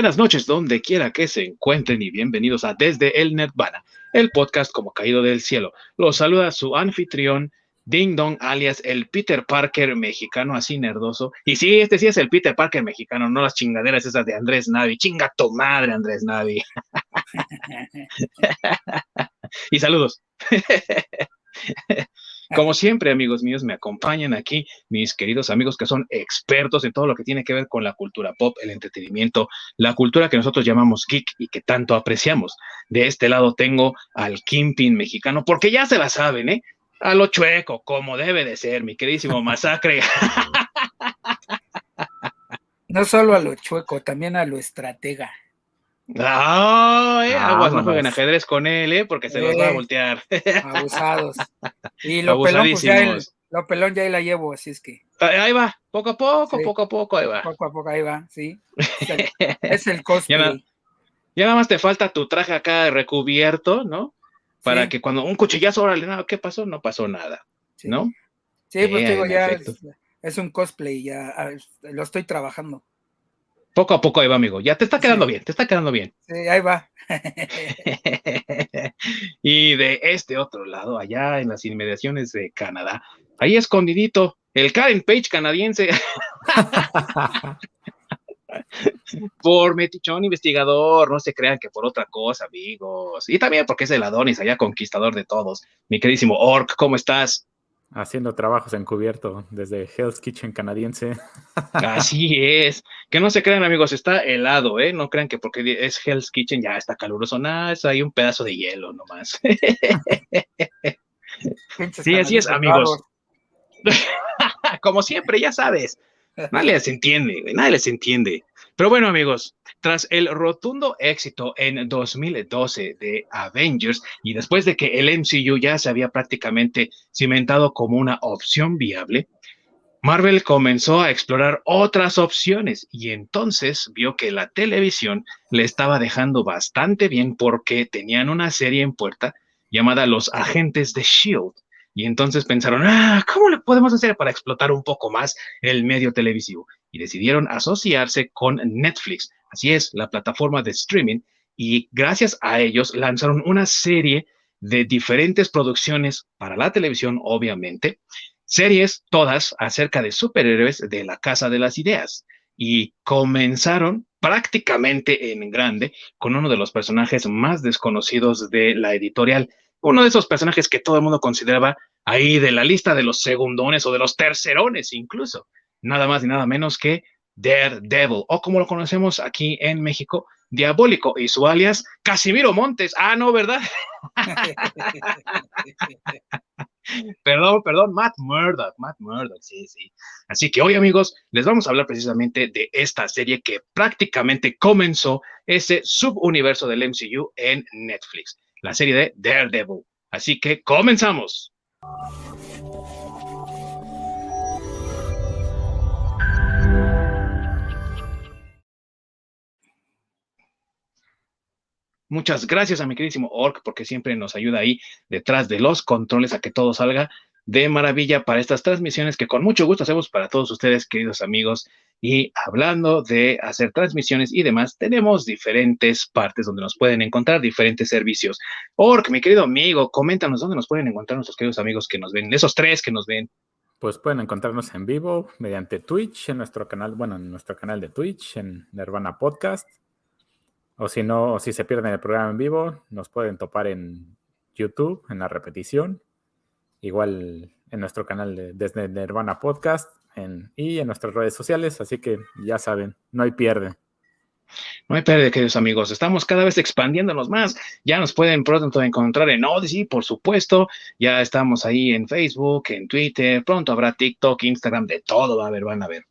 Buenas noches, donde quiera que se encuentren y bienvenidos a Desde el Nirvana, el podcast como caído del cielo. Los saluda su anfitrión, Ding Dong, alias el Peter Parker mexicano, así nerdoso. Y sí, este sí es el Peter Parker mexicano, no las chingaderas esas de Andrés Navi. Chinga tu madre, Andrés Navi. y saludos. Como siempre, amigos míos, me acompañan aquí mis queridos amigos que son expertos en todo lo que tiene que ver con la cultura pop, el entretenimiento, la cultura que nosotros llamamos geek y que tanto apreciamos. De este lado tengo al Kimpin mexicano, porque ya se la saben, ¿eh? A lo chueco, como debe de ser, mi queridísimo Masacre. No solo a lo chueco, también a lo estratega. Ah, eh, aguas, no jueguen ajedrez con él, eh, porque se los va a voltear. Abusados. Y lo pelón, pues ya el, lo pelón ya ahí la llevo, así es que. Ahí va, poco a poco, poco a poco, ahí va. Poco a poco, ahí va, sí. Es el, cosplay. Ya, nada más te falta tu traje acá recubierto, ¿no? Para que cuando un cuchillazo, órale, nada, ¿qué pasó? No pasó nada, ¿no? Sí, pues digo, ya es, un cosplay, ya lo estoy trabajando. Poco a poco ahí va, amigo. Ya te está quedando bien, te está quedando bien. Sí, ahí va. y de este otro lado, allá en las inmediaciones de Canadá, ahí escondidito, el Karen Page canadiense. por metichón investigador, no se crean que por otra cosa, amigos. Y también porque es el Adonis, allá conquistador de todos. Mi queridísimo Orc, ¿cómo estás? Haciendo trabajos encubierto desde Hell's Kitchen canadiense. Así es. Que no se crean, amigos, está helado, ¿eh? No crean que porque es Hell's Kitchen ya está caluroso. Nada, es ahí un pedazo de hielo nomás. sí, así es, amigos. Como siempre, ya sabes. Nadie les entiende, nadie les entiende. Pero bueno, amigos, tras el rotundo éxito en 2012 de Avengers y después de que el MCU ya se había prácticamente cimentado como una opción viable, Marvel comenzó a explorar otras opciones y entonces vio que la televisión le estaba dejando bastante bien porque tenían una serie en puerta llamada Los Agentes de Shield. Y entonces pensaron, ah, ¿cómo le podemos hacer para explotar un poco más el medio televisivo? Y decidieron asociarse con Netflix. Así es, la plataforma de streaming. Y gracias a ellos lanzaron una serie de diferentes producciones para la televisión, obviamente. Series todas acerca de superhéroes de la Casa de las Ideas. Y comenzaron prácticamente en grande con uno de los personajes más desconocidos de la editorial, uno de esos personajes que todo el mundo consideraba ahí de la lista de los segundones o de los tercerones incluso, nada más y nada menos que Daredevil, o como lo conocemos aquí en México, Diabólico, y su alias Casimiro Montes. Ah, no, ¿verdad? perdón, perdón, Matt Murdock, Matt Murdock, sí, sí. Así que hoy, amigos, les vamos a hablar precisamente de esta serie que prácticamente comenzó ese subuniverso del MCU en Netflix la serie de Daredevil. Así que comenzamos. Muchas gracias a mi queridísimo Orc porque siempre nos ayuda ahí detrás de los controles a que todo salga de maravilla para estas transmisiones que con mucho gusto hacemos para todos ustedes, queridos amigos. Y hablando de hacer transmisiones y demás, tenemos diferentes partes donde nos pueden encontrar diferentes servicios. Ork, mi querido amigo, coméntanos dónde nos pueden encontrar nuestros queridos amigos que nos ven, esos tres que nos ven. Pues pueden encontrarnos en vivo mediante Twitch, en nuestro canal, bueno, en nuestro canal de Twitch, en Nirvana Podcast. O si no, o si se pierden el programa en vivo, nos pueden topar en YouTube, en la repetición igual en nuestro canal de Desde Nirvana Podcast y en nuestras redes sociales, así que ya saben, no hay pierde. No hay pierde, queridos amigos. Estamos cada vez expandiéndonos más. Ya nos pueden pronto encontrar en Odyssey, por supuesto. Ya estamos ahí en Facebook, en Twitter. Pronto habrá TikTok, Instagram, de todo va a haber, van a ver.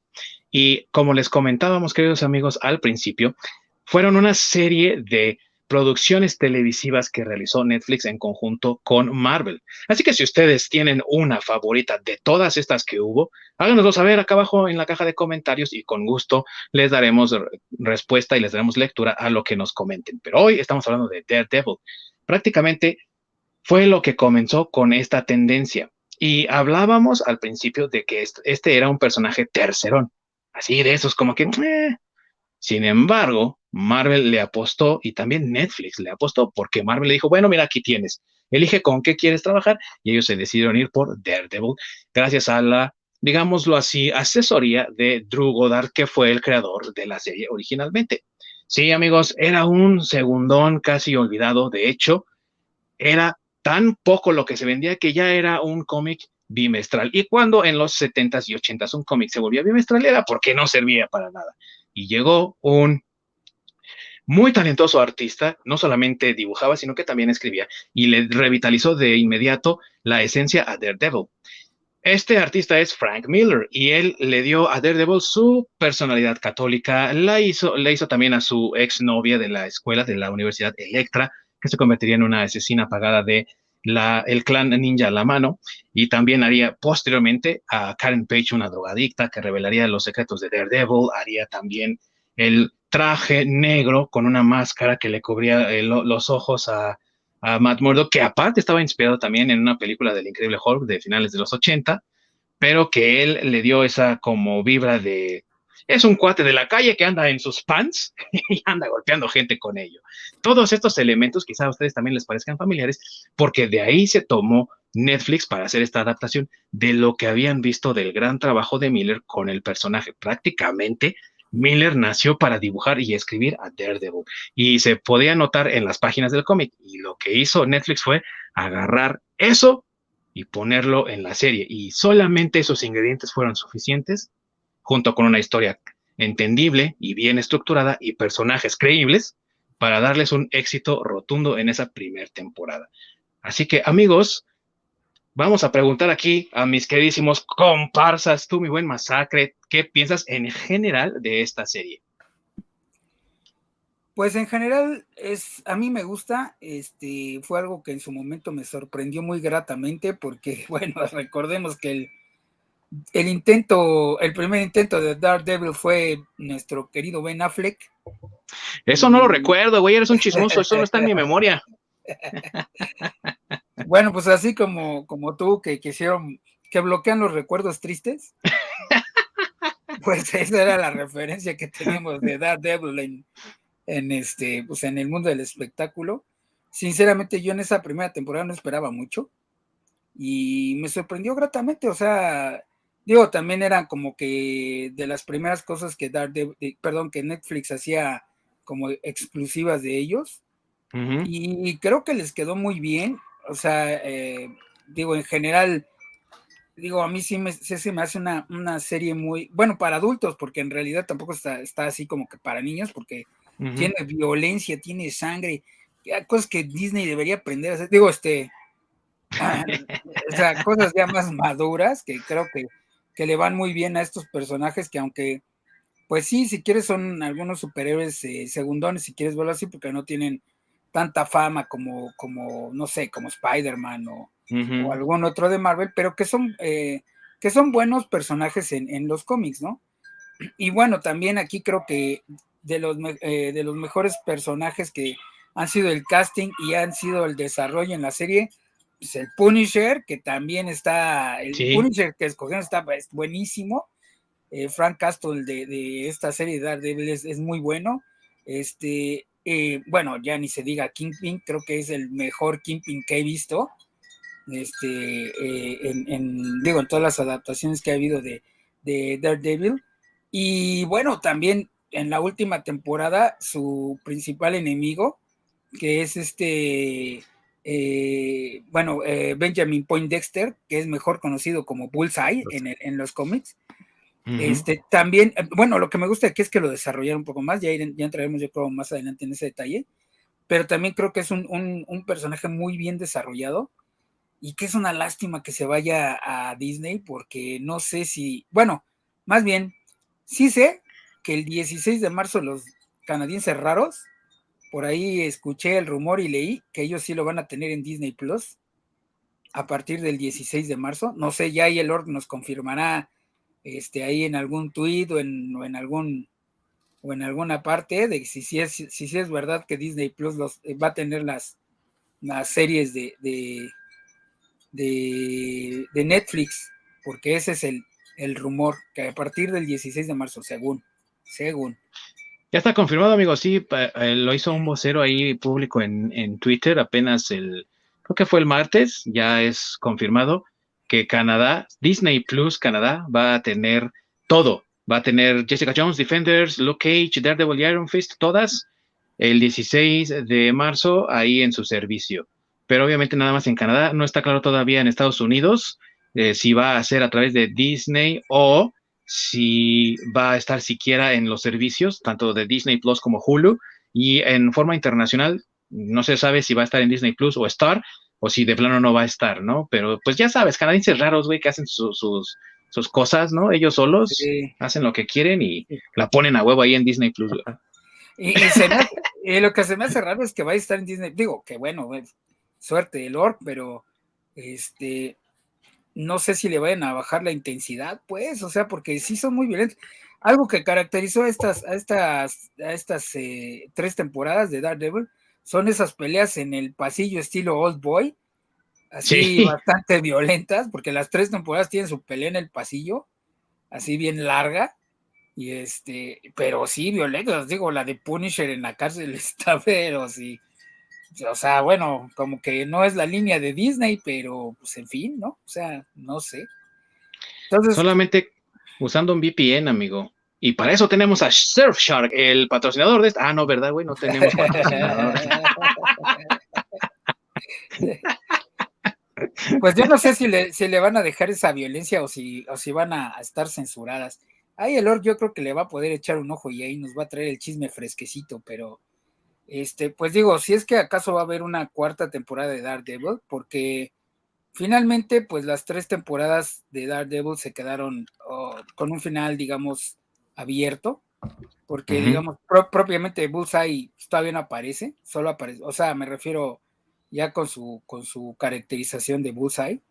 Y como les comentábamos, queridos amigos, al principio, fueron una serie de producciones televisivas que realizó Netflix en conjunto con Marvel. Así que si ustedes tienen una favorita de todas estas que hubo, háganoslo saber acá abajo en la caja de comentarios y con gusto les daremos respuesta y les daremos lectura a lo que nos comenten. Pero hoy estamos hablando de Daredevil. Prácticamente fue lo que comenzó con esta tendencia. Y hablábamos al principio de que este era un personaje tercerón, así de esos como que... Eh. Sin embargo, Marvel le apostó y también Netflix le apostó porque Marvel le dijo, bueno, mira, aquí tienes, elige con qué quieres trabajar y ellos se decidieron ir por Daredevil gracias a la, digámoslo así, asesoría de Drew Goddard, que fue el creador de la serie originalmente. Sí, amigos, era un segundón casi olvidado, de hecho, era tan poco lo que se vendía que ya era un cómic bimestral. Y cuando en los 70s y 80s un cómic se volvía bimestral era porque no servía para nada. Y llegó un muy talentoso artista, no solamente dibujaba, sino que también escribía y le revitalizó de inmediato la esencia a Daredevil. Este artista es Frank Miller y él le dio a Daredevil su personalidad católica, la hizo, le hizo también a su exnovia de la escuela de la Universidad Electra, que se convertiría en una asesina pagada de la, el clan ninja a la mano, y también haría posteriormente a Karen Page, una drogadicta, que revelaría los secretos de Daredevil, haría también el traje negro con una máscara que le cubría eh, los ojos a, a, Matt Murdock, que aparte estaba inspirado también en una película del Increíble Hulk de finales de los 80, pero que él le dio esa como vibra de es un cuate de la calle que anda en sus pants y anda golpeando gente con ello. Todos estos elementos quizá a ustedes también les parezcan familiares porque de ahí se tomó Netflix para hacer esta adaptación de lo que habían visto del gran trabajo de Miller con el personaje. Prácticamente Miller nació para dibujar y escribir a Daredevil y se podía notar en las páginas del cómic y lo que hizo Netflix fue agarrar eso y ponerlo en la serie y solamente esos ingredientes fueron suficientes junto con una historia entendible y bien estructurada y personajes creíbles para darles un éxito rotundo en esa primera temporada. Así que amigos, vamos a preguntar aquí a mis queridísimos comparsas, tú mi buen masacre, ¿qué piensas en general de esta serie? Pues en general es a mí me gusta, este fue algo que en su momento me sorprendió muy gratamente porque bueno, recordemos que el el intento, el primer intento de Daredevil fue nuestro querido Ben Affleck. Eso no lo recuerdo, güey, eres un chismoso, eso no está en mi memoria. Bueno, pues así como, como tú que quisieron, que bloquean los recuerdos tristes, pues esa era la referencia que teníamos de Daredevil en, en, este, pues en el mundo del espectáculo. Sinceramente, yo en esa primera temporada no esperaba mucho y me sorprendió gratamente, o sea, Digo, también eran como que de las primeras cosas que perdón, que Netflix hacía como exclusivas de ellos. Y, creo que les quedó muy bien. O sea, eh, digo, en general, digo, a mí sí me, se me hace una, una, serie muy, bueno, para adultos, porque en realidad tampoco está, está así como que para niños, porque tiene violencia, tiene sangre, cosas que Disney debería aprender a hacer. Digo, este, o sea, cosas ya más maduras que creo que que le van muy bien a estos personajes que aunque, pues sí, si quieres son algunos superhéroes eh, segundones, si quieres verlo así, porque no tienen tanta fama como, como no sé, como Spider-Man o, algún otro de Marvel, pero que son, eh, que son buenos personajes en, los cómics, ¿no? Y bueno, también aquí creo que de los, eh, de los mejores personajes que han sido el casting y han sido el desarrollo en la serie, pues, el Punisher, que también está, el Punisher que escogieron está pues, buenísimo. Eh, Frank Castle de, esta serie de Daredevil es, muy bueno. Este, eh, bueno, ya ni se diga Kingpin, creo que es el mejor Kingpin que he visto. Este, eh, en, digo, en todas las adaptaciones que ha habido de, de Daredevil. Y bueno, también en la última temporada, su principal enemigo, que es este eh, bueno, eh, Benjamin Poindexter, que es mejor conocido como Bullseye en, en los cómics. Este, también, eh, bueno, lo que me gusta aquí es que lo desarrollaron un poco más, ya, ya entraremos yo creo más adelante en ese detalle, pero también creo que es un, un, personaje muy bien desarrollado y que es una lástima que se vaya a Disney porque no sé si, bueno, más bien, sí sé que el 16 de marzo los canadienses raros por ahí escuché el rumor y leí que ellos sí lo van a tener en Disney Plus a partir del 16 de marzo. No sé, ya ahí el Lord nos confirmará este, ahí en algún tuit o en, en algún o en alguna parte de si, si, es, si, es verdad que Disney Plus los, eh, va a tener las, las series de, de, de, Netflix, porque ese es el, el rumor, que a partir del 16 de marzo, según, según. Ya está confirmado, amigo. Sí, eh, lo hizo un vocero ahí público en, en, Twitter apenas el, creo que fue el martes, ya es confirmado que Canadá, Disney Plus Canadá, va a tener todo. Va a tener Jessica Jones, Defenders, Luke Cage, Daredevil Iron Fist, todas el 16 de marzo ahí en su servicio. Pero obviamente nada más en Canadá, no está claro todavía en Estados Unidos eh, si va a ser a través de Disney o si va a estar siquiera en los servicios, tanto de Disney Plus como Hulu, y en forma internacional, no se sabe si va a estar en Disney Plus o Star, o si de plano no va a estar, ¿no? Pero pues ya sabes, canadienses raros, güey, que hacen sus, sus cosas, ¿no? Ellos solos hacen lo que quieren y la ponen a huevo ahí en Disney Plus, Y, lo que se me hace raro es que va a estar en Disney, digo, que bueno, suerte el Orc, pero este, no sé si le vayan a bajar la intensidad, pues, o sea, porque sí son muy violentos. Algo que caracterizó a estas, a estas, a estas eh, tres temporadas de Daredevil son esas peleas en el pasillo estilo Old Boy, así bastante violentas, porque las tres temporadas tienen su pelea en el pasillo, así bien larga, y este, pero sí violentas, digo, la de Punisher en la cárcel está, pero sí, o sea, bueno, como que no es la línea de Disney, pero pues en fin, ¿no? O sea, no sé. Entonces, Solamente usando un VPN, amigo. Y para eso tenemos a Surfshark, el patrocinador de esta. Ah, no, ¿verdad, güey? No tenemos patrocinador. pues yo no sé si le, si le, van a dejar esa violencia o si, o si van a, estar censuradas. Ahí el Org yo creo que le va a poder echar un ojo y ahí nos va a traer el chisme fresquecito, pero este, pues digo, si es que acaso va a haber una cuarta temporada de Daredevil, porque finalmente, pues las tres temporadas de Daredevil se quedaron oh, con un final, digamos, abierto, porque, digamos, propiamente Bullseye todavía no aparece, solo aparece, o sea, me refiero ya con su, con su caracterización de Bullseye.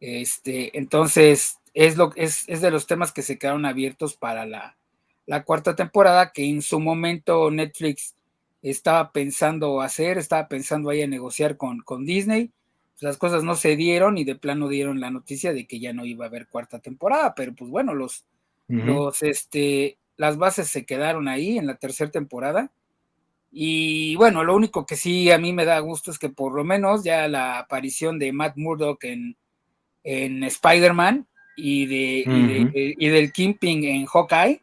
Este, entonces, es, lo, es, es de los temas que se quedaron abiertos para la, la cuarta temporada, que en su momento Netflix estaba pensando hacer, estaba pensando ahí a negociar con, con Disney. Pues, las cosas no se dieron y de plano dieron la noticia de que ya no iba a haber cuarta temporada, pero pues bueno, los, los, este, las bases se quedaron ahí en la tercera temporada. Y bueno, lo único que sí a mí me da gusto es que por lo menos ya la aparición de Matt Murdock en, en Spider-Man y, de, y, del Kimping en Hawkeye,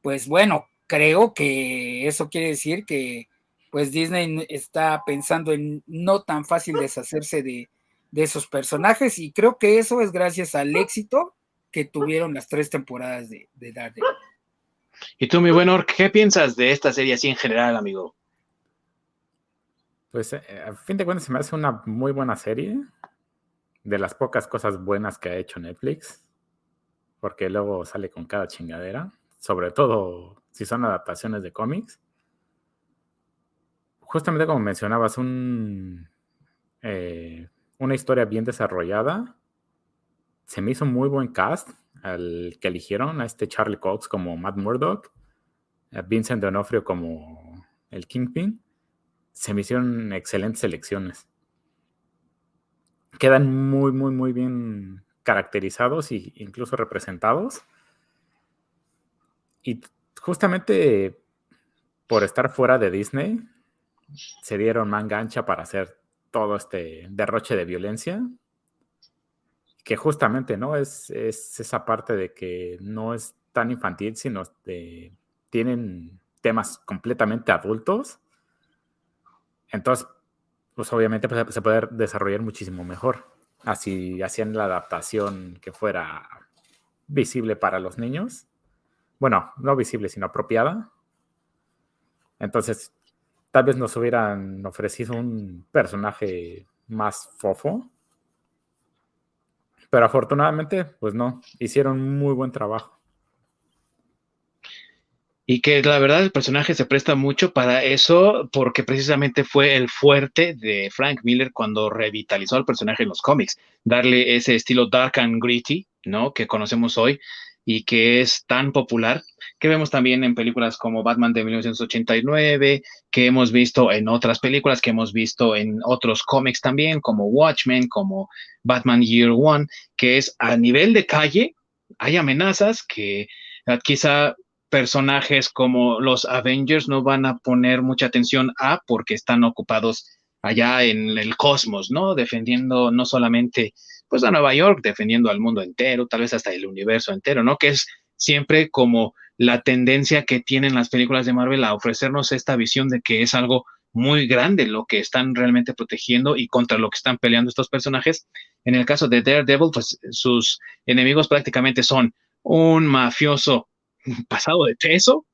pues bueno, creo que eso quiere decir que pues Disney está pensando en no tan fácil deshacerse de, esos personajes. Y creo que eso es gracias al éxito que tuvieron las tres temporadas de, de Daredevil. Y tú, mi bueno, ¿qué piensas de esta serie así en general, amigo? Pues eh, a fin de cuentas se me hace una muy buena serie, de las pocas cosas buenas que ha hecho Netflix, porque luego sale con cada chingadera, sobre todo si son adaptaciones de cómics. Justamente como mencionabas, un, eh, una historia bien desarrollada. Se me hizo muy buen cast al que eligieron a este Charlie Cox como Matt Murdock, a Vincent D'Onofrio como el Kingpin. Se me hicieron excelentes selecciones. Quedan muy, muy, muy bien caracterizados e incluso representados. Y justamente por estar fuera de Disney, se dieron manga ancha para hacer todo este derroche de violencia. Que justamente, ¿no? Es, esa parte de que no es tan infantil, sino de, tienen temas completamente adultos. Entonces, pues obviamente pues, se puede desarrollar muchísimo mejor. Así hacían la adaptación que fuera visible para los niños bueno, no visible, sino apropiada. Entonces, tal vez nos hubieran ofrecido un personaje más fofo. Pero afortunadamente, pues no, hicieron muy buen trabajo. Y que la verdad el personaje se presta mucho para eso, porque precisamente fue el fuerte de Frank Miller cuando revitalizó al personaje en los cómics, darle ese estilo dark and gritty, ¿no? Que conocemos hoy, y que es tan popular, que vemos también en películas como Batman de 1989, que hemos visto en otras películas, que hemos visto en otros cómics también, como Watchmen, como Batman Year One, que es a nivel de calle, hay amenazas que ah, quizá personajes como los Avengers no van a poner mucha atención a porque están ocupados allá en el cosmos, ¿no? Defendiendo no solamente pues a Nueva York, defendiendo al mundo entero, tal vez hasta el universo entero, ¿no? Que es siempre como la tendencia que tienen las películas de Marvel a ofrecernos esta visión de que es algo muy grande lo que están realmente protegiendo y contra lo que están peleando estos personajes. En el caso de Daredevil, pues sus enemigos prácticamente son un mafioso pasado de peso,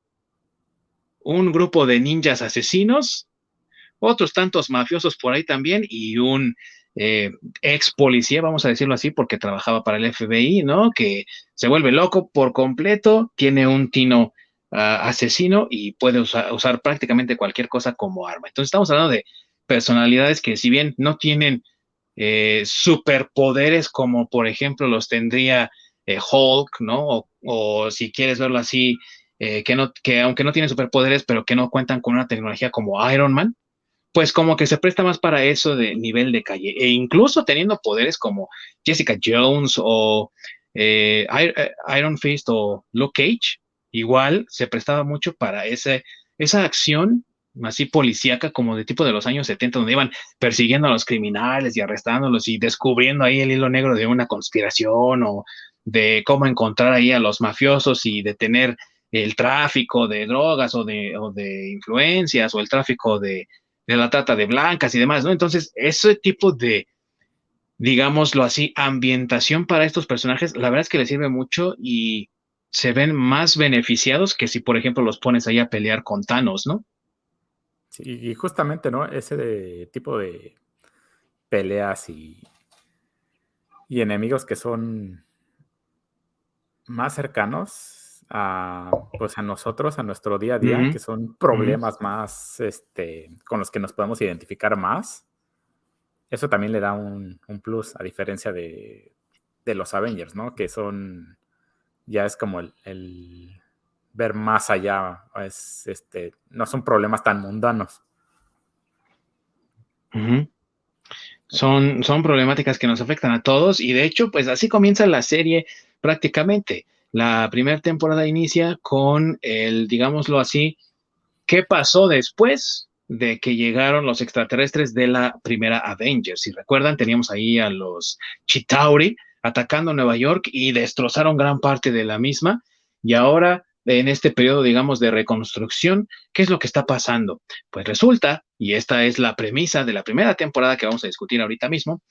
un grupo de ninjas asesinos, otros tantos mafiosos por ahí también y un eh, ex policía, vamos a decirlo así, porque trabajaba para el FBI, ¿no? Que se vuelve loco por completo, tiene un tino ah, asesino y puede usar prácticamente cualquier cosa como arma. Entonces estamos hablando de personalidades que si bien no tienen eh, superpoderes como por ejemplo los tendría eh, Hulk, ¿no? O, si quieres verlo así, que, no, que aunque no tienen superpoderes, pero que no cuentan con una tecnología como Iron Man, pues como que se presta más para eso de nivel de calle. E incluso teniendo poderes como Jessica Jones o eh, Iron Fist o Luke Cage, igual se prestaba mucho para ese, esa acción así policíaca como de tipo de los años 70, donde iban persiguiendo a los criminales y arrestándolos y descubriendo ahí el hilo negro de una conspiración o de cómo encontrar ahí a los mafiosos y detener el tráfico de drogas o de, de influencias o el tráfico de, de, la trata de blancas y demás, ¿no? Entonces, ese tipo de, digámoslo así, ambientación para estos personajes, la verdad es que les sirve mucho y se ven más beneficiados que si, por ejemplo, los pones ahí a pelear con Thanos, ¿no? Sí, y justamente, ¿no? Ese de, tipo de peleas y, y enemigos que son más cercanos a, pues a nosotros, a nuestro día a día, que son problemas más este, con los que nos podemos identificar más. Eso también le da un, plus, a diferencia de, los Avengers, ¿no? Que son, ya es como el, ver más allá, es, este, no son problemas tan mundanos. Son, son problemáticas que nos afectan a todos y de hecho, pues así comienza la serie prácticamente. La primera temporada inicia con el, digámoslo así, ¿qué pasó después de que llegaron los extraterrestres de la primera Avengers? Si recuerdan, teníamos ahí a los Chitauri atacando Nueva York y destrozaron gran parte de la misma. Y ahora, en este periodo, digamos, de reconstrucción, ¿qué es lo que está pasando? Pues resulta, y esta es la premisa de la primera temporada que vamos a discutir ahorita mismo,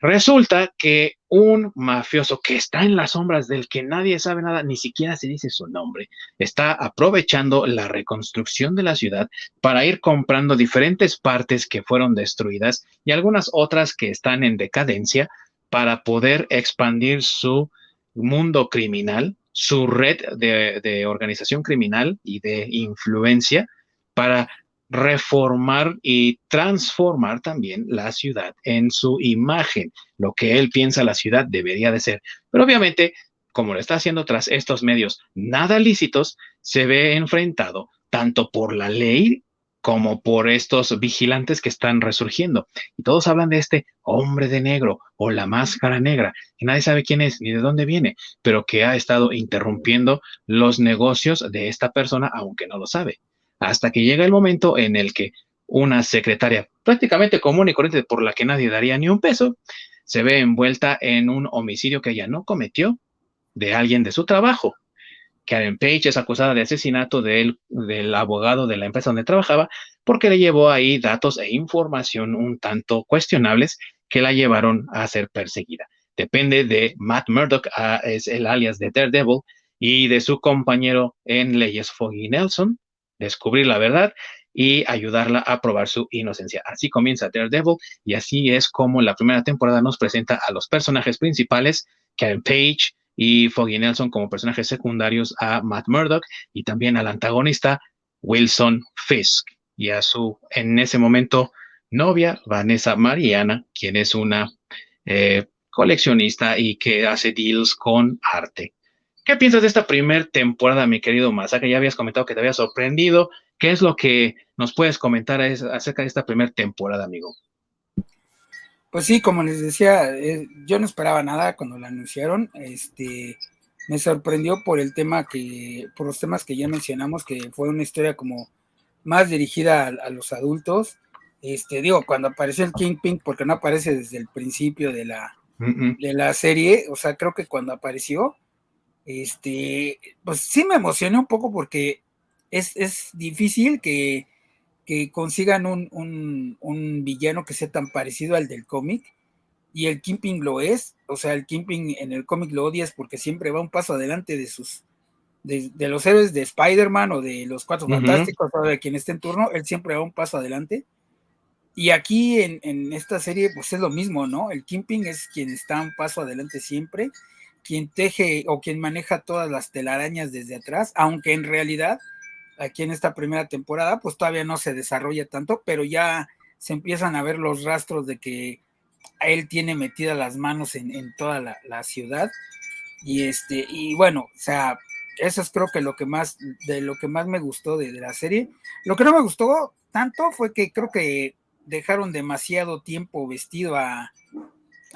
Resulta que un mafioso que está en las sombras del que nadie sabe nada, ni siquiera se dice su nombre, está aprovechando la reconstrucción de la ciudad para ir comprando diferentes partes que fueron destruidas y algunas otras que están en decadencia para poder expandir su mundo criminal, su red de, organización criminal y de influencia para reformar y transformar también la ciudad en su imagen, lo que él piensa la ciudad debería de ser. Pero obviamente, como lo está haciendo tras estos medios nada lícitos, se ve enfrentado tanto por la ley como por estos vigilantes que están resurgiendo. Y todos hablan de este hombre de negro o la máscara negra, que nadie sabe quién es ni de dónde viene, pero que ha estado interrumpiendo los negocios de esta persona, aunque no lo sabe hasta que llega el momento en el que una secretaria prácticamente común y corriente por la que nadie daría ni un peso, se ve envuelta en un homicidio que ella no cometió de alguien de su trabajo. Karen Page es acusada de asesinato del, del abogado de la empresa donde trabajaba porque le llevó ahí datos e información un tanto cuestionables que la llevaron a ser perseguida. Depende de Matt Murdock, ah, es el alias de Daredevil, y de su compañero en leyes Foggy Nelson, descubrir la verdad y ayudarla a probar su inocencia. Así comienza Daredevil y así es como la primera temporada nos presenta a los personajes principales, Karen Page y Foggy Nelson como personajes secundarios a Matt Murdock y también al antagonista Wilson Fisk y a su en ese momento novia Vanessa Mariana, quien es una eh, coleccionista y que hace deals con arte. ¿Qué piensas de esta primera temporada, mi querido Que Ya habías comentado que te había sorprendido. ¿Qué es lo que nos puedes comentar acerca de esta primera temporada, amigo? Pues sí, como les decía, eh, yo no esperaba nada cuando la anunciaron. Este, me sorprendió por el tema que, por los temas que ya mencionamos, que fue una historia como más dirigida a, los adultos. Este, digo, cuando apareció el Kingpin, porque no aparece desde el principio de la, de la serie, o sea, creo que cuando apareció, este, pues sí me emocioné un poco porque es, es difícil que, que consigan un, un, un, villano que sea tan parecido al del cómic y el Kimping lo es, o sea, el Kimping en el cómic lo odias porque siempre va un paso adelante de sus, de, los héroes de Spider-Man o de los Cuatro Fantásticos o de quien esté en turno, él siempre va un paso adelante. Y aquí en, en, esta serie, pues es lo mismo, ¿no? El Kimping es quien está un paso adelante siempre, quien teje o quien maneja todas las telarañas desde atrás, aunque en realidad aquí en esta primera temporada, pues todavía no se desarrolla tanto, pero ya se empiezan a ver los rastros de que él tiene metidas las manos en, toda la, ciudad. Y este, y bueno, o sea, eso es creo que lo que más, de lo que más me gustó de, la serie. Lo que no me gustó tanto fue que creo que dejaron demasiado tiempo vestido a,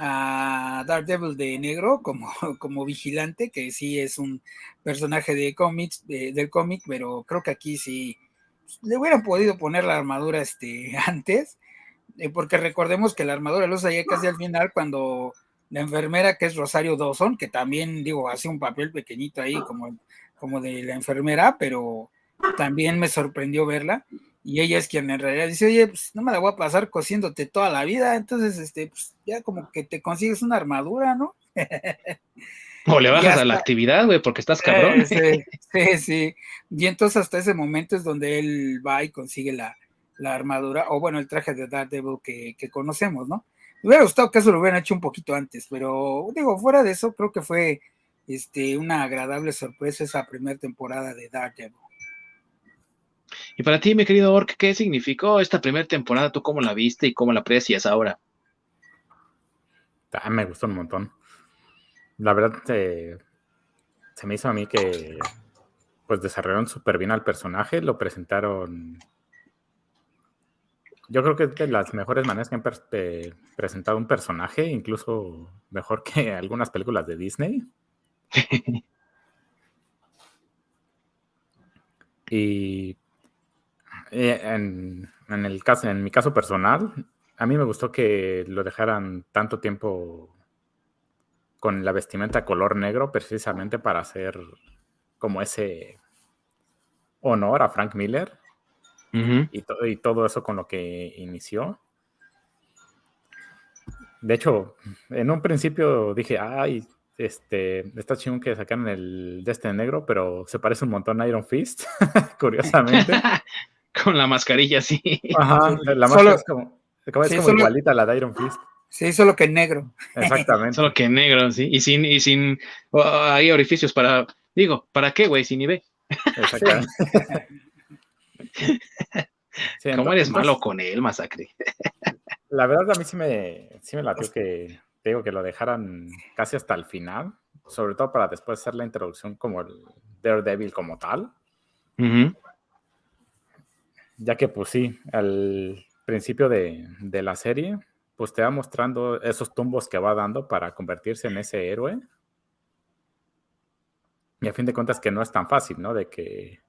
a Daredevil de negro como, como vigilante, que sí es un personaje de cómics, del cómic, pero creo que aquí sí le hubieran podido poner la armadura este, antes eh, porque recordemos que la armadura lo usa casi al final cuando la enfermera que es Rosario Dawson, que también digo, hace un papel pequeñito ahí como, como de la enfermera, pero también me sorprendió verla. Y ella es quien en realidad dice, oye, pues no me la voy a pasar cosiéndote toda la vida, entonces este, pues, ya como que te consigues una armadura, ¿no? O le bajas a la actividad, güey, porque estás cabrón. sí, sí, sí. Y entonces hasta ese momento es donde él va y consigue la, la armadura, o bueno, el traje de Daredevil que, que conocemos, ¿no? Me hubiera gustado que eso lo hubieran hecho un poquito antes, pero digo, fuera de eso, creo que fue este, una agradable sorpresa esa primera temporada de Daredevil. Y para ti, mi querido Ork, ¿qué significó esta primera temporada? ¿Tú cómo la viste y cómo la aprecias ahora? Ah, me gustó un montón. La verdad, se me hizo a mí que pues desarrollaron súper bien al personaje, lo presentaron yo creo que es de las mejores maneras que han presentado un personaje, incluso mejor que algunas películas de Disney. y eh, en, el caso, en mi caso personal, a mí me gustó que lo dejaran tanto tiempo con la vestimenta color negro, precisamente para hacer como ese honor a Frank Miller y, y todo eso con lo que inició. De hecho, en un principio dije, ay, este, está chingón que sacaron el de este negro, pero se parece un montón a Iron Fist, curiosamente. Con la mascarilla, sí. Aja, la máscara es como, igualita a la de Iron Fist. Sí, solo que negro. Exactamente. solo que negro, sí. Y sin, y sin, oh, hay orificios para, digo, ¿para qué, güey? Sin ve Exactamente. ¿Cómo eres malo con él, Masacre? la verdad, a mí sí me, sí me latió que, digo, que lo dejaran casi hasta el final, sobre todo para después hacer la introducción como el Daredevil como tal. Ya que, pues sí, al principio de, de la serie, pues te va mostrando esos tumbos que va dando para convertirse en ese héroe. Y a fin de cuentas que no es tan fácil, ¿no? De que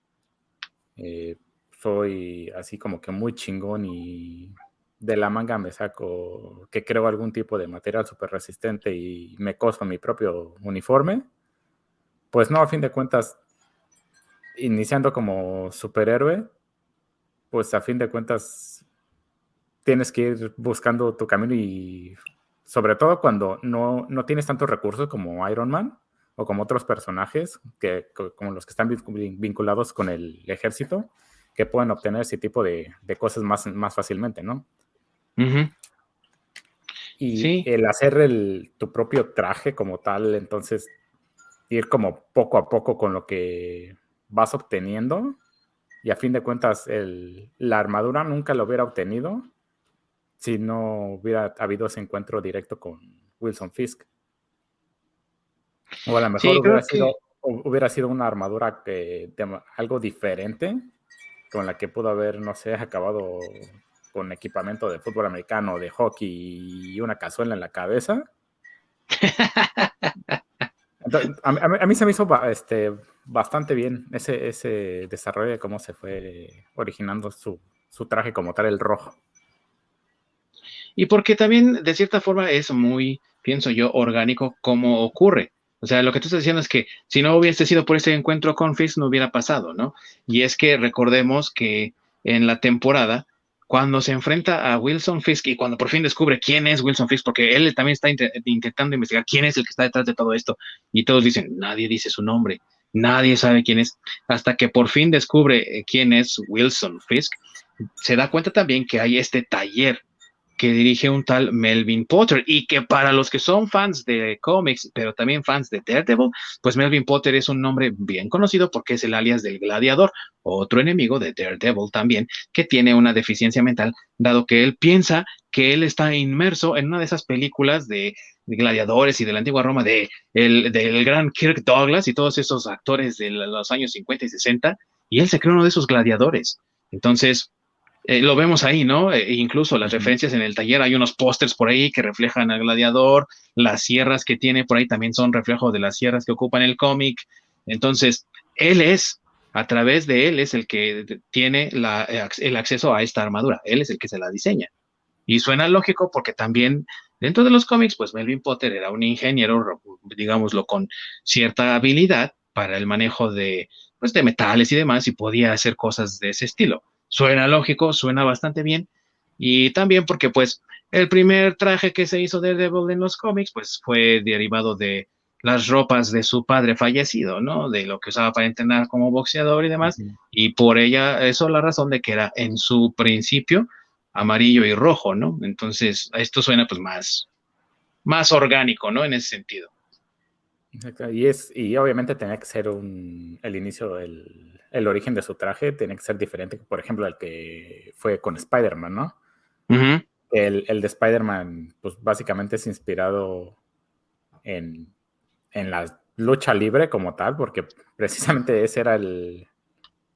eh, soy así como que muy chingón y de la manga me saco que creo algún tipo de material súper resistente y me coso mi propio uniforme. Pues no, a fin de cuentas, iniciando como superhéroe, pues a fin de cuentas tienes que ir buscando tu camino y sobre todo cuando no, no tienes tantos recursos como Iron Man o como otros personajes, que, como los que están vinculados con el ejército, que pueden obtener ese tipo de, cosas más, más fácilmente, ¿no? Y el hacer el, tu propio traje como tal, entonces ir como poco a poco con lo que vas obteniendo y a fin de cuentas el, la armadura nunca lo hubiera obtenido si no hubiera habido ese encuentro directo con Wilson Fisk. O a lo mejor hubiera, sido, hubiera, sido, una armadura que, algo diferente con la que pudo haber, no sé, acabado con equipamiento de fútbol americano, de hockey y una cazuela en la cabeza. A, mí se me hizo este, bastante bien ese, desarrollo de cómo se fue originando su, traje como tal, el rojo. Y porque también, de cierta forma, es muy, pienso yo, orgánico como ocurre. O sea, lo que tú estás diciendo es que si no hubiese sido por ese encuentro con Fisk, no hubiera pasado, ¿no? Y es que recordemos que en la temporada, cuando se enfrenta a Wilson Fisk y cuando por fin descubre quién es Wilson Fisk, porque él también está intentando investigar quién es el que está detrás de todo esto, y todos dicen, nadie dice su nombre, nadie sabe quién es, hasta que por fin descubre eh, quién es Wilson Fisk, se da cuenta también que hay este taller que dirige un tal Melvin Potter y que para los que son fans de cómics, pero también fans de Daredevil, pues Melvin Potter es un nombre bien conocido porque es el alias del gladiador, otro enemigo de Daredevil también, que tiene una deficiencia mental, dado que él piensa que él está inmerso en una de esas películas de, gladiadores y de la antigua Roma de el, del gran Kirk Douglas y todos esos actores de los años 50 y 60, y él se cree uno de esos gladiadores. Entonces, eh, lo vemos ahí, ¿no? E incluso las referencias en el taller, hay unos pósters por ahí que reflejan al gladiador, las sierras que tiene por ahí también son reflejos de las sierras que ocupan el cómic. Entonces, él es, a través de él, es el que tiene la, el acceso a esta armadura, él es el que se la diseña. Y suena lógico porque también dentro de los cómics, pues Melvin Potter era un ingeniero, digámoslo, con cierta habilidad para el manejo de, pues, de metales y demás, y podía hacer cosas de ese estilo suena lógico, suena bastante bien. Y también porque pues el primer traje que se hizo de Devil en los cómics pues fue derivado de las ropas de su padre fallecido, ¿no? De lo que usaba para entrenar como boxeador y demás. Y por ella, eso la razón de que era en su principio amarillo y rojo, ¿no? Entonces, esto suena pues más, más orgánico, ¿no? En ese sentido. Y, es, y obviamente tenía que ser un, el inicio, el, el origen de su traje tiene que ser diferente, por ejemplo, el que fue con Spider-Man, ¿no? el, el, de Spider-Man, pues básicamente es inspirado en, en, la lucha libre como tal, porque precisamente ese era el,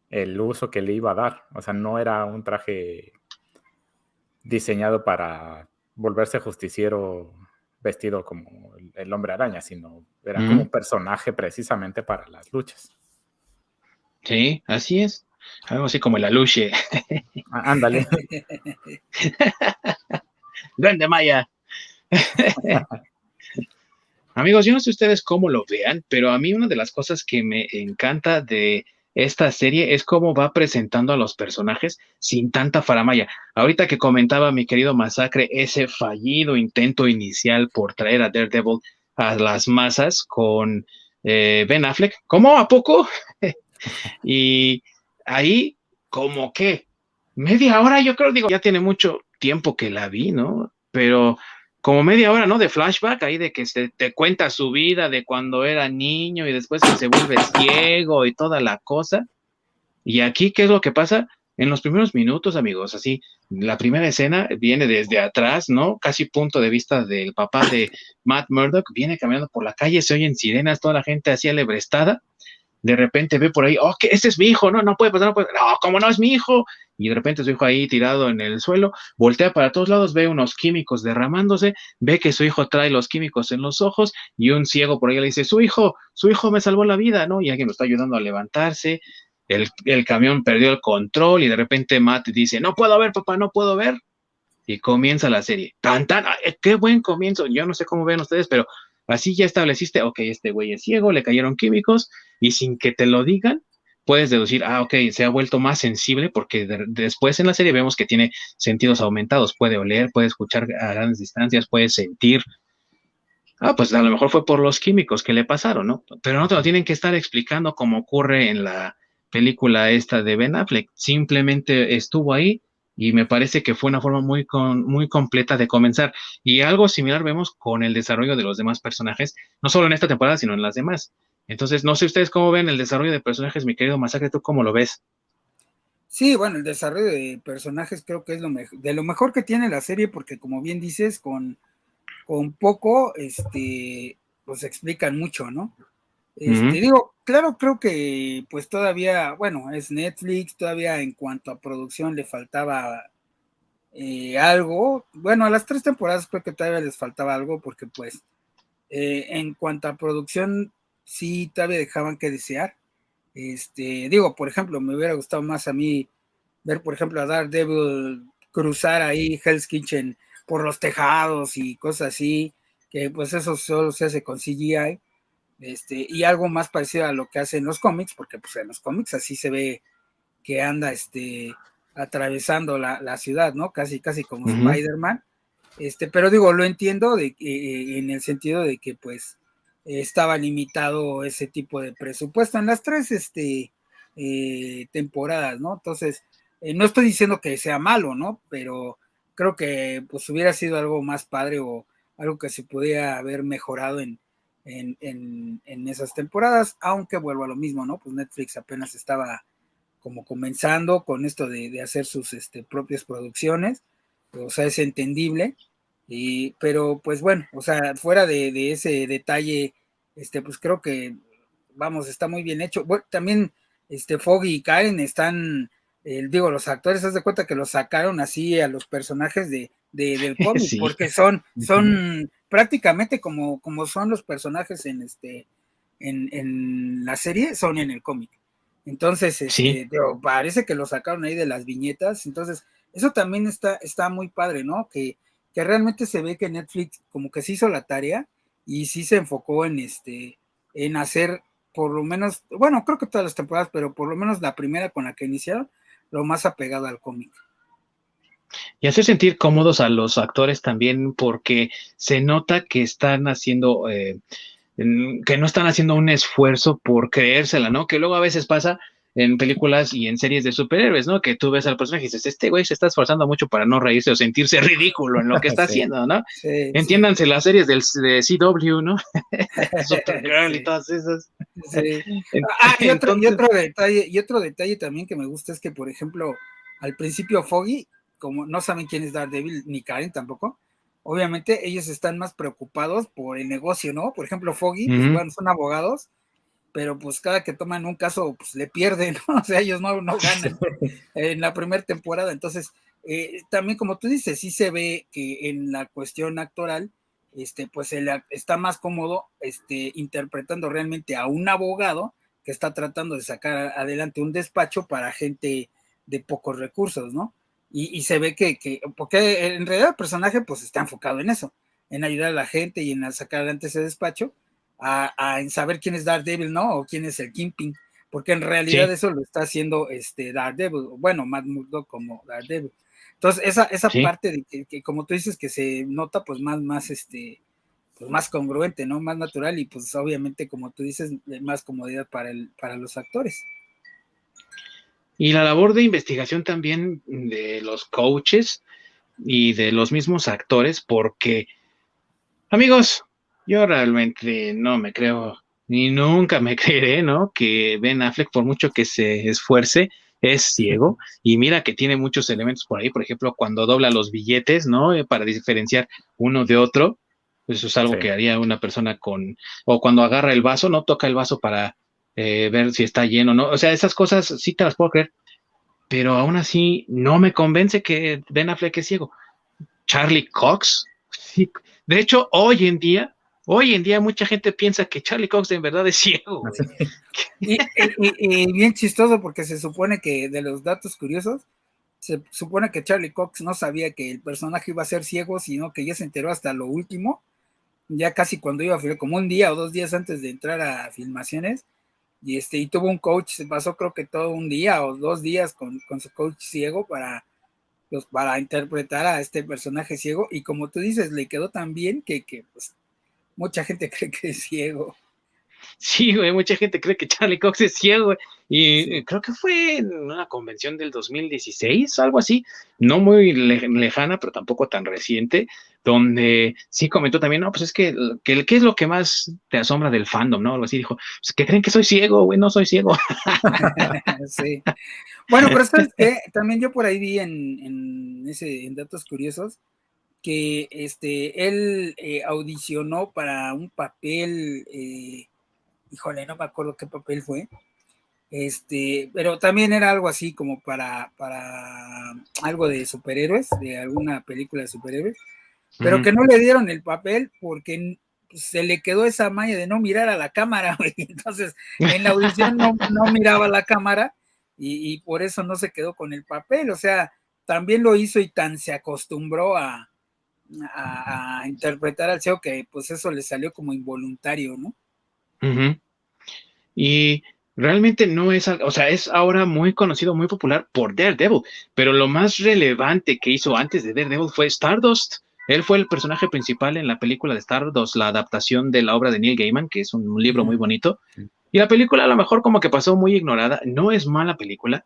el uso que le iba a dar. O sea, no era un traje diseñado para volverse justiciero vestido como el, hombre araña, sino era como un personaje precisamente para las luchas. Sí, así es. Algo así como la luche. Ah, ándale. Grande Maya. Amigos, yo no sé ustedes cómo lo vean, pero a mí una de las cosas que me encanta de esta serie es cómo va presentando a los personajes sin tanta faramaya. Ahorita que comentaba mi querido Masacre ese fallido intento inicial por traer a Daredevil a las masas con eh, Ben Affleck, ¿cómo? ¿A poco? y ahí, como que media hora, yo creo, digo, ya tiene mucho tiempo que la vi, ¿no? Pero como media hora, ¿no? De flashback ahí de que se te cuenta su vida de cuando era niño y después que se vuelve ciego y toda la cosa. Y aquí, ¿qué es lo que pasa? En los primeros minutos, amigos, así, la primera escena viene desde atrás, ¿no? Casi punto de vista del papá de Matt Murdock, viene caminando por la calle, se oyen sirenas, toda la gente así alebrestada, de repente ve por ahí, oh, que ese es mi hijo, no, no puede pasar, no puede, no, como no es mi hijo, y de repente su hijo ahí tirado en el suelo, voltea para todos lados, ve unos químicos derramándose, ve que su hijo trae los químicos en los ojos, y un ciego por ahí le dice, su hijo, su hijo me salvó la vida, ¿no? Y alguien lo está ayudando a levantarse, el, el camión perdió el control, y de repente Matt dice, no puedo ver, papá, no puedo ver, y comienza la serie. Tan, tan, qué buen comienzo. Yo no sé cómo ven ustedes, pero Así ya estableciste, ok, este güey es ciego, le cayeron químicos y sin que te lo digan, puedes deducir, ah, ok, se ha vuelto más sensible porque después en la serie vemos que tiene sentidos aumentados, puede oler, puede escuchar a grandes distancias, puede sentir. Ah, pues a lo mejor fue por los químicos que le pasaron, ¿no? Pero no te lo tienen que estar explicando como ocurre en la película esta de Ben Affleck. Simplemente estuvo ahí, y me parece que fue una forma muy, muy completa de comenzar. Y algo similar vemos con el desarrollo de los demás personajes, no solo en esta temporada, sino en las demás. Entonces, no sé ustedes cómo ven el desarrollo de personajes, mi querido Masacre, ¿tú cómo lo ves? Sí, bueno, el desarrollo de personajes creo que es lo de lo mejor que tiene la serie, porque como bien dices, con, con poco, este, pues explican mucho, ¿no? Este, Digo, claro, creo que pues todavía, bueno, es Netflix, todavía en cuanto a producción le faltaba eh, algo. Bueno, a las tres temporadas creo que todavía les faltaba algo porque pues eh, en cuanto a producción sí todavía dejaban que desear. Este, digo, por ejemplo, me hubiera gustado más a mí ver, por ejemplo, a Daredevil cruzar ahí Hell's Kitchen por los tejados y cosas así, que pues eso solo se hace con CGI, este, y algo más parecido a lo que hacen los cómics, porque pues en los cómics así se ve que anda este, atravesando la, ciudad, ¿no? Casi, casi como Spider-Man. Este, pero digo, lo entiendo de, eh, en el sentido de que pues estaba limitado ese tipo de presupuesto en las tres este, eh, temporadas, ¿no? Entonces, eh, no estoy diciendo que sea malo, ¿no? Pero creo que pues hubiera sido algo más padre o algo que se pudiera haber mejorado en, en, esas temporadas, aunque vuelvo a lo mismo, ¿no? Pues Netflix apenas estaba como comenzando con esto de, hacer sus este, propias producciones, o sea, es entendible, y, pero pues bueno, o sea, fuera de, ese detalle, este, pues creo que, vamos, está muy bien hecho. Bueno, también este, Foggy y Karen están, digo, los actores, haz de cuenta que los sacaron así a los personajes de, del cómic, porque son, son prácticamente como, como son los personajes en este, en, en la serie, son en el cómic. Entonces, este, parece que lo sacaron ahí de las viñetas. Entonces, eso también está, está muy padre, ¿no? Que, que realmente se ve que Netflix como que se hizo la tarea y sí se enfocó en este, en hacer por lo menos, bueno, creo que todas las temporadas, pero por lo menos la primera con la que iniciaron, lo más apegado al cómic. Y hacer sentir cómodos a los actores también, porque se nota que están haciendo eh, que no están haciendo un esfuerzo por creérsela, ¿no? Que luego a veces pasa en películas y en series de superhéroes, ¿no? Que tú ves al personaje y dices, este güey se está esforzando mucho para no reírse o sentirse ridículo en lo que está haciendo, ¿no? Entiéndanse las series del, de CW, ¿no? Supergirl y todas esas. Sí. Ah, y otro, y otro, detalle, y otro detalle también que me gusta es que, por ejemplo, al principio Foggy, como no saben quién es Daredevil, ni Karen tampoco, obviamente ellos están más preocupados por el negocio, ¿no? Por ejemplo, Foggy, pues, bueno, son abogados, pero pues cada que toman un caso, pues le pierden, ¿no? O sea, ellos no, no ganan en la primera temporada. Entonces, eh, también como tú dices, sí se ve que en la cuestión actoral, este, pues él está más cómodo este, interpretando realmente a un abogado que está tratando de sacar adelante un despacho para gente de pocos recursos, ¿no? Y, se ve que, porque en realidad el personaje pues está enfocado en eso, en ayudar a la gente y en sacar adelante ese despacho, a, en saber quién es Daredevil, ¿no? O quién es el Kingpin, porque en realidad eso lo está haciendo este Daredevil, bueno, Matt Murdock como Daredevil. Entonces, esa, esa parte de que, como tú dices, que se nota pues más, más, este, pues más congruente, ¿no? Más natural y pues obviamente, como tú dices, más comodidad para, el, para los actores. Y la labor de investigación también de los coaches y de los mismos actores, porque, amigos, yo realmente no me creo, ni nunca me creeré, ¿no? Que Ben Affleck, por mucho que se esfuerce, es ciego. Y mira que tiene muchos elementos por ahí, por ejemplo, cuando dobla los billetes, ¿no? Eh, para diferenciar uno de otro. Eso es algo que haría una persona con, o cuando agarra el vaso, no toca el vaso para eh, ver si está lleno, ¿no? O sea, esas cosas sí te las puedo creer, pero aún así no me convence que Ben Affleck es ciego. Charlie Cox, sí. De hecho, hoy en día, hoy en día mucha gente piensa que Charlie Cox en verdad es ciego. Y, y, bien chistoso porque se supone que de los datos curiosos, se supone que Charlie Cox no sabía que el personaje iba a ser ciego, sino que ya se enteró hasta lo último, ya casi cuando iba a como un día o dos días antes de entrar a filmaciones, y este, y tuvo un coach, se pasó creo que todo un día o dos días con, su coach ciego para, pues, para interpretar a este personaje ciego, y como tú dices, le quedó tan bien que, que pues, mucha gente cree que es ciego. Sí, güey, mucha gente cree que Charlie Cox es ciego, güey. Y creo que fue en una convención del 2016, algo así, no muy lejana, pero tampoco tan reciente, donde sí comentó también, no, pues es que, que ¿qué es lo que más te asombra del fandom, no? Algo así, dijo, pues que creen que soy ciego, güey, no soy ciego. sí. Bueno, pero sabes que también yo por ahí vi en, en, ese, en datos curiosos, que este, él eh, audicionó para un papel, eh, híjole, no me acuerdo qué papel fue, este, pero también era algo así como para, para algo de superhéroes, de alguna película de superhéroes, pero que no le dieron el papel porque se le quedó esa maña de no mirar a la cámara, güey. Entonces, en la audición no, no miraba la cámara y, por eso no se quedó con el papel. O sea, también lo hizo y tan se acostumbró a, a, interpretar al CEO que pues eso le salió como involuntario, ¿no? Y realmente no es, o sea, es ahora muy conocido, muy popular por Daredevil, pero lo más relevante que hizo antes de Daredevil fue Stardust. Él fue el personaje principal en la película de Stardust, la adaptación de la obra de Neil Gaiman, que es un libro muy bonito. Y la película a lo mejor como que pasó muy ignorada. No es mala película,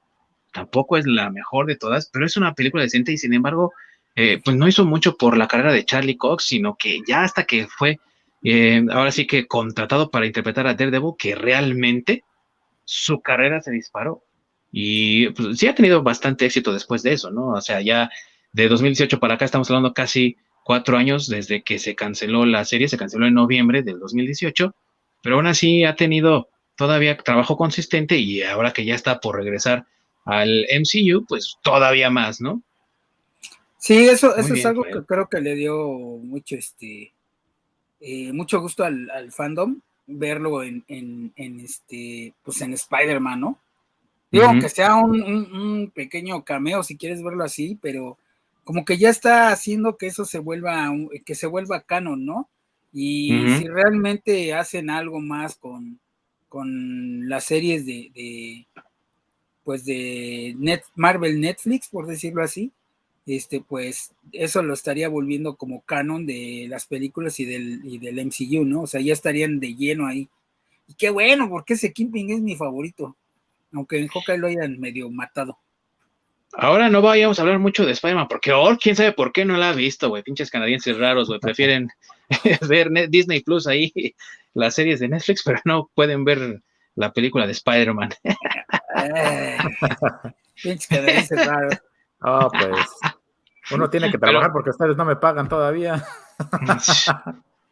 tampoco es la mejor de todas, pero es una película decente y sin embargo, eh, pues no hizo mucho por la carrera de Charlie Cox, sino que ya hasta que fue, eh, ahora sí que contratado para interpretar a Daredevil, que realmente su carrera se disparó. Y pues, sí ha tenido bastante éxito después de eso, ¿no? O sea, ya de 2018 para acá estamos hablando casi cuatro años desde que se canceló la serie, se canceló en noviembre del 2018, pero aún así ha tenido todavía trabajo consistente y ahora que ya está por regresar al MCU, pues todavía más, ¿no? Sí, eso, eso es algo que creo que le dio mucho, este, eh, mucho gusto al, fandom verlo en, este, pues en Spider-Man, ¿no? Digo, aunque sea un, pequeño cameo, si quieres verlo así, pero como que ya está haciendo que eso se vuelva, que se vuelva canon, ¿no? Y si realmente hacen algo más con, con las series de, pues de Net, Marvel Netflix, por decirlo así, este, pues eso lo estaría volviendo como canon de las películas y del, y del MCU, ¿no? O sea, ya estarían de lleno ahí. Y qué bueno, porque ese Kimping es mi favorito, aunque en Hawkeye lo hayan medio matado. Ahora no vayamos a hablar mucho de Spider-Man, porque ahora quién sabe por qué no la ha visto, güey. Pinches canadienses raros, güey. Prefieren ver Disney Plus ahí, las series de Netflix, pero no pueden ver la película de Spider-Man. Eh, pinches canadienses raros. Ah, pues. Uno tiene que trabajar porque ustedes no me pagan todavía.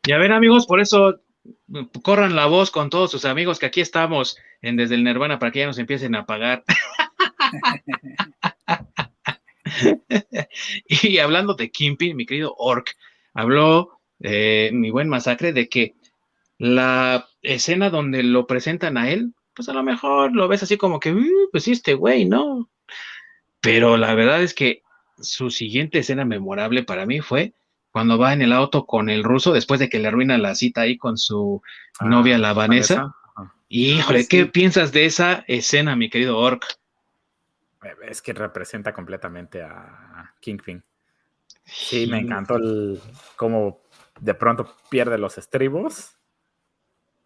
y a ver, amigos, por eso corran la voz con todos sus amigos que aquí estamos en Desde el Nirvana para que ya nos empiecen a pagar. y hablando de Kimping, mi querido Orc, habló eh, mi buen masacre de que la escena donde lo presentan a él, pues a lo mejor lo ves así como que, pues sí, este güey, ¿no? Pero la verdad es que su siguiente escena memorable para mí fue cuando va en el auto con el ruso después de que le arruina la cita ahí con su ah, novia, la Vanessa. Híjole, ah, ¿qué piensas de esa escena, mi querido Orc? Es que representa completamente a Kingpin. Sí, me encantó el cómo de pronto pierde los estribos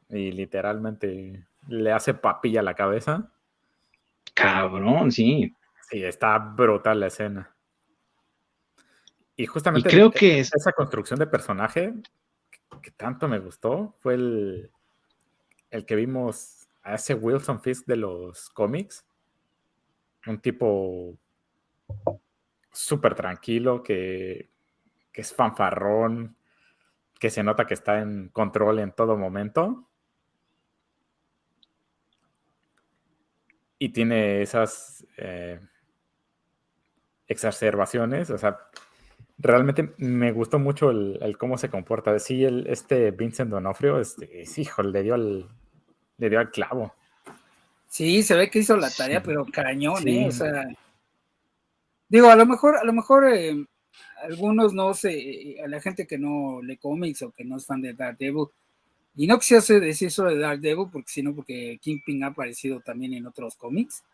y literalmente le hace papilla a la cabeza. Cabrón, sí. Sí, está brutal la escena. Y justamente creo que esa construcción de personaje que tanto me gustó fue el, el que vimos a ese Wilson Fisk de los cómics un tipo súper tranquilo, que, es fanfarrón, que se nota que está en control en todo momento. Y tiene esas eh, exacerbaciones, o sea, realmente me gustó mucho el, cómo se comporta. Sí, el, este Vincent Donofrio, este, hijo, le dio le dio al clavo. Sí, se ve que hizo la tarea, pero cañón, ¿eh? O sea, digo, a lo mejor, a lo mejor eh, algunos no sé, a la gente que no lee cómics o que no es fan de Daredevil, y no quisiera decir eso de Daredevil, porque sino porque Kingpin ha aparecido también en otros cómics,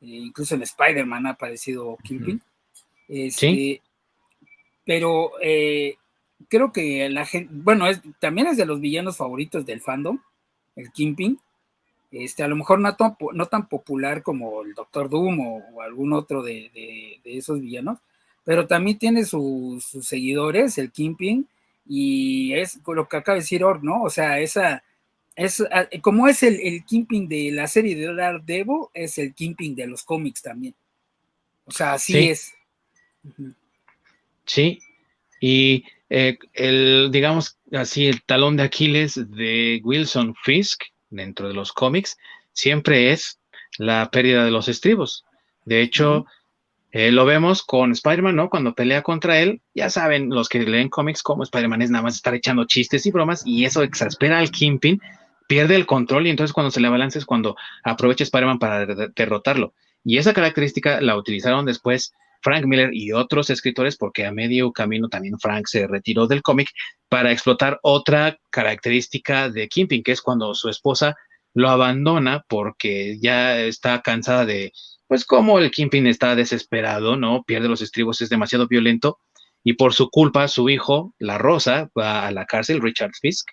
eh, incluso en Spider-Man ha aparecido Kingpin. Este, ¿Sí? Pero eh, creo que la gente, bueno, es, también es de los villanos favoritos del fandom, el Kingpin este, a lo mejor no tan, no tan popular como el Doctor Doom o, algún otro de, esos villanos, pero también tiene sus seguidores, el Kingpin, y es lo que acaba de decir Or, ¿no? O sea, esa, es, como es el, el Kingpin de la serie de Daredevil, es el Kingpin de los cómics también. O sea, así es. Sí, y eh, el, digamos así, el talón de Aquiles de Wilson Fisk dentro de los cómics siempre es la pérdida de los estribos. De hecho, Eh, lo vemos con Spider-Man, ¿no? Cuando pelea contra él, ya saben los que leen cómics cómo Spider-Man es nada más estar echando chistes y bromas y eso exaspera al Kingpin, pierde el control y entonces cuando se le balance es cuando aprovecha Spider-Man para derrotarlo. Y esa característica la utilizaron después Frank Miller y otros escritores porque a medio camino también Frank se retiró del cómic para explotar otra característica de Kingpin, que es cuando su esposa lo abandona porque ya está cansada de pues como el Kingpin está desesperado, ¿no? Pierde los estribos, es demasiado violento y por su culpa su hijo, la Rosa, va a la cárcel, Richard Fisk,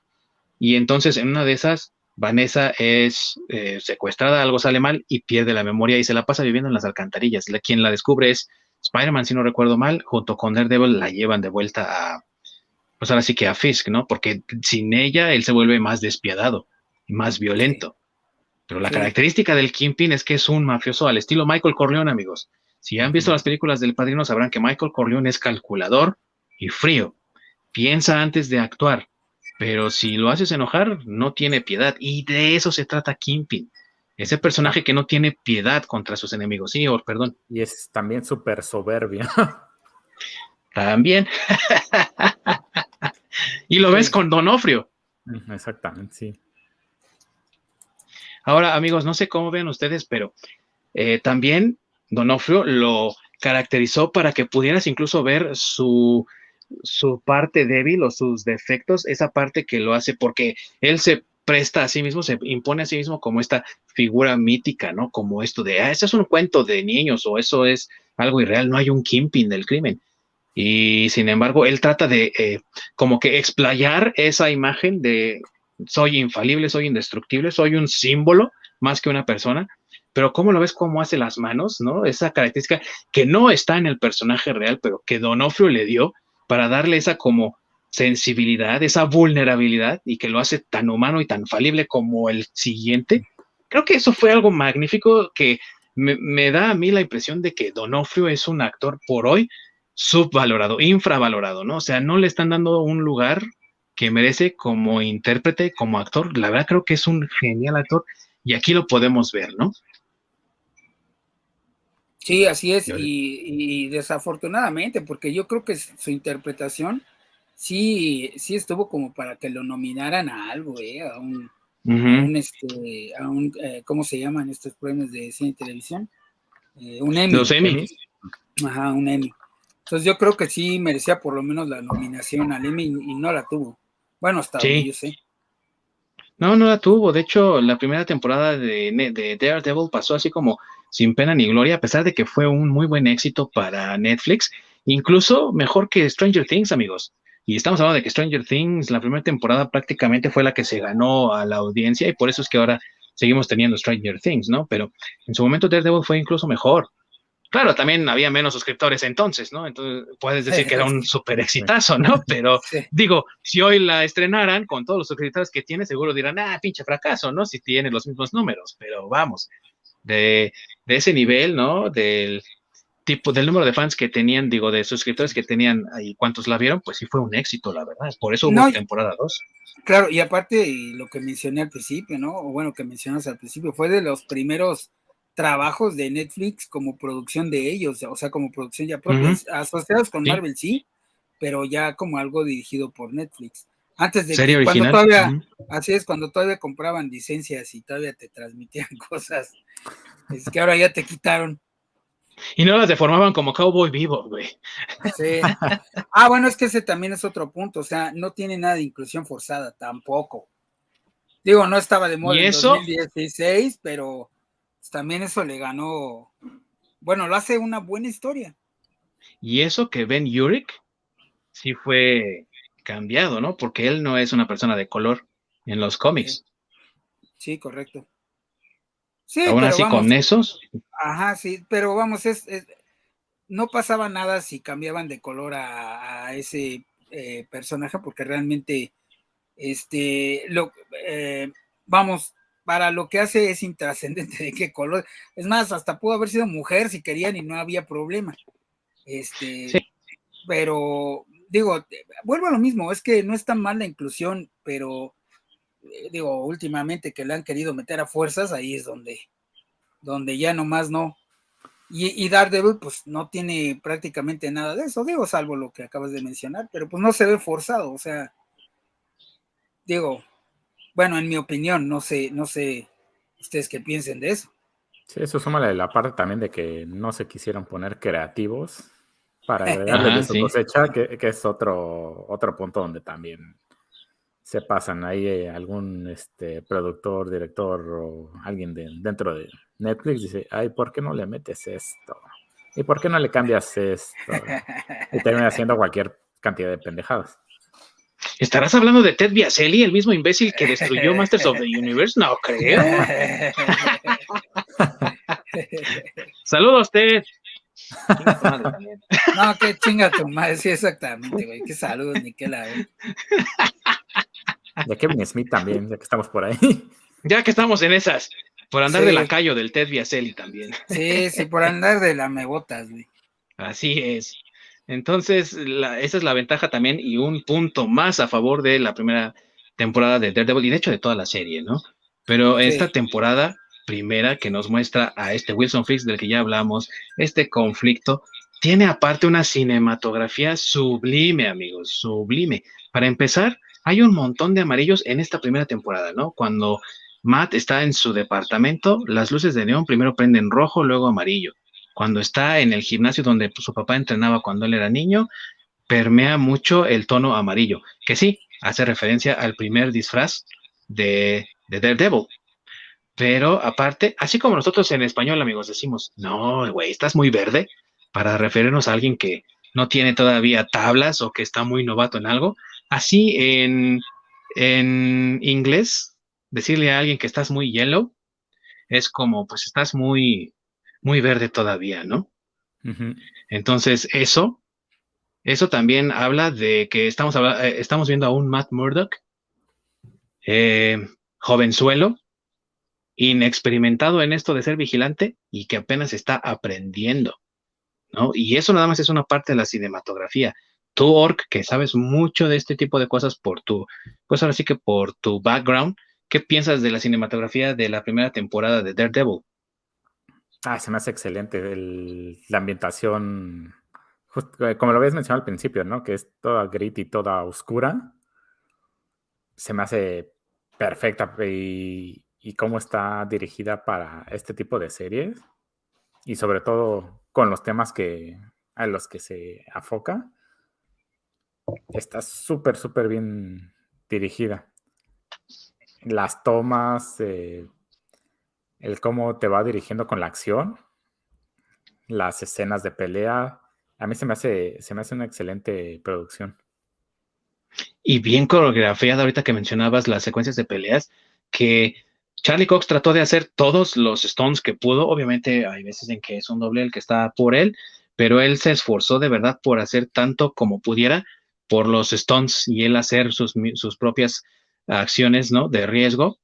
y entonces en una de esas Vanessa es eh, secuestrada, algo sale mal y pierde la memoria y se la pasa viviendo en las alcantarillas. quien la descubre es Spider-Man, si no recuerdo mal, junto con Daredevil la llevan de vuelta a, pues ahora sí que a Fisk, ¿no? Porque sin ella él se vuelve más despiadado y más violento. Pero la característica del Kingpin es que es un mafioso al estilo Michael Corleone, amigos. Si han visto las películas del Padrino, sabrán que Michael Corleone es calculador y frío. Piensa antes de actuar, pero si lo haces enojar, no tiene piedad. Y de eso se trata Kingpin. Ese personaje que no tiene piedad contra sus enemigos. Sí, or, perdón. Y es también súper soberbio. También. y lo ves con Donofrio. Exactamente, sí. Ahora, amigos, no sé cómo ven ustedes, pero eh, también Donofrio lo caracterizó para que pudieras incluso ver su, su parte débil o sus defectos, esa parte que lo hace porque él se presta a sí mismo, se impone a sí mismo como esta figura mítica, ¿no? Como esto de, ah, eso es un cuento de niños o eso es algo irreal, no hay un kimping del crimen. Y sin embargo, él trata de eh, como que explayar esa imagen de soy infalible, soy indestructible, soy un símbolo más que una persona, pero ¿cómo lo ves cómo hace las manos, no? Esa característica que no está en el personaje real, pero que Donofrio le dio para darle esa como sensibilidad, esa vulnerabilidad y que lo hace tan humano y tan falible como el siguiente. Creo que eso fue algo magnífico que me, me da a mí la impresión de que Donofrio es un actor por hoy subvalorado, infravalorado, ¿no? O sea, no le están dando un lugar que merece como intérprete, como actor. La verdad creo que es un genial actor y aquí lo podemos ver, ¿no? Sí, así es, y, desafortunadamente, porque yo creo que su interpretación sí, sí estuvo como para que lo nominaran a algo, ¿eh? a un, este, a un eh, ¿cómo se llaman estos premios de cine y televisión? Eh, un Emmy. Los Emmy. Ajá, un Emmy. Entonces yo creo que sí merecía por lo menos la nominación al Emmy y no la tuvo. Bueno, hasta sí. yo sé. No, no la tuvo. De hecho, la primera temporada de, de, Daredevil pasó así como sin pena ni gloria, a pesar de que fue un muy buen éxito para Netflix, incluso mejor que Stranger Things, amigos. Y estamos hablando de que Stranger Things, la primera temporada prácticamente fue la que se ganó a la audiencia y por eso es que ahora seguimos teniendo Stranger Things, ¿no? Pero en su momento Daredevil fue incluso mejor. Claro, también había menos suscriptores entonces, ¿no? Entonces puedes decir que era un súper exitazo, ¿no? Pero digo, si hoy la estrenaran con todos los suscriptores que tiene, seguro dirán, ah, pinche fracaso, ¿no? Si tiene los mismos números, pero vamos, de, ese nivel, ¿no? Del tipo, del número de fans que tenían, digo, de suscriptores que tenían y cuántos la vieron, pues sí fue un éxito, la verdad. Por eso hubo temporada 2. Claro, y aparte lo que mencioné al principio, ¿no? O bueno, que mencionas al principio, fue de los primeros trabajos de Netflix como producción de ellos, o sea, como producción ya propia, asociados con Marvel, sí, pero ya como algo dirigido por Netflix. Antes de que, cuando todavía, así es, cuando todavía compraban licencias y todavía te transmitían cosas, es que ahora ya te quitaron. Y no las deformaban como Cowboy Vivo, güey. Sí. Ah, bueno, es que ese también es otro punto, o sea, no tiene nada de inclusión forzada tampoco. Digo, no estaba de moda en 2016, pero también eso le ganó, bueno, lo hace una buena historia. Y eso que Ben Yurik sí fue cambiado, ¿no? Porque él no es una persona de color en los cómics. Sí, correcto. Sí, Aún así con esos. Ajá, sí, pero vamos, es, no pasaba nada si cambiaban de color a, ese eh, personaje, porque realmente, este, lo, eh, vamos, para lo que hace es intrascendente de qué color. Es más, hasta pudo haber sido mujer si querían y no había problema. Este, pero digo, vuelvo a lo mismo, es que no es tan mal la inclusión, pero digo, últimamente que le han querido meter a fuerzas, ahí es donde, donde ya nomás no. Y, y, Daredevil, pues no tiene prácticamente nada de eso, digo, salvo lo que acabas de mencionar, pero pues no se ve forzado, o sea, digo, bueno, en mi opinión, no sé, no sé ustedes qué piensen de eso. Sí, eso suma la parte también de que no se quisieron poner creativos para agregarle ah, su cosecha, que, es otro, otro punto donde también se pasan ahí eh, algún este, productor, director o alguien de, dentro de Netflix dice, ay, ¿por qué no le metes esto? ¿Y por qué no le cambias esto? Y termina haciendo cualquier cantidad de pendejadas. ¿Estarás hablando de Ted Biaselli, el mismo imbécil que destruyó Masters of the Universe? No creo. Saludos, Ted. No, qué chinga tu madre, sí, exactamente, güey. Qué salud, ni qué la. De Kevin Smith también, ya que estamos por ahí. Ya que estamos en esas, por andar de lacayo del Ted Biaselli también. Sí, sí, por andar de la mebotas, güey. Así es. Entonces, esa es la ventaja también y un punto más a favor de la primera temporada de Daredevil y de hecho de toda la serie, ¿no? Pero esta temporada primera que nos muestra a este Wilson Fix del que ya hablamos, este conflicto, tiene aparte una cinematografía sublime, amigos, sublime. Para empezar, hay un montón de amarillos en esta primera temporada, ¿no? Cuando Matt está en su departamento, las luces de neón primero prenden rojo, luego amarillo cuando está en el gimnasio donde su papá entrenaba cuando él era niño, permea mucho el tono amarillo, que sí, hace referencia al primer disfraz de, de Daredevil. Pero aparte, así como nosotros en español, amigos, decimos, no, güey, estás muy verde, para referirnos a alguien que no tiene todavía tablas o que está muy novato en algo, así en, en inglés, decirle a alguien que estás muy yellow, es como, pues estás muy, muy verde todavía, ¿no? Entonces, eso, eso también habla de que estamos, eh, estamos viendo a un Matt Murdock, eh, jovenzuelo, inexperimentado en esto de ser vigilante y que apenas está aprendiendo, ¿no? Y eso nada más es una parte de la cinematografía. Tú, Orc, que sabes mucho de este tipo de cosas por tu, pues ahora sí que por tu background, ¿qué piensas de la cinematografía de la primera temporada de Daredevil? Ah, se me hace excelente la ambientación, eh, como lo habías mencionado al principio, ¿no? Que es toda grit y toda oscura. Se me hace perfecta y, y cómo está dirigida para este tipo de series y sobre todo con los temas que a los que se afoca. Está súper, súper bien dirigida. Las tomas, eh, el cómo te va dirigiendo con la acción, las escenas de pelea. A mí se me hace, se me hace una excelente producción. Y bien coreografiada ahorita que mencionabas las secuencias de peleas, que Charlie Cox trató de hacer todos los stones que pudo. Obviamente hay veces en que es un doble el que está por él, pero él se esforzó de verdad por hacer tanto como pudiera por los stones y él hacer sus, sus propias acciones ¿no? de riesgo.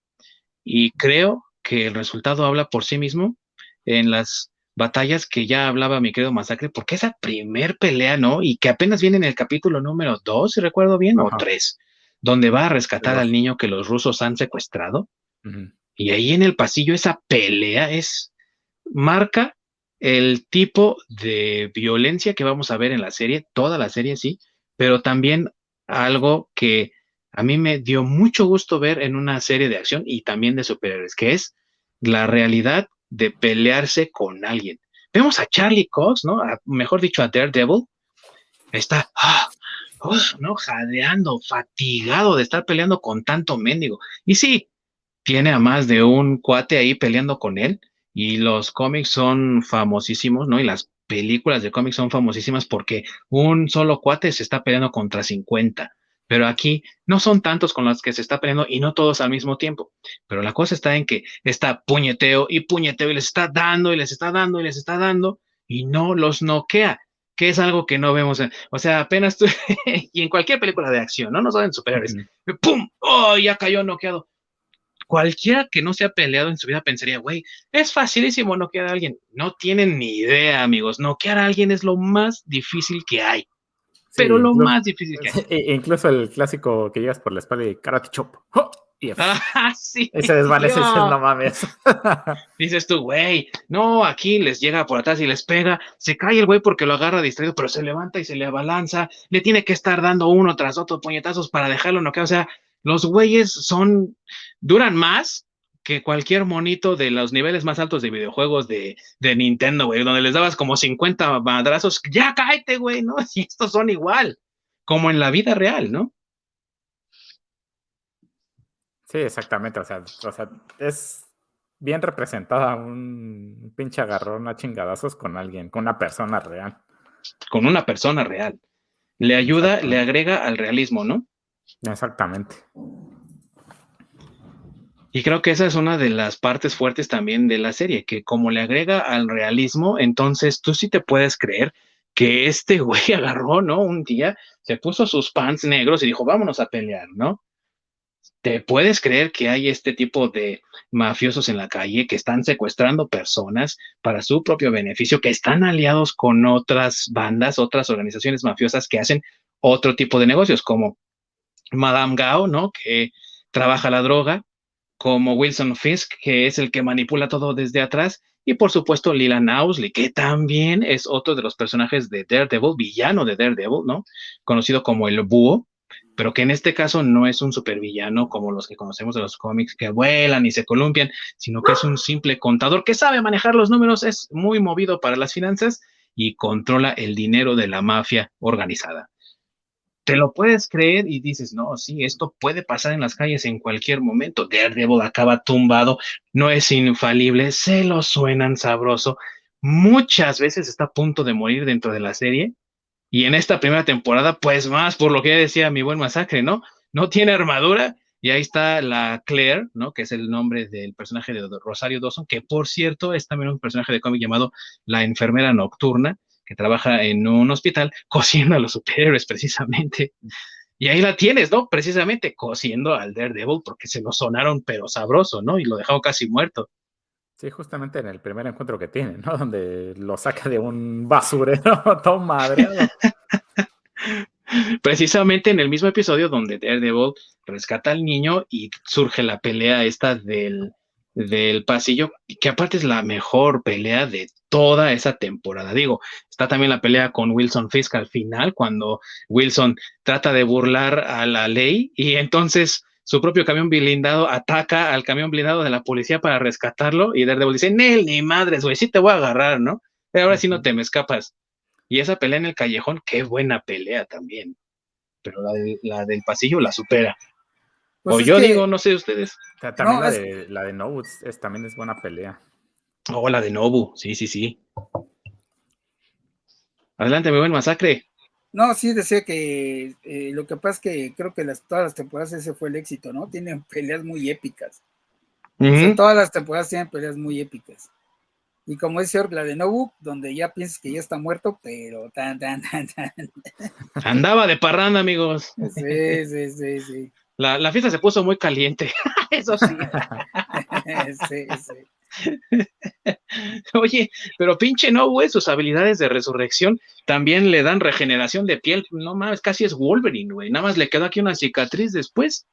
Y creo que el resultado habla por sí mismo en las batallas que ya hablaba mi querido Masacre, porque esa primer pelea, ¿no? Y que apenas viene en el capítulo número dos, si recuerdo bien, o tres, donde va a rescatar al niño que los rusos han secuestrado. Y ahí en el pasillo esa pelea es, marca el tipo de violencia que vamos a ver en la serie, toda la serie sí, pero también algo que a mí me dio mucho gusto ver en una serie de acción y también de superhéroes, que es la realidad de pelearse con alguien. Vemos a Charlie Cox, ¿no? mejor dicho, a Daredevil. Está, ah, ¿no? Jadeando, fatigado de estar peleando con tanto mendigo. Y sí, tiene a más de un cuate ahí peleando con él. Y los cómics son famosísimos, ¿no? Y las películas de cómics son famosísimas porque un solo cuate se está peleando contra 50 pero aquí no son tantos con los que se está peleando y no todos al mismo tiempo. Pero la cosa está en que está puñeteo y puñeteo y les está dando y les está dando y les está dando y no los noquea, que es algo que no vemos. En, o sea, apenas tú, y en cualquier película de acción, no nos en superhéroes, ¡pum! ¡Oh! Ya cayó noqueado. Cualquiera que no se ha peleado en su vida pensaría, güey, es facilísimo noquear a alguien. No tienen ni idea, amigos. Noquear a alguien es lo más difícil que hay pero lo más difícil que hay. E incluso el clásico que llegas por la espalda y karate chop. Y, ah, sí, se desvanece no mames. Dices tú, güey, no, aquí les llega por atrás y les pega, se cae el güey porque lo agarra distraído, pero se levanta y se le abalanza, le tiene que estar dando uno tras otro puñetazos para dejarlo no que, o sea, los güeyes son, duran más que cualquier monito de los niveles más altos de videojuegos de, de Nintendo, güey, donde les dabas como 50 madrazos, ya cáete, güey, ¿no? Y estos son igual, como en la vida real, ¿no? Sí, exactamente. O sea, o sea, es bien representada un pinche agarrón a chingadazos con alguien, con una persona real. Con una persona real. Le ayuda, le agrega al realismo, ¿no? Exactamente. Y creo que esa es una de las partes fuertes también de la serie, que como le agrega al realismo, entonces tú sí te puedes creer que este güey agarró, ¿no? Un día se puso sus pants negros y dijo, vámonos a pelear, ¿no? ¿Te puedes creer que hay este tipo de mafiosos en la calle que están secuestrando personas para su propio beneficio, que están aliados con otras bandas, otras organizaciones mafiosas que hacen otro tipo de negocios, como Madame Gao, ¿no? Que trabaja la droga, como Wilson Fisk, que es el que manipula todo desde atrás, y por supuesto Lila Owsley, que también es otro de los personajes de Daredevil, villano de Daredevil, ¿no? Conocido como el Búho, pero que en este caso no es un supervillano como los que conocemos de los cómics que vuelan y se columpian, sino que es un simple contador que sabe manejar los números, es muy movido para las finanzas y controla el dinero de la mafia organizada. Te lo puedes creer y dices, no, sí, esto puede pasar en las calles en cualquier momento. Daredevil acaba tumbado, no es infalible, se lo suenan sabroso. Muchas veces está a punto de morir dentro de la serie y en esta primera temporada, pues más, por lo que decía mi buen masacre, ¿no? No tiene armadura. Y ahí está la Claire, ¿no? Que es el nombre del personaje de Rosario Dawson, que por cierto es también un personaje de cómic llamado La Enfermera Nocturna, que trabaja en un hospital cosiendo a los superhéroes precisamente. Y ahí la tienes, ¿no? Precisamente cosiendo al Daredevil porque se lo sonaron pero sabroso, ¿no? Y lo dejaron casi muerto. Sí, justamente en el primer encuentro que tiene, ¿no? Donde lo saca de un basurero todo madre. Precisamente en el mismo episodio donde Daredevil rescata al niño y surge la pelea esta del, del pasillo, que aparte es la mejor pelea de toda esa temporada. Digo, está también la pelea con Wilson Fisk al final, cuando Wilson trata de burlar a la ley y entonces su propio camión blindado ataca al camión blindado de la policía para rescatarlo y Daredevil dice, Nel, ni madres, güey, sí te voy a agarrar, ¿no? Pero ahora sí no te me escapas. Y esa pelea en el callejón, qué buena pelea también. Pero la, del pasillo la supera. Pues o yo digo, no sé ustedes. También la, de, la de Nobu es, también es buena pelea. Oh, la de Nobu, sí, sí, sí. Adelante, mi buen masacre. No, sí decía que eh, lo que pasa es que creo que las, todas las temporadas ese fue el éxito, ¿no? Tienen peleas muy épicas. todas las temporadas tienen peleas muy épicas. Y como dice la de Nobu, donde ya piensas que ya está muerto, pero tan, tan, tan, tan. Andaba de parranda, amigos. Sí, sí, sí, sí. La, la fiesta se puso muy caliente. Eso sí. sí, sí. Oye, pero pinche no, güey, sus habilidades de resurrección también le dan regeneración de piel. No más, casi es Wolverine, güey. Nada más le quedó aquí una cicatriz después.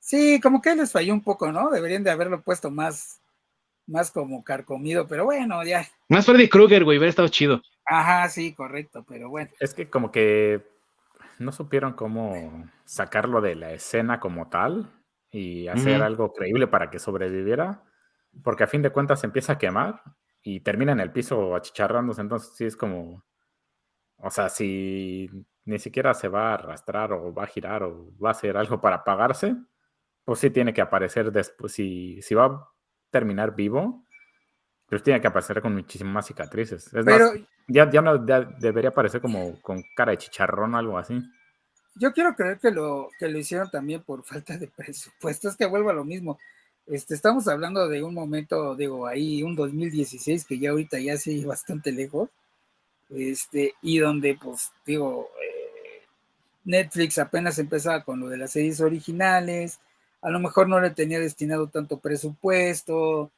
Sí, como que les falló un poco, ¿no? Deberían de haberlo puesto más, más como carcomido, pero bueno, ya. Más Freddy Krueger, güey, hubiera estado chido. Ajá, sí, correcto, pero bueno. Es que como que no supieron cómo sacarlo de la escena como tal y hacer algo creíble para que sobreviviera porque a fin de cuentas se empieza a quemar y termina en el piso achicharrándose, entonces sí es como, o sea, si ni siquiera se va a arrastrar o va a girar o va a hacer algo para apagarse, pues sí tiene que aparecer después, si, si va a terminar vivo, pues tiene que aparecer con muchísimas cicatrices. Es Pero, más, ya, ya no debería aparecer como con cara de chicharrón o algo así. Yo quiero creer que lo, que lo hicieron también por falta de presupuesto, es que vuelva a lo mismo. Este, estamos hablando de un momento, digo, ahí un 2016 que ya ahorita ya sí bastante lejos, este, y donde, pues, digo, eh, Netflix apenas empezaba con lo de las series originales, a lo mejor no le tenía destinado tanto presupuesto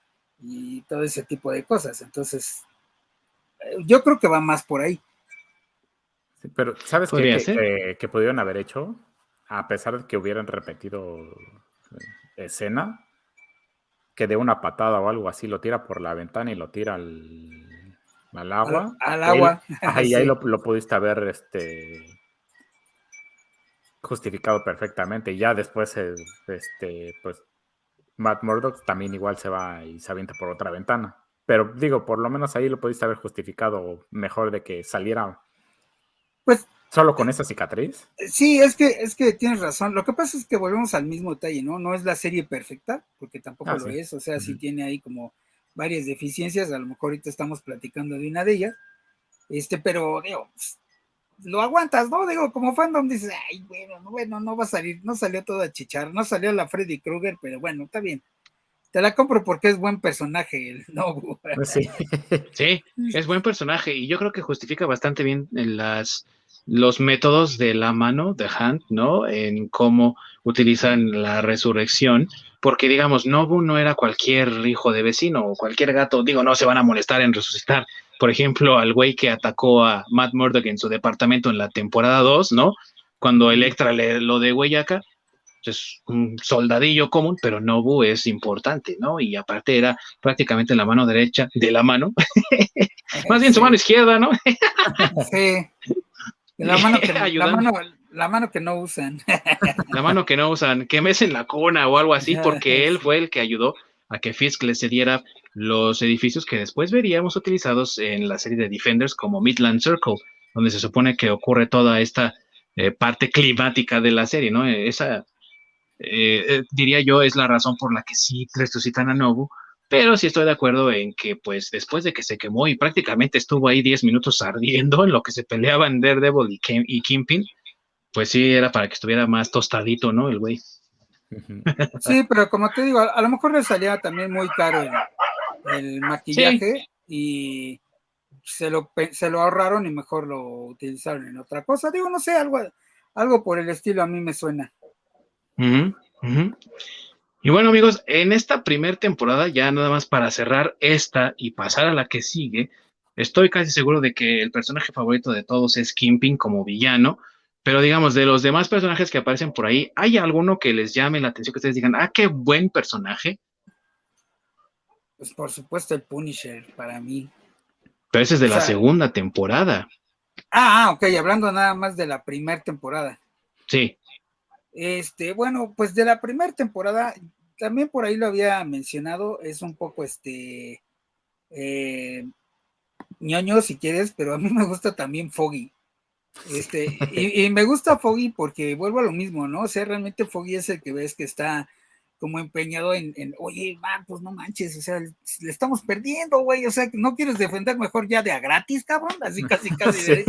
y todo ese tipo de cosas. Entonces, eh, yo creo que va más por ahí. pero, ¿sabes qué que, que, pudieron haber hecho? A pesar de que hubieran repetido escena que de una patada o algo así lo tira por la ventana y lo tira al, agua. Al, agua. ahí, ahí lo, pudiste ver este, justificado perfectamente. Y ya después, eh, este, pues, Matt Murdock también igual se va y se avienta por otra ventana. Pero digo, por lo menos ahí lo pudiste haber justificado mejor de que saliera. Pues ¿Solo con esa cicatriz? Sí, es que, es que tienes razón. Lo que pasa es que volvemos al mismo detalle, ¿no? No es la serie perfecta, porque tampoco ah, lo es. O sea, sí tiene ahí como varias deficiencias. A lo mejor ahorita estamos platicando de una de ellas. Este, pero digo, lo aguantas, ¿no? Digo, como fandom dices, ay, bueno, no, bueno, no va a salir, no salió todo a chichar, no salió la Freddy Krueger, pero bueno, está bien. Te la compro porque es buen personaje el Nobu. Sí. sí, es buen personaje y yo creo que justifica bastante bien las los métodos de la mano de Hunt, ¿no? En cómo utilizan la resurrección, porque digamos, Nobu no era cualquier hijo de vecino o cualquier gato, digo, no se van a molestar en resucitar. Por ejemplo, al güey que atacó a Matt Murdock en su departamento en la temporada 2, ¿no? Cuando Electra le lo de Hueyaca, es un soldadillo común, pero Nobu es importante, ¿no? Y aparte era prácticamente la mano derecha de la mano, más bien su mano izquierda, ¿no? sí. La mano, que, la, mano, que no usan. La mano que no usan, que en la cona o algo así, porque él fue el que ayudó a que Fisk le cediera los edificios que después veríamos utilizados en la serie de Defenders como Midland Circle, donde se supone que ocurre toda esta eh, parte climática de la serie, ¿no? Esa, eh, eh, diría yo, es la razón por la que sí resucitan a Nobu, pero sí estoy de acuerdo en que, pues, después de que se quemó y prácticamente estuvo ahí 10 minutos ardiendo en lo que se peleaban Daredevil y, Kim, y Kingpin, pues sí era para que estuviera más tostadito, ¿no? El güey. Sí, pero como te digo, a, lo mejor le salía también muy caro el, maquillaje y se lo, se lo ahorraron y mejor lo utilizaron en otra cosa. Digo, no sé, algo, algo por el estilo a mí me suena. Y bueno, amigos, en esta primera temporada, ya nada más para cerrar esta y pasar a la que sigue, estoy casi seguro de que el personaje favorito de todos es Kimping como villano, pero digamos, de los demás personajes que aparecen por ahí, ¿hay alguno que les llame la atención, que ustedes digan, ah, qué buen personaje? Pues por supuesto el Punisher, para mí. Pero ese es de la segunda temporada. Ah, ah, ok, hablando nada más de la primera temporada. Sí. Este, bueno, pues de la primera temporada, también por ahí lo había mencionado, es un poco este eh, ñoño si quieres, pero a mí me gusta también Foggy. Este, y, me gusta Foggy porque vuelvo a lo mismo, ¿no? O sea, realmente Foggy es el que ves que está como empeñado en, oye, man, pues no manches, o sea, le estamos perdiendo, güey, o sea, no quieres defender mejor ya de a gratis, cabrón, así casi, casi.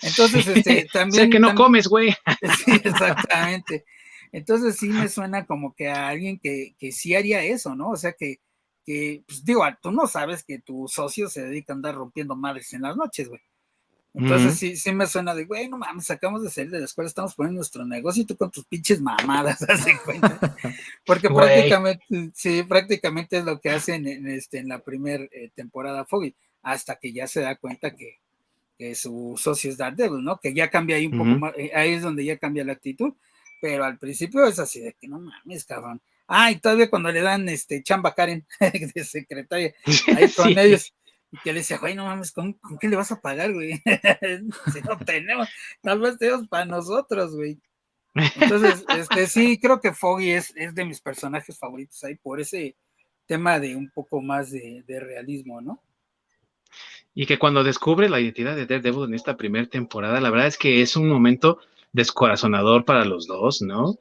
Entonces, este, también. Sé que no comes, güey. Sí, exactamente. Entonces sí me suena como que a alguien que, que sí haría eso, ¿no? O sea que, que, pues digo, tú no sabes que tu socio se dedica a andar rompiendo madres en las noches, güey. Entonces sí, sí me suena de, güey, no mames, sacamos de salir de la escuela, estamos poniendo nuestro negocio y tú con tus pinches mamadas, hace cuenta. Porque prácticamente, sí, prácticamente es lo que hacen en, este, en la primera eh, temporada Foggy, hasta que ya se da cuenta que, su socio es Daredevil, ¿no? Que ya cambia ahí un poco más, eh, ahí es donde ya cambia la actitud, pero al principio es así de que no mames, cabrón. Ah, y todavía cuando le dan este chamba Karen de secretaria ahí con ellos, y que le dice, güey, no mames, ¿con, qué le vas a pagar, güey? si no tenemos, tal vez tenemos para nosotros, güey. Entonces, este sí, creo que Foggy es, es de mis personajes favoritos ahí por ese tema de un poco más de realismo, ¿no? y que cuando descubre la identidad de Daredevil en esta primera temporada, la verdad es que es un momento descorazonador para los dos, ¿no?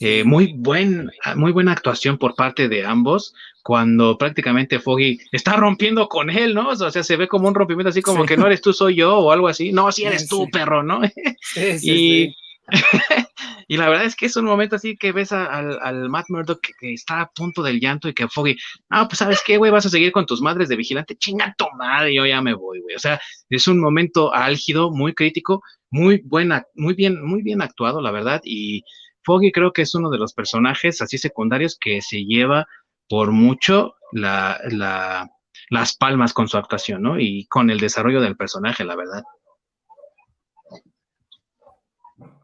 Eh, muy, buen, muy buena actuación por parte de ambos cuando prácticamente Foggy está rompiendo con él, ¿no? O sea, se ve como un rompimiento así como que no eres tú, soy yo o algo así. No, sí eres tú, perro, ¿no? Y y la verdad es que es un momento así que ves al, al Matt Murdock que, está a punto del llanto y que Foggy, ah, pues sabes qué, güey, vas a seguir con tus madres de vigilante, chinga tu madre, yo ya me voy, güey. O sea, es un momento álgido, muy crítico, muy buena, muy bien, muy bien actuado, la verdad. Y Foggy creo que es uno de los personajes así secundarios que se lleva por mucho la, la, las palmas con su actuación, ¿no? Y con el desarrollo del personaje, la verdad.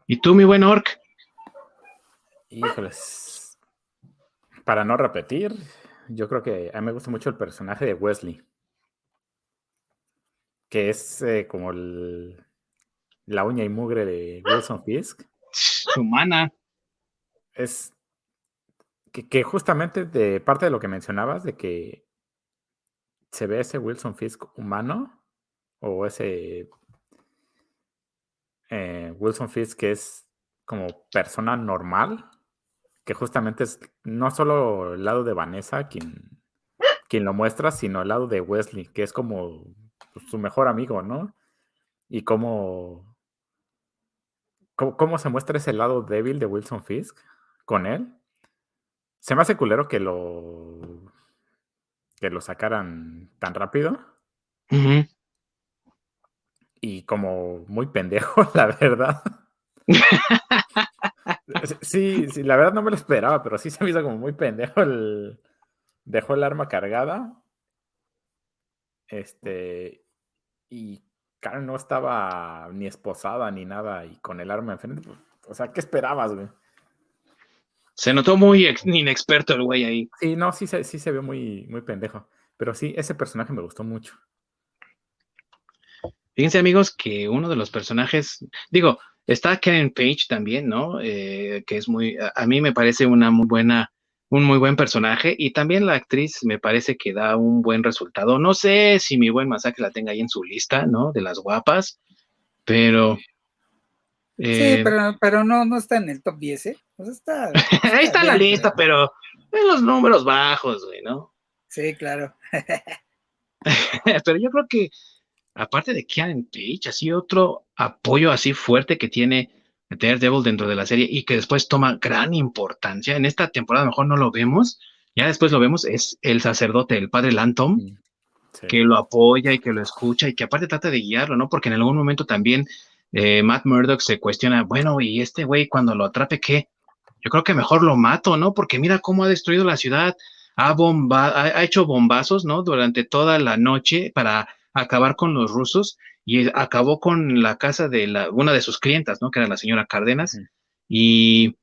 ¿Y tú, mi buen Orc? Híjoles. para no repetir, yo creo que a mí me gusta mucho el personaje de Wesley, que es eh, como la uña y mugre de Wilson Fisk. Humana. Es que, justamente de parte de lo que mencionabas, de que se ve ese Wilson Fisk humano, o ese eh, Wilson Fisk que es como persona normal, que justamente es no solo el lado de Vanessa quien, quien lo muestra, sino el lado de Wesley, que es como su mejor amigo, ¿no? Y cómo, cómo, se muestra ese lado débil de Wilson Fisk con él. Se me hace culero que lo que lo sacaran tan rápido. Y como muy pendejo, la verdad. Sí, sí, la verdad no me lo esperaba, pero sí se me hizo como muy pendejo el. Dejó el arma cargada. Este. Y Karen no estaba ni esposada ni nada. Y con el arma enfrente. Pues, o sea, ¿qué esperabas, güey? Se notó muy inexperto el güey ahí. Sí, no, sí, sí se ve muy, muy pendejo. Pero sí, ese personaje me gustó mucho. Fíjense, amigos, que uno de los personajes, digo, Está Karen Page también, ¿no? Eh, que es muy, a mí me parece una muy buena, un muy buen personaje y también la actriz me parece que da un buen resultado. No sé si mi buen masacre la tenga ahí en su lista, ¿no? De las guapas, pero... sí, eh, pero, pero no, no está en el top 10, ¿eh? está, ahí está la lista, pero en los números bajos, güey, ¿no? Sí, claro. pero yo creo que aparte de Keanu Page, así otro apoyo así fuerte que tiene Daredevil dentro de la serie y que después toma gran importancia. En esta temporada a lo mejor no lo vemos, ya después lo vemos, es el sacerdote, el padre Lantom, que lo apoya y que lo escucha y que aparte trata de guiarlo, ¿no? Porque en algún momento también eh, Matt Murdock se cuestiona, bueno, ¿y este güey cuando lo atrape qué? Yo creo que mejor lo mato, ¿no? Porque mira cómo ha destruido la ciudad, ha, bomba ha hecho bombazos, ¿no? Durante toda la noche para acabar con los rusos y acabó con la casa de la, una de sus clientas, ¿no? Que era la señora Cárdenas. Y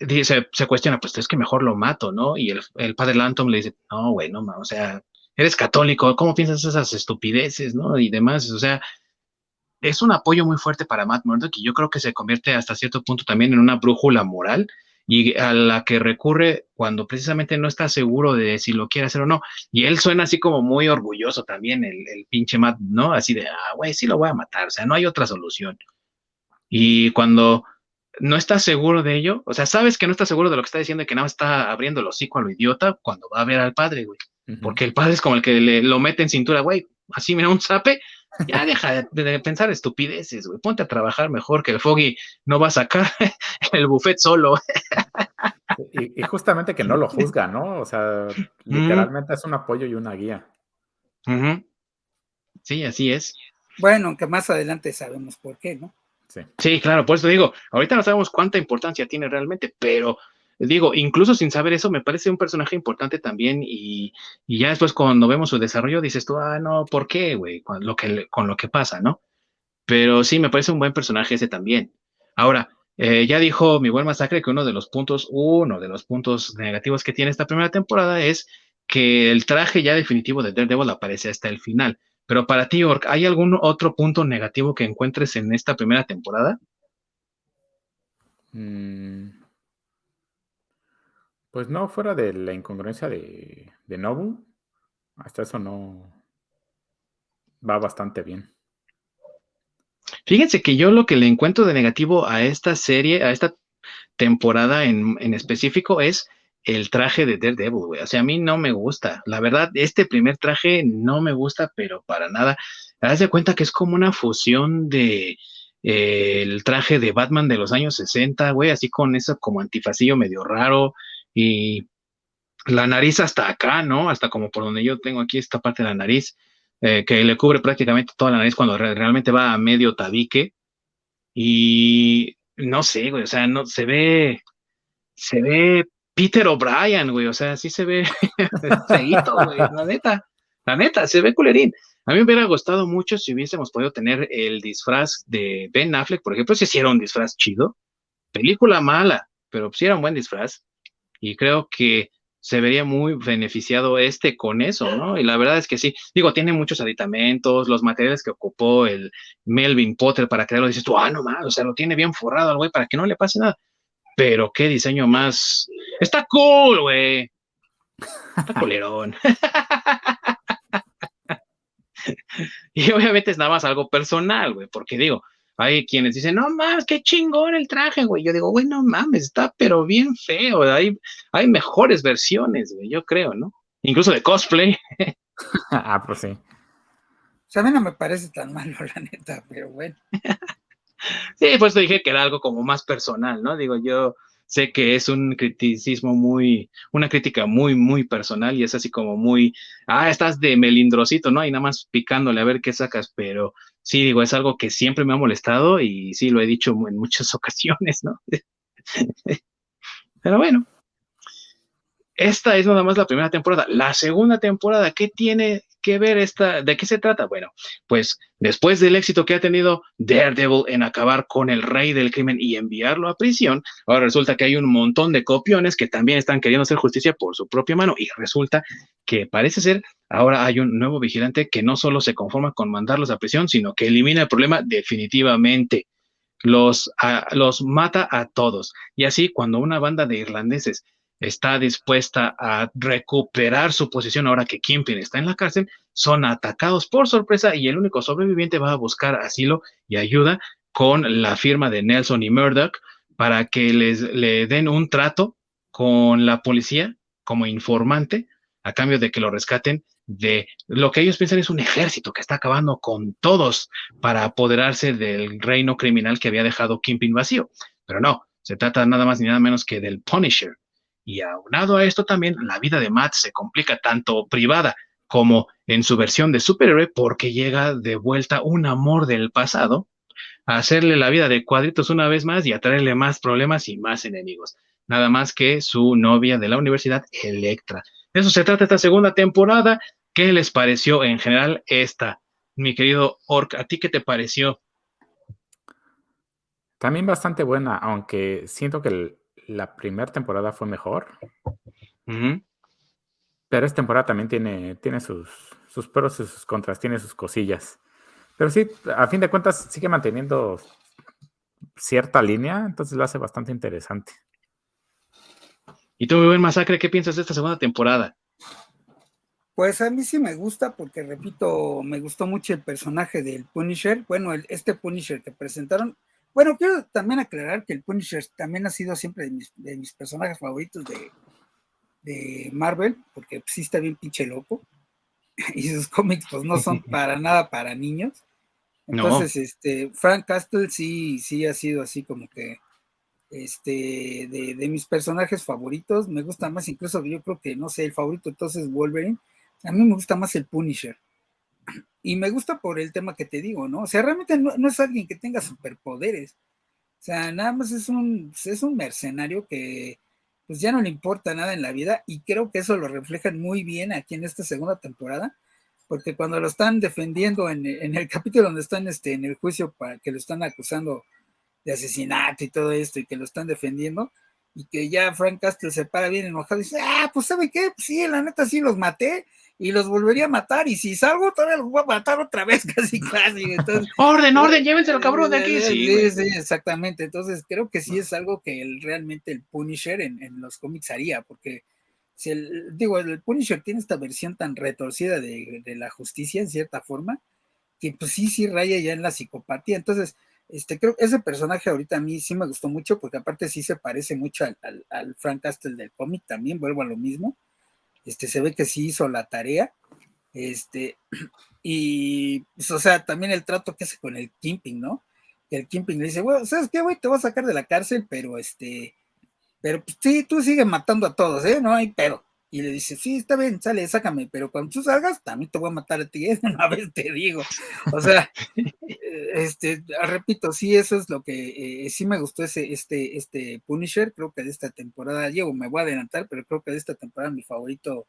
dice, se cuestiona, pues es que mejor lo mato, ¿no? Y el, padre Lantom le dice, no, güey, no, o sea, eres católico, ¿cómo piensas esas estupideces, ¿no? Y demás, o sea, es un apoyo muy fuerte para Matt Murdock y yo creo que se convierte hasta cierto punto también en una brújula moral y a la que recurre cuando precisamente no está seguro de si lo quiere hacer o no. Y él suena así como muy orgulloso también, el, pinche Matt, ¿no? Así de, ah, güey, sí lo voy a matar, o sea, no hay otra solución. Y cuando no está seguro de ello, o sea, sabes que no está seguro de lo que está diciendo y que nada está abriendo el hocico a lo idiota cuando va a ver al padre, güey. Porque el padre es como el que le, lo mete en cintura, güey, así mira un zape, ya deja de, pensar estupideces, güey. Ponte a trabajar mejor que el Foggy no va a sacar el buffet solo. y, justamente que no lo juzga, ¿no? O sea, literalmente es un apoyo y una guía. Sí, así es. Bueno, aunque más adelante sabemos por qué, ¿no? Sí. sí, claro, por eso digo, ahorita no sabemos cuánta importancia tiene realmente, pero digo, incluso sin saber eso, me parece un personaje importante también y, ya después cuando vemos su desarrollo dices tú, ah, no, ¿por qué, güey? Con lo que, con lo que pasa, ¿no? Pero sí, me parece un buen personaje ese también. Ahora, eh, ya dijo mi buen masacre que uno de los puntos, uno de los puntos negativos que tiene esta primera temporada es que el traje ya definitivo de Daredevil aparece hasta el final. Pero para ti, Ork, ¿hay algún otro punto negativo que encuentres en esta primera temporada? Mm, pues no, fuera de la incongruencia de, de Nobu, hasta eso no va bastante bien. Fíjense que yo lo que le encuentro de negativo a esta serie, a esta temporada en, en específico, es el traje de Daredevil, güey. O sea, a mí no me gusta. La verdad, este primer traje no me gusta, pero para nada. Haz de cuenta que es como una fusión de eh, el traje de Batman de los años 60, güey, así con eso como antifacillo medio raro, y la nariz hasta acá, ¿no? Hasta como por donde yo tengo aquí esta parte de la nariz, eh, que le cubre prácticamente toda la nariz cuando realmente va a medio tabique. Y no sé, güey, o sea, no se ve, se ve Peter O'Brien, güey, o sea, sí se ve feíto, güey, la neta, la neta, se ve culerín. A mí me hubiera gustado mucho si hubiésemos podido tener el disfraz de Ben Affleck, por ejemplo, si hiciera un disfraz chido. Película mala, pero si era un buen disfraz y creo que se vería muy beneficiado este con eso, ¿no? Y la verdad es que sí, digo, tiene muchos aditamentos, los materiales que ocupó el Melvin Potter para crearlo, dices tú, ah, no más, o sea, lo tiene bien forrado al güey para que no le pase nada. Pero qué diseño más. Está cool, güey. Está colerón. y obviamente es nada más algo personal, güey, porque digo, hay quienes dicen, no mames, qué chingón el traje, güey. Yo digo, güey, no mames, está pero bien feo. Hay, hay mejores versiones, güey, yo creo, ¿no? Incluso de cosplay. ah, pues sí. O sea, a mí no me parece tan malo, la neta, pero bueno. sí, pues te dije que era algo como más personal, ¿no? Digo, yo sé que es un criticismo muy, una crítica muy, muy personal y es así como muy, ah, estás de melindrosito, ¿no? Y nada más picándole a ver qué sacas, pero sí, digo, es algo que siempre me ha molestado y sí, lo he dicho en muchas ocasiones, ¿no? pero bueno, esta es nada más la primera temporada. La segunda temporada, ¿qué tiene que ver esta? ¿De qué se trata? Bueno, pues después del éxito que ha tenido Daredevil en acabar con el rey del crimen y enviarlo a prisión, ahora resulta que hay un montón de copiones que también están queriendo hacer justicia por su propia mano y resulta que parece ser ahora hay un nuevo vigilante que no solo se conforma con mandarlos a prisión, sino que elimina el problema definitivamente. Los, los mata a todos. Y así, cuando una banda de irlandeses está dispuesta a recuperar su posición ahora que Kimpin está en la cárcel, son atacados por sorpresa y el único sobreviviente va a buscar asilo y ayuda con la firma de Nelson y Murdoch para que les le den un trato con la policía como informante a cambio de que lo rescaten de lo que ellos piensan es un ejército que está acabando con todos para apoderarse del reino criminal que había dejado Kimpin vacío. Pero no, se trata nada más ni nada menos que del Punisher, y aunado a esto también, la vida de Matt se complica tanto privada como en su versión de superhéroe porque llega de vuelta un amor del pasado a hacerle la vida de cuadritos una vez más y a traerle más problemas y más enemigos. Nada más que su novia de la universidad, Electra. De eso se trata esta segunda temporada. ¿Qué les pareció en general esta? Mi querido Orc, ¿a ti qué te pareció? También bastante buena, aunque siento que el, la primera temporada fue mejor. Pero esta temporada también tiene, tiene sus, sus pros y sus contras, tiene sus cosillas. Pero sí, a fin de cuentas, sigue manteniendo cierta línea, entonces lo hace bastante interesante. ¿Y tú, muy buen masacre, qué piensas de esta segunda temporada? Pues a mí sí me gusta, porque repito, me gustó mucho el personaje del Punisher. Bueno, este Punisher que presentaron, bueno, quiero también aclarar que el Punisher también ha sido siempre de mis, personajes favoritos de, Marvel, porque sí está bien pinche loco. Y sus cómics, pues no son para nada para niños. Entonces, este, Frank Castle sí, sí ha sido así como que este, de, de, mis personajes favoritos. Me gusta más, incluso yo creo que, no sé, el favorito entonces Wolverine. A mí me gusta más el Punisher y me gusta por el tema que te digo, ¿no? O sea, realmente no, es alguien que tenga superpoderes. O sea, nada más es un, es un mercenario que pues ya no le importa nada en la vida y creo que eso lo reflejan muy bien aquí en esta segunda temporada, porque cuando lo están defendiendo en, el capítulo donde están este, en el juicio para que lo están acusando de asesinato y todo esto y que lo están defendiendo, y que ya Frank Castle se para bien enojado y dice, ah, pues ¿sabe qué? Pues sí, la neta sí los maté y los volvería a matar. Y si salgo, todavía los voy a matar otra vez, casi, casi. Entonces, orden, orden, llévenselo, cabrón, de aquí. Sí, sí, exactamente. Entonces, creo que sí es algo que realmente el Punisher en, los cómics haría, porque si el, digo, el Punisher tiene esta versión tan retorcida de, la justicia, en cierta forma, que pues sí, sí raya ya en la psicopatía. Entonces, este, creo que ese personaje ahorita a mí sí me gustó mucho, porque aparte sí se parece mucho al, al Frank Castle del cómic también, vuelvo a lo mismo este, se ve que sí hizo la tarea, este, y, pues, o sea, también el trato que hace con el Kimping, ¿no? Que el Kimping le dice, bueno, ¿sabes qué, güey? Te voy a sacar de la cárcel, pero este, pero pues, sí, tú sigues matando a todos, ¿eh? No hay pero. Y le dice, sí, está bien, sale, sácame, pero cuando tú salgas, también te voy a matar a ti, ¿eh? una vez te digo. O sea, este, repito, sí, eso es lo que eh, sí me gustó ese, este, este Punisher, creo que de esta temporada, llego, me voy a adelantar, pero creo que de esta temporada mi favorito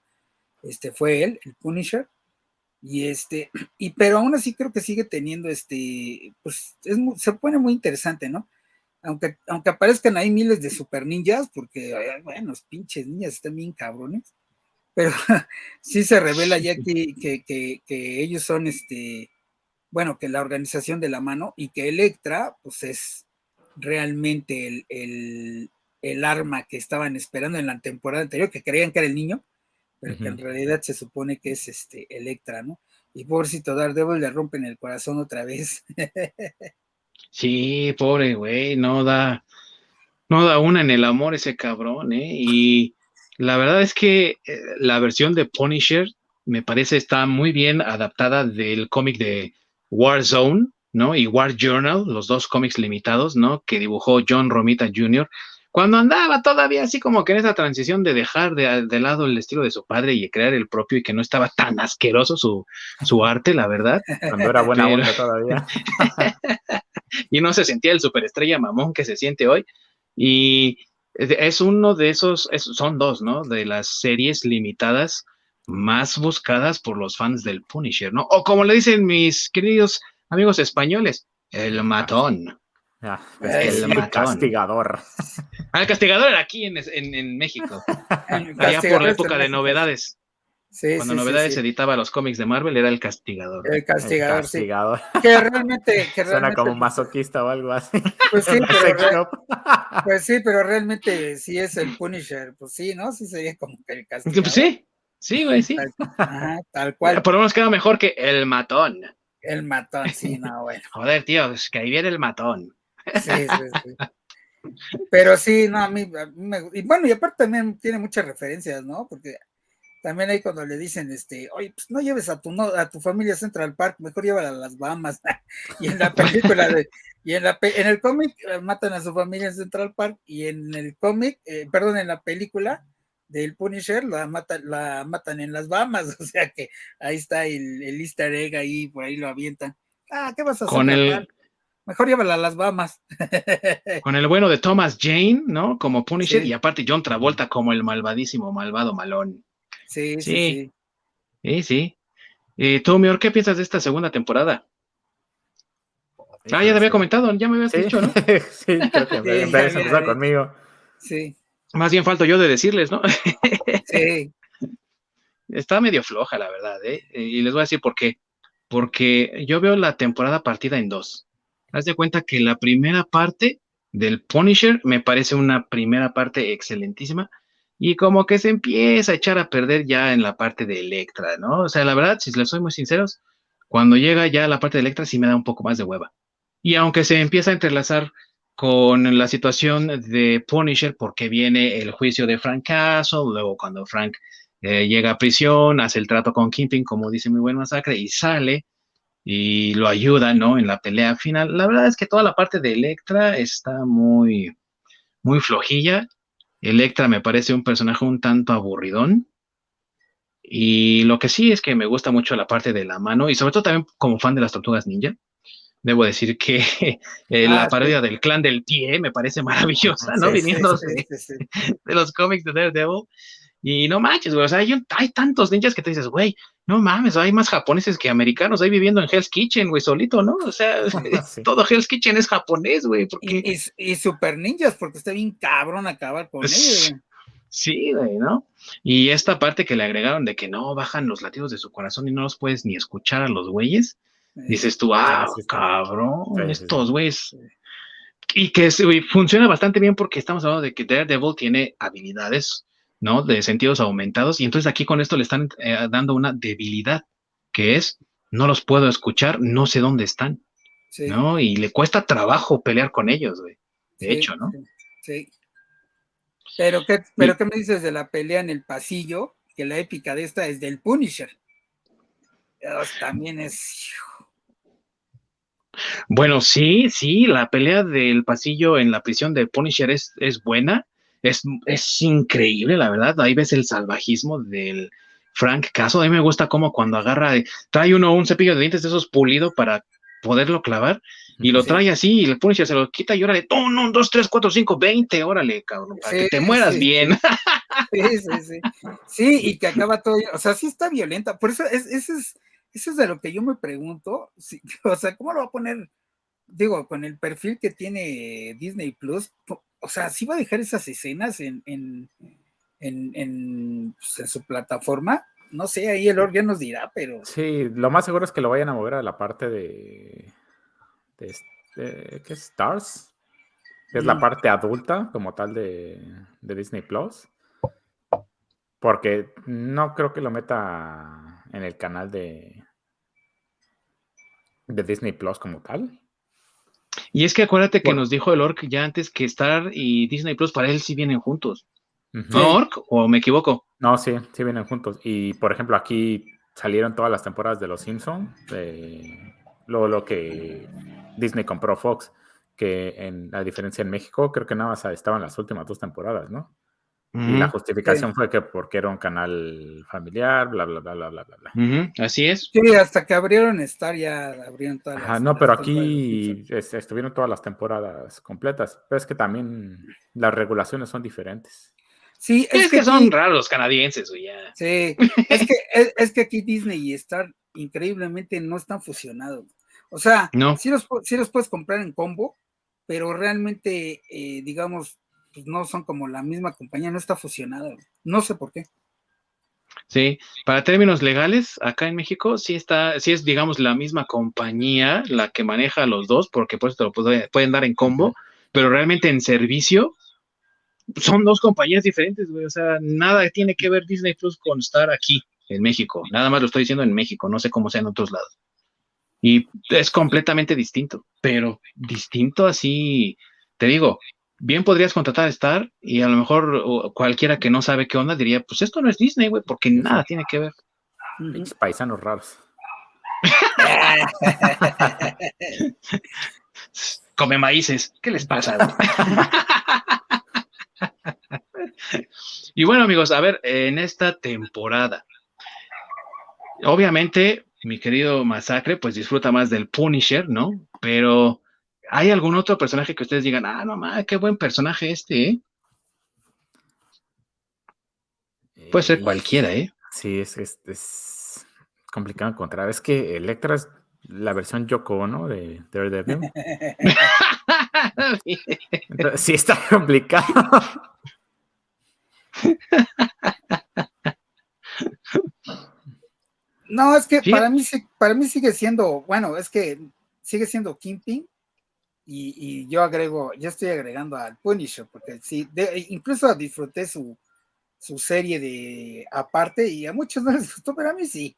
este, fue él, el Punisher. Y este, y pero aún así creo que sigue teniendo este, pues es se pone muy interesante, ¿no? Aunque, aunque aparezcan ahí miles de super ninjas, porque, bueno, los pinches ninjas están bien cabrones, pero sí se revela ya que, que, que, ellos son, este, bueno, que la organización de la mano y que Electra, pues es realmente el, el, el arma que estaban esperando en la temporada anterior, que creían que era el niño, pero que en realidad se supone que es este Electra, ¿no? Y pobrecito Daredevil le rompen el corazón otra vez. sí, pobre güey, no da, no da una en el amor ese cabrón, ¿eh? Y la verdad es que eh, la versión de Punisher me parece está muy bien adaptada del cómic de Warzone, ¿no? Y War Journal, los dos cómics limitados, ¿no? Que dibujó John Romita Jr cuando andaba todavía así como que en esa transición de dejar de, lado el estilo de su padre y crear el propio y que no estaba tan asqueroso su, su arte, la verdad. Cuando era buena onda todavía. y no se sentía el superestrella mamón que se siente hoy. Y es uno de esos, son dos, ¿no? De las series limitadas más buscadas por los fans del Punisher, ¿no? O como le dicen mis queridos amigos españoles, el matón. Ah, el, castigador. Ah, el castigador era aquí en, en, México. Allá por la época de novedades. Sí, Cuando Novedades editaba los cómics de Marvel, era el castigador. El castigador, sí. Que realmente, que Suena como masoquista o algo así. Pues sí, pero, pues sí, pero realmente sí es el Punisher. Pues sí, ¿no? Sí sería como que el castigador. Pues sí, sí, güey, sí. Ajá, tal cual. Por lo menos queda mejor que el matón. El matón, sí, no, bueno. Joder, tío, es que ahí viene el matón. Sí, sí, sí. Pero sí, no, a mí, me, y bueno, y aparte también tiene muchas referencias, ¿no? Porque también hay cuando le dicen, este, oye, pues no lleves a tu no, a tu familia Central Park, mejor llévala a las Bahamas. y en la película de, y en la en el cómic eh, matan a su familia en Central Park, y en el cómic, eh, perdón, en la película del Punisher la matan, la matan en las Bahamas, o sea que ahí está el, el easter egg ahí, por ahí lo avientan. Ah, ¿qué vas a hacer? Con el, Mejor llévala a las Bahamas. Con el bueno de Thomas Jane, ¿no? Como Punisher, y aparte John Travolta como el malvadísimo, malvado malón. Sí, sí. Sí, sí. sí. ¿Tú, Mior, qué piensas de esta segunda temporada? ah, ya te había comentado, ya me habías dicho, ¿no? sí, creo que empezar conmigo. Sí. Más bien falto yo de decirles, ¿no? sí. Está medio floja, la verdad, ¿eh? Y les voy a decir por qué. Porque yo veo la temporada partida en dos haz de cuenta que la primera parte del Punisher me parece una primera parte excelentísima y como que se empieza a echar a perder ya en la parte de Electra, ¿no? O sea, la verdad, si les soy muy sinceros, cuando llega ya la parte de Electra sí me da un poco más de hueva. Y aunque se empieza a entrelazar con la situación de Punisher, porque viene el juicio de Frank Castle, luego cuando Frank eh, llega a prisión, hace el trato con Kingpin, como dice muy buen masacre, y sale, y lo ayuda, ¿no? En la pelea final. La verdad es que toda la parte de Electra está muy, muy flojilla. Electra me parece un personaje un tanto aburridón. Y lo que sí es que me gusta mucho la parte de la mano y sobre todo también como fan de las tortugas ninja. Debo decir que eh, la ah, parodia del clan del pie me parece maravillosa, ¿no? Viniendo de, de, los cómics de Daredevil. Y no manches, güey, o sea, hay, hay, tantos ninjas que te dices, güey, no mames, hay más japoneses que americanos ahí viviendo en Hell's Kitchen, güey, solito, ¿no? O sea, todo Hell's Kitchen es japonés, güey. Y, y, super ninjas, porque está bien cabrón acabar con ellos, güey. Sí, güey, ¿no? Y esta parte que le agregaron de que no bajan los latidos de su corazón y no los puedes ni escuchar a los güeyes, dices tú, ah, cabrón, estos güeyes. Y que funciona bastante bien porque estamos hablando de que Daredevil tiene habilidades ¿no? De sentidos aumentados. Y entonces aquí con esto le están eh, dando una debilidad, que es, no los puedo escuchar, no sé dónde están, ¿no? Y le cuesta trabajo pelear con ellos, güey. De hecho, ¿no? Sí. Pero, ¿qué, pero ¿qué me dices de la pelea en el pasillo? Que la épica de esta es del Punisher. también es... Bueno, sí, sí, la pelea del pasillo en la prisión de Punisher es, es buena, es, es increíble, la verdad. Ahí ves el salvajismo del Frank Caso. A mí me gusta como cuando agarra, trae uno un cepillo de dientes de esos pulido para poderlo clavar y lo trae así y le pone y se lo quita y órale, uno, un, dos, tres, cuatro, cinco, veinte, órale, cabrón, para que te mueras bien. Sí, sí, sí. Sí, y que acaba todo, o sea, sí está violenta. Por eso, es, eso, es, eso es de lo que yo me pregunto, o sea, ¿cómo lo va a poner digo, con el perfil que tiene Disney Plus, o sea, sí va a dejar esas escenas en, en, en, pues, su plataforma. No sé, ahí el Org ya nos dirá, pero. Sí, lo más seguro es que lo vayan a mover a la parte de. de, ¿Qué es? Stars. Es la mm. parte adulta, como tal, de, de Disney Plus. Porque no creo que lo meta en el canal de, de Disney Plus como tal. Y es que acuérdate que nos dijo el Orc ya antes que Star y Disney Plus para él sí vienen juntos. ¿No, Orc? ¿O me equivoco? No, sí, sí vienen juntos. Y por ejemplo, aquí salieron todas las temporadas de Los Simpsons, luego lo que Disney compró Fox, que en la diferencia en México, creo que nada más estaban las últimas dos temporadas, ¿no? Y la justificación fue que porque era un canal familiar, bla, bla, bla, bla, bla, bla. Así es. Sí, hasta que abrieron Star ya abrieron todas las, No, pero aquí estuvieron todas las temporadas completas. Pero es que también las regulaciones son diferentes. Sí, es, que, son raros los canadienses, ya. Sí, es que, es, que aquí Disney y Star increíblemente no están fusionados. O sea, no. sí, los, sí los puedes comprar en combo, pero realmente, eh, digamos, pues no son como la misma compañía, no está fusionada. No sé por qué. Sí, para términos legales, acá en México sí está, sí es, digamos, la misma compañía la que maneja los dos, porque pues te lo pueden dar en combo, pero realmente en servicio son dos compañías diferentes, güey. O sea, nada tiene que ver Disney Plus con estar aquí en México. Nada más lo estoy diciendo en México, no sé cómo sea en otros lados. Y es completamente distinto, pero distinto así, te digo, bien podrías contratar a Star y a lo mejor cualquiera que no sabe qué onda diría, pues esto no es Disney, güey, porque nada tiene que ver. paisanos raros. Come maíces, ¿qué les pasa? y bueno, amigos, a ver, en esta temporada, obviamente, mi querido Masacre, pues disfruta más del Punisher, ¿no? Pero ¿Hay algún otro personaje que ustedes digan, ah, no mames, qué buen personaje este, ¿eh? Puede ser cualquiera, ¿eh? Sí, es, es, complicado encontrar. Es que Electra es la versión Yoko, ¿no? De Daredevil. sí, está complicado. No, es que para mí para mí sigue siendo, bueno, es que sigue siendo Kingpin, y, yo agrego, yo estoy agregando al Punisher, porque sí, incluso disfruté su, su serie de aparte y a muchos no les gustó, pero a mí sí.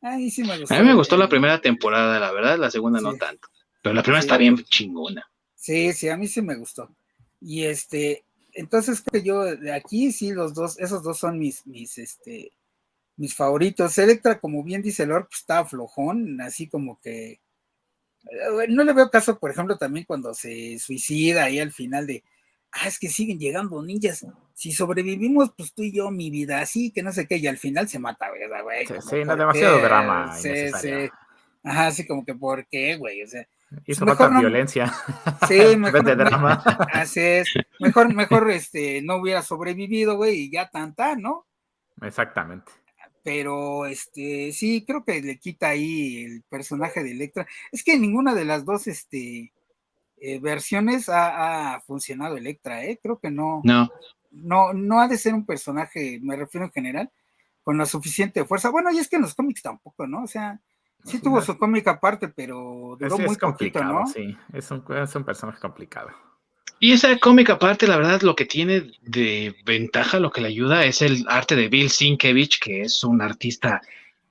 A mí sí me gustó. A mí me gustó la primera temporada, la verdad, la segunda no tanto. Pero la primera está bien chingona. Sí, sí, a mí sí me gustó. Y este, entonces que yo de aquí sí los dos, esos dos son mis, mis, este, mis favoritos. Electra, como bien dice Lord, pues está flojón, así como que no le veo caso, por ejemplo, también cuando se suicida ahí al final de, ah, es que siguen llegando ninjas. Si sobrevivimos, pues tú y yo, mi vida, así, que no sé qué, y al final se mata, ¿verdad, güey? Sí, no, demasiado drama. Sí, sí. Ajá, así como que, ¿por qué, güey? O sea, Hizo mejor falta violencia. Sí, mejor. de drama. Así es. Mejor, mejor, este, no hubiera sobrevivido, güey, y ya tanta, ¿no? Exactamente pero este sí creo que le quita ahí el personaje de Electra. Es que ninguna de las dos este eh, versiones ha, funcionado Electra, ¿eh? Creo que no. No. No, no ha de ser un personaje, me refiero en general, con la suficiente fuerza. Bueno, y es que en los cómics tampoco, ¿no? O sea, sí tuvo su cómic aparte, pero duró muy poquito, ¿no? Sí, es un, es un personaje complicado. Y esa cómica aparte, la verdad, lo que tiene de ventaja, lo que le ayuda es el arte de Bill Sienkiewicz, que es un artista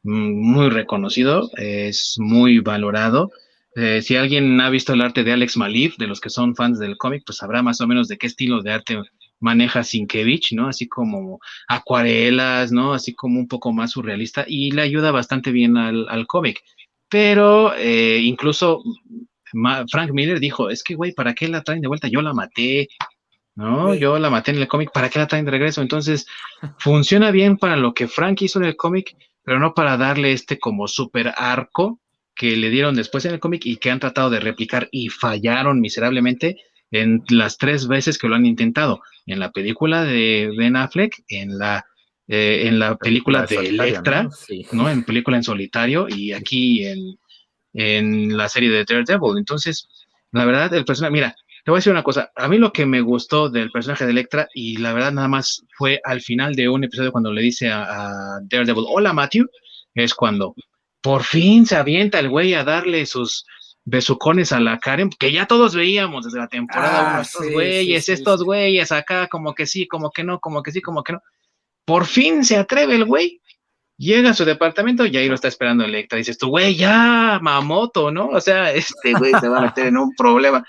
muy reconocido, es muy valorado. Eh, si alguien ha visto el arte de Alex Malif, de los que son fans del cómic, pues sabrá más o menos de qué estilo de arte maneja Sienkiewicz, ¿no? Así como acuarelas, ¿no? Así como un poco más surrealista y le ayuda bastante bien al, cómic. Pero eh, incluso Frank Miller dijo, es que, güey, ¿para qué la traen de vuelta? Yo la maté, ¿no? Yo la maté en el cómic, ¿para qué la traen de regreso? Entonces, funciona bien para lo que Frank hizo en el cómic, pero no para darle este como super arco que le dieron después en el cómic y que han tratado de replicar y fallaron miserablemente en las tres veces que lo han intentado. En la película de Ben Affleck, en la, eh, en la película, de Electra, ¿no? En película en solitario y aquí en, en la serie de Daredevil. Entonces, La verdad, el personaje, mira, te voy a decir una cosa, a mí lo que me gustó del personaje de Electra, y la verdad nada más fue al final de un episodio cuando le dice a, Daredevil, hola Matthew, es cuando por fin se avienta el güey a darle sus besucones a la Karen, que ya todos veíamos desde la temporada ah, estos güeyes, estos güeyes acá, como que sí, como que no, como que sí, como que no. Por fin se atreve el güey Llega a su departamento y ahí lo está esperando Electra. Dices tú, güey, ya, mamoto, ¿no? O sea, este güey se va a meter en un problema.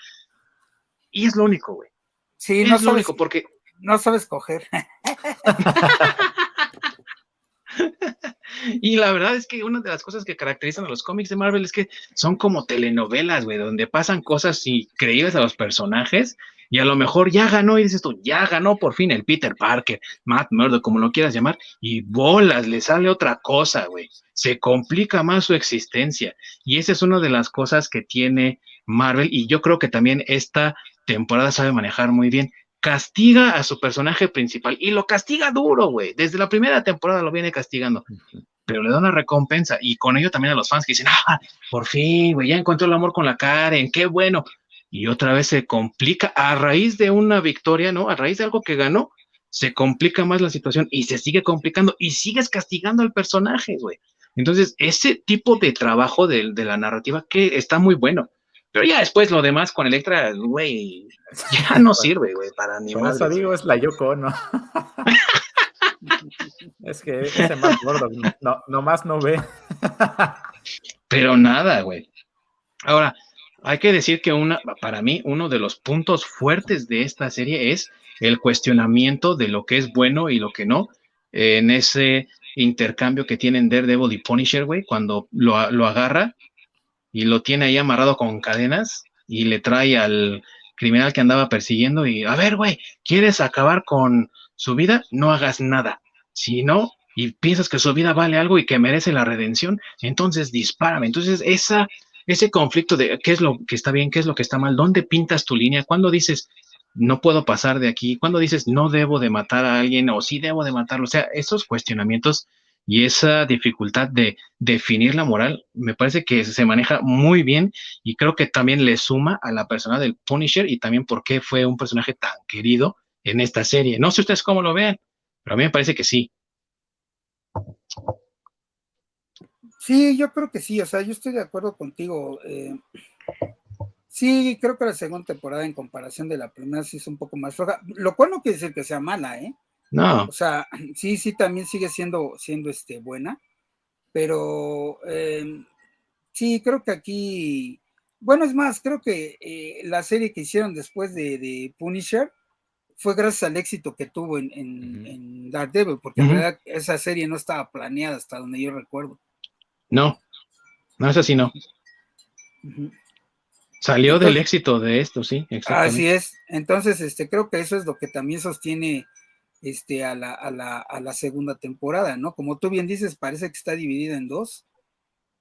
Y es lo único, güey. Sí, es no lo único, porque. No sabes coger. y la verdad es que una de las cosas que caracterizan a los cómics de Marvel es que son como telenovelas, güey, donde pasan cosas increíbles a los personajes y a lo mejor ya ganó, y dices tú, ya ganó por fin el Peter Parker, Matt Murdock, como lo quieras llamar, y bolas, le sale otra cosa, güey. Se complica más su existencia. Y esa es una de las cosas que tiene Marvel, y yo creo que también esta temporada sabe manejar muy bien. Castiga a su personaje principal, y lo castiga duro, güey. Desde la primera temporada lo viene castigando pero le da una recompensa y con ello también a los fans que dicen, ah, por fin, güey, ya encontró el amor con la Karen, qué bueno y otra vez se complica a raíz de una victoria, ¿no? A raíz de algo que ganó, se complica más la situación y se sigue complicando y sigues castigando al personaje, güey. Entonces, ese tipo de trabajo de, la narrativa que está muy bueno. Pero ya después lo demás con Electra, güey, ya no sirve, güey, para ni más. Eso digo, es la Yoko, ¿no? es que ese más gordo, no, nomás no ve. Pero nada, güey. Ahora, hay que decir que una, para mí uno de los puntos fuertes de esta serie es el cuestionamiento de lo que es bueno y lo que no en ese intercambio que tienen Daredevil y Punisher, güey, cuando lo, lo agarra y lo tiene ahí amarrado con cadenas y le trae al criminal que andaba persiguiendo y, a ver, güey, ¿quieres acabar con su vida? No hagas nada. Si no, y piensas que su vida vale algo y que merece la redención, entonces dispárame. Entonces, esa ese conflicto de qué es lo que está bien, qué es lo que está mal, dónde pintas tu línea, cuando dices no puedo pasar de aquí, cuando dices no debo de matar a alguien o sí debo de matarlo, o sea, esos cuestionamientos y esa dificultad de definir la moral, me parece que se maneja muy bien y creo que también le suma a la persona del Punisher y también por qué fue un personaje tan querido en esta serie. No sé ustedes cómo lo vean, pero a mí me parece que sí. Sí, yo creo que sí, o sea, yo estoy de acuerdo contigo. Eh, sí, creo que la segunda temporada en comparación de la primera sí es un poco más floja, lo cual no quiere decir que sea mala, ¿eh? No. O sea, sí, sí, también sigue siendo, siendo este, buena, pero eh, sí, creo que aquí, bueno, es más, creo que eh, la serie que hicieron después de, Punisher fue gracias al éxito que tuvo en, en, Daredevil, porque en realidad esa serie no estaba planeada hasta donde yo recuerdo. No, no es así, no. Salió del éxito de esto, sí, Así es. Entonces, este, creo que eso es lo que también sostiene este, a, la, a, la, a la segunda temporada, ¿no? Como tú bien dices, parece que está dividida en dos.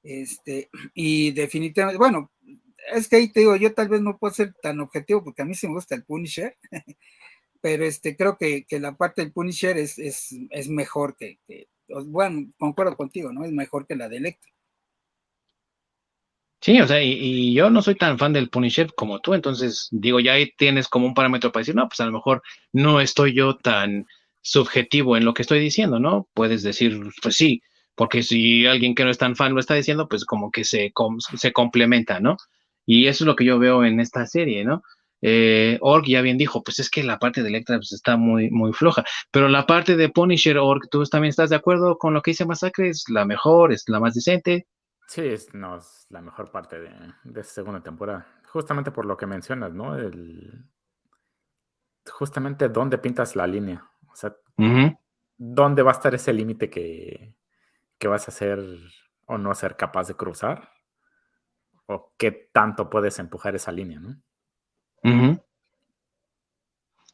Este, y definitivamente, bueno, es que ahí te digo, yo tal vez no puedo ser tan objetivo porque a mí sí me gusta el Punisher, pero este, creo que, la parte del Punisher es, es, es mejor que, bueno, concuerdo contigo, ¿no? Es mejor que la de Electra. Sí, o sea, y, yo no soy tan fan del Punisher como tú, entonces digo, ya ahí tienes como un parámetro para decir, no, pues a lo mejor no estoy yo tan subjetivo en lo que estoy diciendo, ¿no? Puedes decir, pues sí, porque si alguien que no es tan fan lo está diciendo, pues como que se, se complementa, ¿no? Y eso es lo que yo veo en esta serie, ¿no? Eh, Org ya bien dijo, pues es que la parte de Electra pues, está muy, muy floja, pero la parte de Punisher, Org, ¿tú también estás de acuerdo con lo que dice Masacre? ¿Es la mejor? ¿Es la más decente? Sí, es, no, es la mejor parte de, de esta segunda temporada. Justamente por lo que mencionas, ¿no? El, justamente dónde pintas la línea. O sea, dónde va a estar ese límite que, que vas a ser o no ser capaz de cruzar. O qué tanto puedes empujar esa línea, ¿no?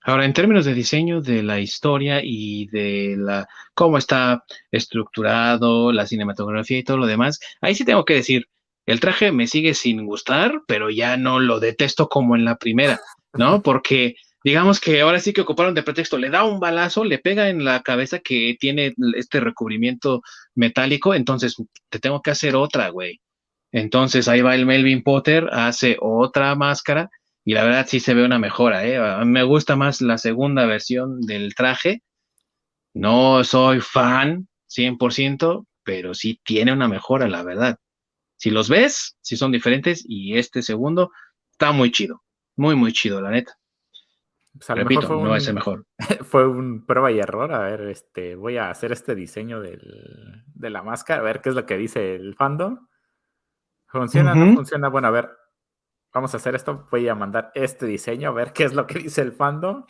Ahora, en términos de diseño de la historia y de la cómo está estructurado, la cinematografía y todo lo demás, ahí sí tengo que decir, el traje me sigue sin gustar, pero ya no lo detesto como en la primera, ¿no? Porque digamos que ahora sí que ocuparon de pretexto, le da un balazo, le pega en la cabeza que tiene este recubrimiento metálico, entonces te tengo que hacer otra, güey. Entonces ahí va el Melvin Potter, hace otra máscara y la verdad sí se ve una mejora. ¿eh? me gusta más la segunda versión del traje. No soy fan 100%, pero sí tiene una mejora, la verdad. Si los ves, si son diferentes y este segundo está muy chido, muy, muy chido, la neta. Pues, Repito, no es el mejor. Fue un prueba y error. A ver, este, voy a hacer este diseño del, de la máscara, a ver qué es lo que dice el fandom. ¿Funciona? ¿No funciona? Bueno, a ver, vamos a hacer esto. Voy a mandar este diseño, a ver qué es lo que dice el fandom.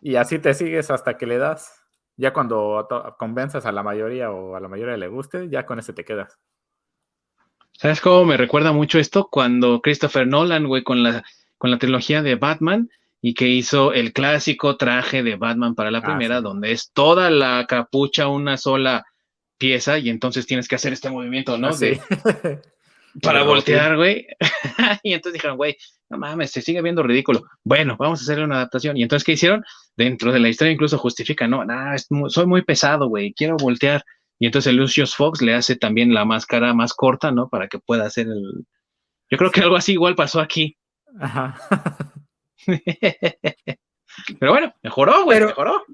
y así te sigues hasta que le das. Ya cuando convenzas a la mayoría o a la mayoría le guste, ya con ese te quedas. ¿Sabes cómo me recuerda mucho esto? Cuando Christopher Nolan, güey, con la, con la trilogía de Batman y que hizo el clásico traje de Batman para la ah, primera, donde es toda la capucha una sola pieza y entonces tienes que hacer este movimiento, ¿no? Sí. para voltear, güey. y entonces dijeron, güey, no mames, se sigue viendo ridículo. Bueno, vamos a hacerle una adaptación. Y entonces, ¿qué hicieron? Dentro de la historia incluso justifican, no, nah, soy muy pesado, güey, quiero voltear. Y entonces Lucius Fox le hace también la máscara más corta, ¿no? Para que pueda hacer el... Yo creo que algo así igual pasó aquí. Ajá. pero bueno, mejoró, güey, mejoró.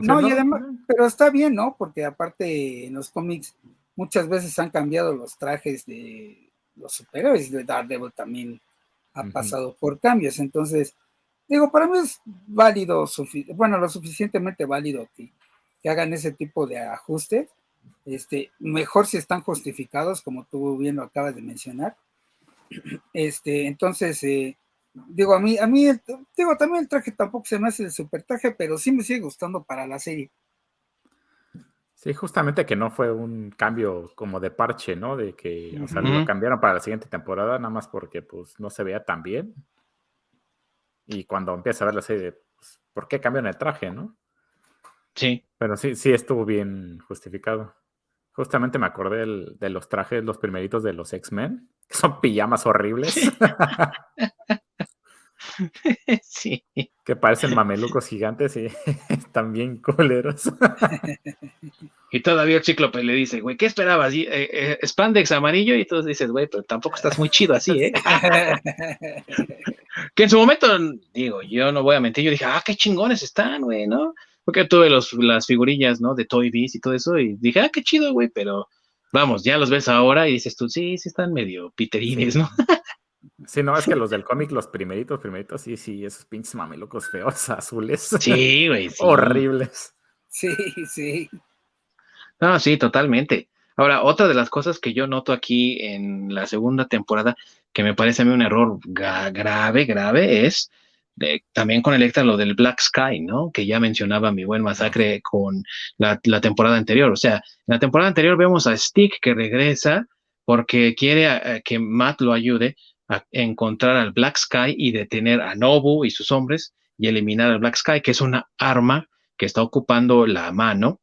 No, y además, pero está bien, ¿no? Porque aparte en los cómics muchas veces han cambiado los trajes de los superhéroes de Daredevil también ha pasado por cambios. Entonces, digo, para mí es válido, bueno, lo suficientemente válido que, hagan ese tipo de ajustes. Este, mejor si están justificados, como tú bien lo acabas de mencionar. Este, entonces, eh, digo, a mí, a mí, digo, también el traje tampoco se me hace el super traje, pero sí me sigue gustando para la serie. Sí, justamente que no fue un cambio como de parche, ¿no? De que, o sea, lo cambiaron para la siguiente temporada, nada más porque, pues, no se veía tan bien. Y cuando empieza a ver la serie, pues, ¿por qué cambian el traje, no? Sí. Pero sí, sí estuvo bien justificado. Justamente me acordé de los trajes, los primeritos de los X-Men, que son pijamas horribles. Sí. Que parecen mamelucos gigantes y están bien culeros. Y todavía el cíclope le dice, güey, ¿qué esperabas? Eh, eh, spandex amarillo y tú dices, güey, pero tampoco estás muy chido así, ¿eh? que en su momento, digo, yo no voy a mentir, yo dije, ah, qué chingones están, güey, ¿no? Porque tuve los, las figurillas, ¿no? De Toy Biz y todo eso y dije, ah, qué chido, güey, pero vamos, ya los ves ahora y dices tú, sí, sí están medio piterines, ¿no? Sí, no, es que los del cómic, los primeritos, primeritos, sí, sí, esos pinches mamelucos feos, azules. Sí, güey. Horribles. Sí, sí. No, sí, totalmente. Ahora, otra de las cosas que yo noto aquí en la segunda temporada, que me parece a mí un error grave, grave, es también con Electra lo del Black Sky, ¿no? Que ya mencionaba mi buen masacre con la, la, temporada anterior. O sea, en la temporada anterior vemos a Stick que regresa porque quiere que Matt lo ayude encontrar al Black Sky y detener a Nobu y sus hombres y eliminar al Black Sky, que es una arma que está ocupando la mano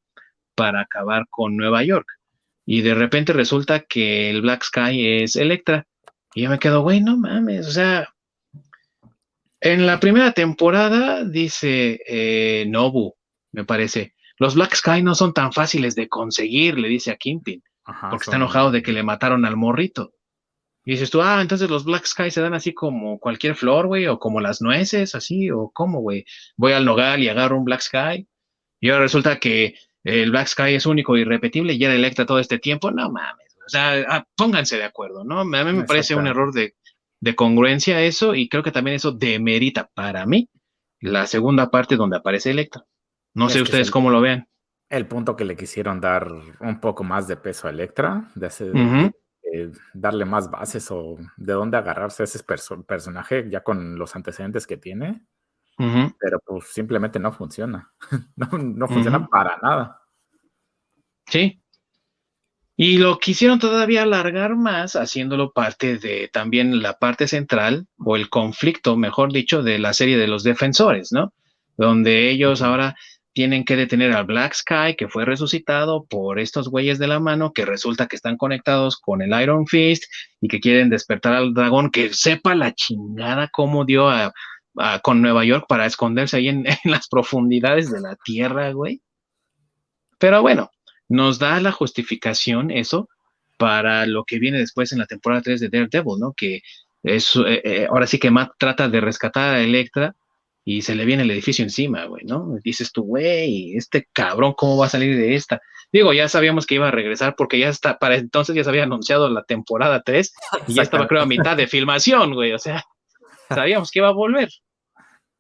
para acabar con Nueva York. Y de repente resulta que el Black Sky es Electra. Y yo me quedo, güey, no mames, o sea, en la primera temporada dice eh, Nobu, me parece, los Black Sky no son tan fáciles de conseguir, le dice a Kimpin, porque está enojado de que le mataron al morrito. Y dices tú, ah, entonces los Black Sky se dan así como cualquier flor, güey, o como las nueces, así, o cómo, güey. Voy al nogal y agarro un Black Sky. Y ahora resulta que el Black Sky es único y repetible y era electa todo este tiempo. No mames, o sea, ah, pónganse de acuerdo, ¿no? A mí me parece un error de, de congruencia eso y creo que también eso demerita para mí la segunda parte donde aparece Electra. No sé ustedes cómo lo vean. El punto que le quisieron dar un poco más de peso a Electra, de hacer eh, darle más bases o de dónde agarrarse a ese personaje ya con los antecedentes que tiene. Pero pues simplemente no funciona. no, funciona para nada. Sí. Y lo quisieron todavía alargar más, haciéndolo parte de también la parte central, o el conflicto, mejor dicho, de la serie de los defensores, ¿no? Donde ellos ahora tienen que detener al Black Sky, que fue resucitado por estos güeyes de la mano, que resulta que están conectados con el Iron Fist y que quieren despertar al dragón, que sepa la chingada cómo dio a, con Nueva York para esconderse ahí en, las profundidades de la tierra, güey. Pero bueno, nos da la justificación eso para lo que viene después en la temporada 3 de Daredevil, ¿no? Que es, eh, eh, ahora sí que Matt trata de rescatar a Electra y se le viene el edificio encima, güey, ¿no? Dices tú, güey, este cabrón, ¿cómo va a salir de esta? Digo, ya sabíamos que iba a regresar porque ya está, para entonces ya se había anunciado la temporada 3 y ya estaba, creo, a mitad de filmación, güey, o sea, sabíamos que iba a volver.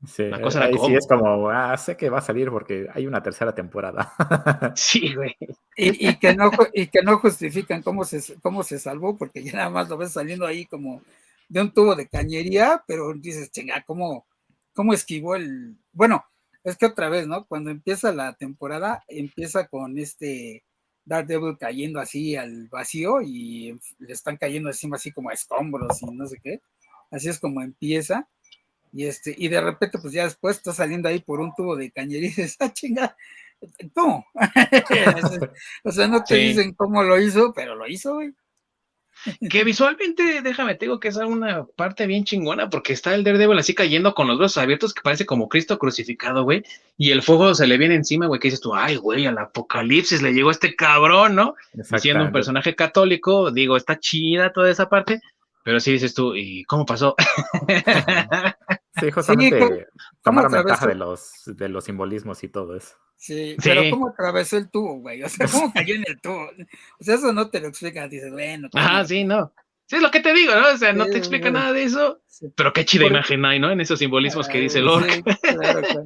Sí, cosa sí es como, ah, sé que va a salir porque hay una tercera temporada. sí, güey. Y, que no, y que no justifican cómo se, cómo se salvó, porque ya nada más lo ves saliendo ahí como de un tubo de cañería, pero dices, chinga, ¿cómo, cómo esquivó el. Bueno, es que otra vez, ¿no? Cuando empieza la temporada, empieza con este Daredevil cayendo así al vacío y le están cayendo encima así como a escombros y no sé qué. Así es como empieza. Y este, y de repente, pues ya después está saliendo ahí por un tubo de cañería y dices, ah, chinga, ¿cómo? o sea, no te dicen cómo lo hizo, pero lo hizo, güey. Que visualmente, déjame, te digo que es una parte bien chingona, porque está el Daredevil así cayendo con los brazos abiertos, que parece como Cristo crucificado, güey, y el fuego se le viene encima, güey, que dices tú, ay, güey, al apocalipsis le llegó este cabrón, ¿no? Siendo un personaje católico, digo, está chida toda esa parte, pero sí dices tú, ¿y cómo pasó? sí, justamente tomaron ventaja de los, de los simbolismos y todo eso. Sí, pero ¿cómo atravesó el tubo, güey? O sea, ¿cómo cayó en el tubo? O sea, eso no te lo explica. Dices, bueno. Ah, sí, no. Sí, es lo que te digo, ¿no? O sea, no te explica nada de eso. Pero qué chida imagen hay, ¿no? En esos simbolismos que dice Lorca. Sí, claro, claro.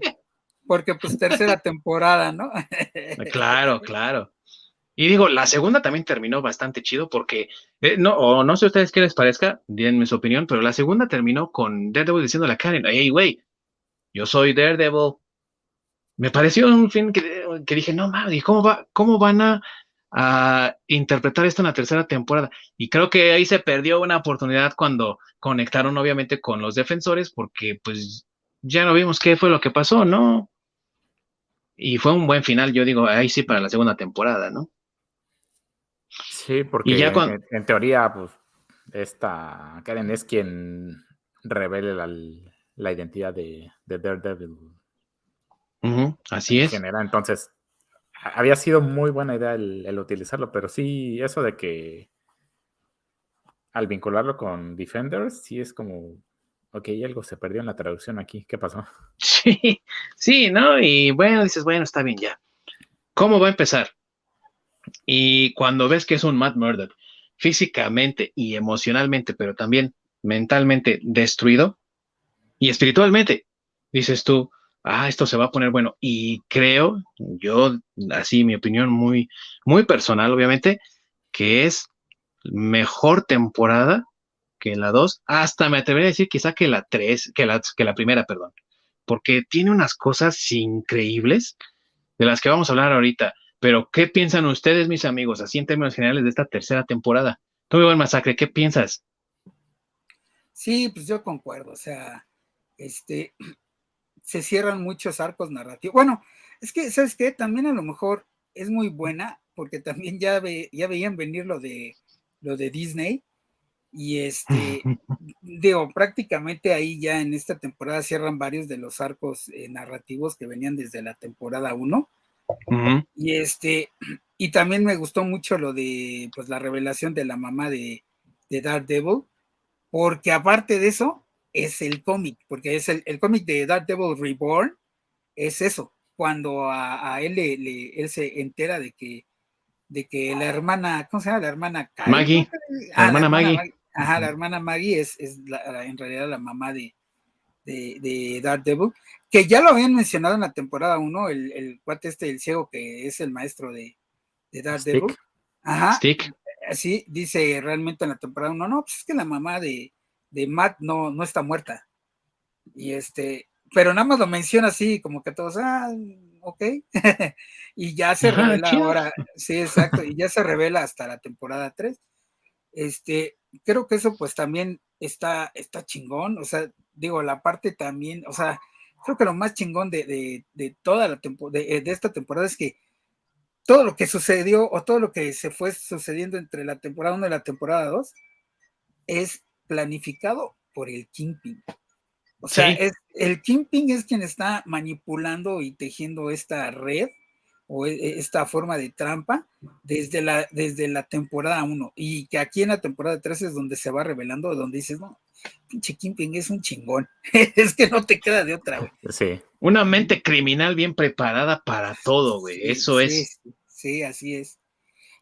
Porque, pues, tercera temporada, ¿no? claro, claro. Y digo, la segunda también terminó bastante chido porque, eh, no, o no sé a ustedes qué les parezca, denme su opinión, pero la segunda terminó con Daredevil diciéndole a Karen, hey, güey, yo soy Daredevil. Me pareció un fin que, dije, no mames, ¿cómo, va, ¿cómo van a, interpretar esto en la tercera temporada? Y creo que ahí se perdió una oportunidad cuando conectaron obviamente con los defensores porque pues ya no vimos qué fue lo que pasó, ¿no? Y fue un buen final, yo digo, ahí sí para la segunda temporada, ¿no? Sí, porque en, teoría, pues, esta Karen es quien revele la, identidad de, Daredevil. así es. Entonces, había sido muy buena idea el, utilizarlo, pero sí, eso de que al vincularlo con Defenders, sí es como, ok, algo se perdió en la traducción aquí, ¿qué pasó? Sí, sí, ¿no? Y bueno, dices, bueno, está bien ya. ¿Cómo va a empezar? Y cuando ves que es un Matt Murdock físicamente y emocionalmente, pero también mentalmente destruido y espiritualmente, dices tú, ah, esto se va a poner bueno. Y creo, yo, así mi opinión muy, muy personal, obviamente, que es mejor temporada que la 2, hasta me atrevería a decir quizá que la 3, que la, que la primera, perdón, porque tiene unas cosas increíbles de las que vamos a hablar ahorita. Pero, ¿qué piensan ustedes, mis amigos, así en términos generales de esta tercera temporada? Tú, el masacre, ¿qué piensas? Sí, pues yo concuerdo, o sea, este, se cierran muchos arcos narrativos. Bueno, es que, ¿sabes qué? También a lo mejor es muy buena, porque también ya, ve, ya veían venir lo de, lo de Disney, y este, digo, prácticamente ahí ya en esta temporada cierran varios de los arcos eh, narrativos que venían desde la temporada 1 y este, y también me gustó mucho lo de pues la revelación de la mamá de, de Daredevil, porque aparte de eso, es el cómic, porque es el, el cómic de Daredevil Reborn, es eso, cuando a, él le, él se entera de que de que la hermana, ¿cómo se llama? La hermana Maggie. la, hermana Maggie. Ajá, la hermana Maggie es, es en realidad la mamá de, de, de Daredevil que ya lo habían mencionado en la temporada 1, el, el, cuate este, el ciego, que es el maestro de, de Daredevil. Ajá. Stick. Sí, dice realmente en la temporada 1, no, pues es que la mamá de, de Matt no, no está muerta. Y este, pero nada más lo menciona así, como que todos, ah, ok. y ya se revela ahora, sí, exacto, y ya se revela hasta la temporada 3. Este, creo que eso pues también está, está chingón, o sea, digo, la parte también, o sea, creo que lo más chingón de, toda la de, de esta temporada es que todo lo que sucedió o todo lo que se fue sucediendo entre la temporada 1 y la temporada 2 es planificado por el Kingpin. O sea, es, el Kingpin es quien está manipulando y tejiendo esta red o e, e, esta forma de trampa desde la, desde la temporada 1 y que aquí en la temporada 3 es donde se va revelando, donde dices, no, pinche Kimping es un chingón, es que no te queda de otra, güey. Sí, una mente criminal bien preparada para todo, güey, eso es. Sí, así es.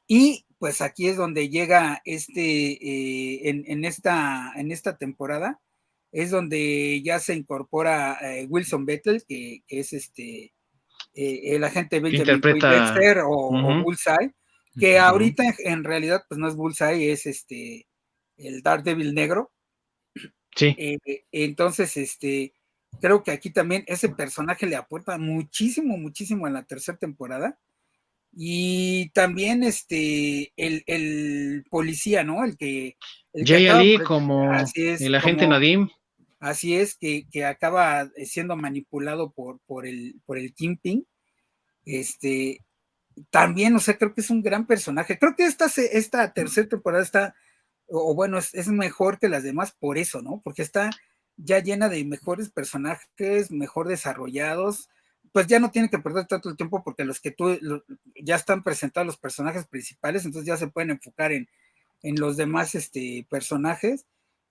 Y pues aquí es donde llega este, eh, en, esta, en esta temporada, es donde ya se incorpora eh, Wilson Bettel, que, que es este eh, el agente Benjamin Dexter o, Bullseye, que ahorita en, realidad pues no es Bullseye, es este el Daredevil negro. Sí. Eh, entonces, este, creo que aquí también ese personaje le aporta muchísimo, muchísimo en la tercera temporada. Y también este, el, policía, ¿no? El que... Jay Ali como el agente Nadim. Así es, que, acaba siendo manipulado por, por, el, por el Kingpin. Este, también, o sea, creo que es un gran personaje. Creo que esta, esta tercera temporada está, o, bueno, es, mejor que las demás por eso, ¿no? Porque está ya llena de mejores personajes, mejor desarrollados. Pues ya no tiene que perder tanto el tiempo porque los que tú ya están presentados los personajes principales, entonces ya se pueden enfocar en, en los demás este, personajes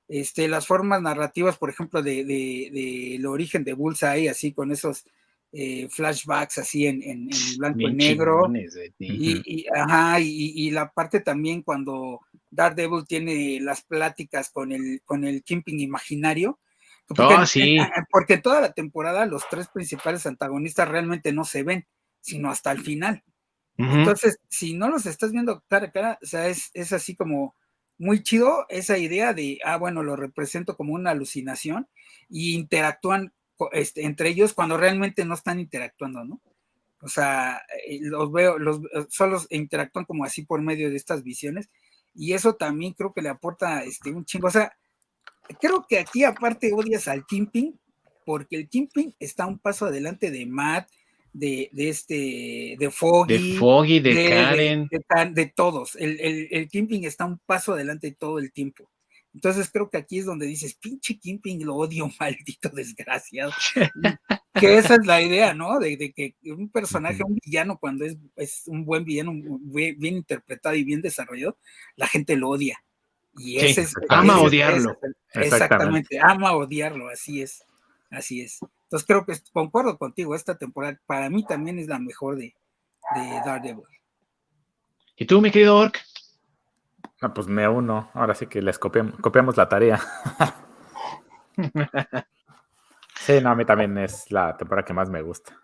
este, las formas narrativas, por ejemplo, de, de, origen de Bullseye, así con esos eh, flashbacks así en, blanco y negro. Y, ajá, y, la parte también cuando Daredevil tiene las pláticas con el, con el Kimping imaginario. Porque, oh, sí. porque toda la temporada los tres principales antagonistas realmente no se ven, sino hasta el final. Entonces, si no los estás viendo cara a cara, o sea, es, es así como muy chido esa idea de, ah, bueno, lo represento como una alucinación y interactúan este, entre ellos cuando realmente no están interactuando, ¿no? O sea, eh, los veo, los eh, solo interactúan como así por medio de estas visiones y eso también creo que le aporta este, un chingo. O sea, creo que aquí aparte odias al Kimping porque el Kimping está un paso adelante de Matt, de, de, este, de Foggy. De Foggy, de, Karen. De, todos. El, el, el, Kimping está un paso adelante todo el tiempo. Entonces creo que aquí es donde dices, pinche Kimping, lo odio, maldito desgraciado. que esa es la idea, ¿no? De, de, que un personaje, un villano, cuando es, es un buen villano, bien, interpretado y bien desarrollado, la gente lo odia. Y ese es, ama odiarlo. exactamente, ama odiarlo, así es, así es. Entonces creo que concuerdo contigo, esta temporada para mí también es la mejor de, de Daredevil. ¿Y tú, mi querido Ork? Ah, pues me uno. Ahora sí que les copiamos, la tarea. sí, no, a mí también es la temporada que más me gusta.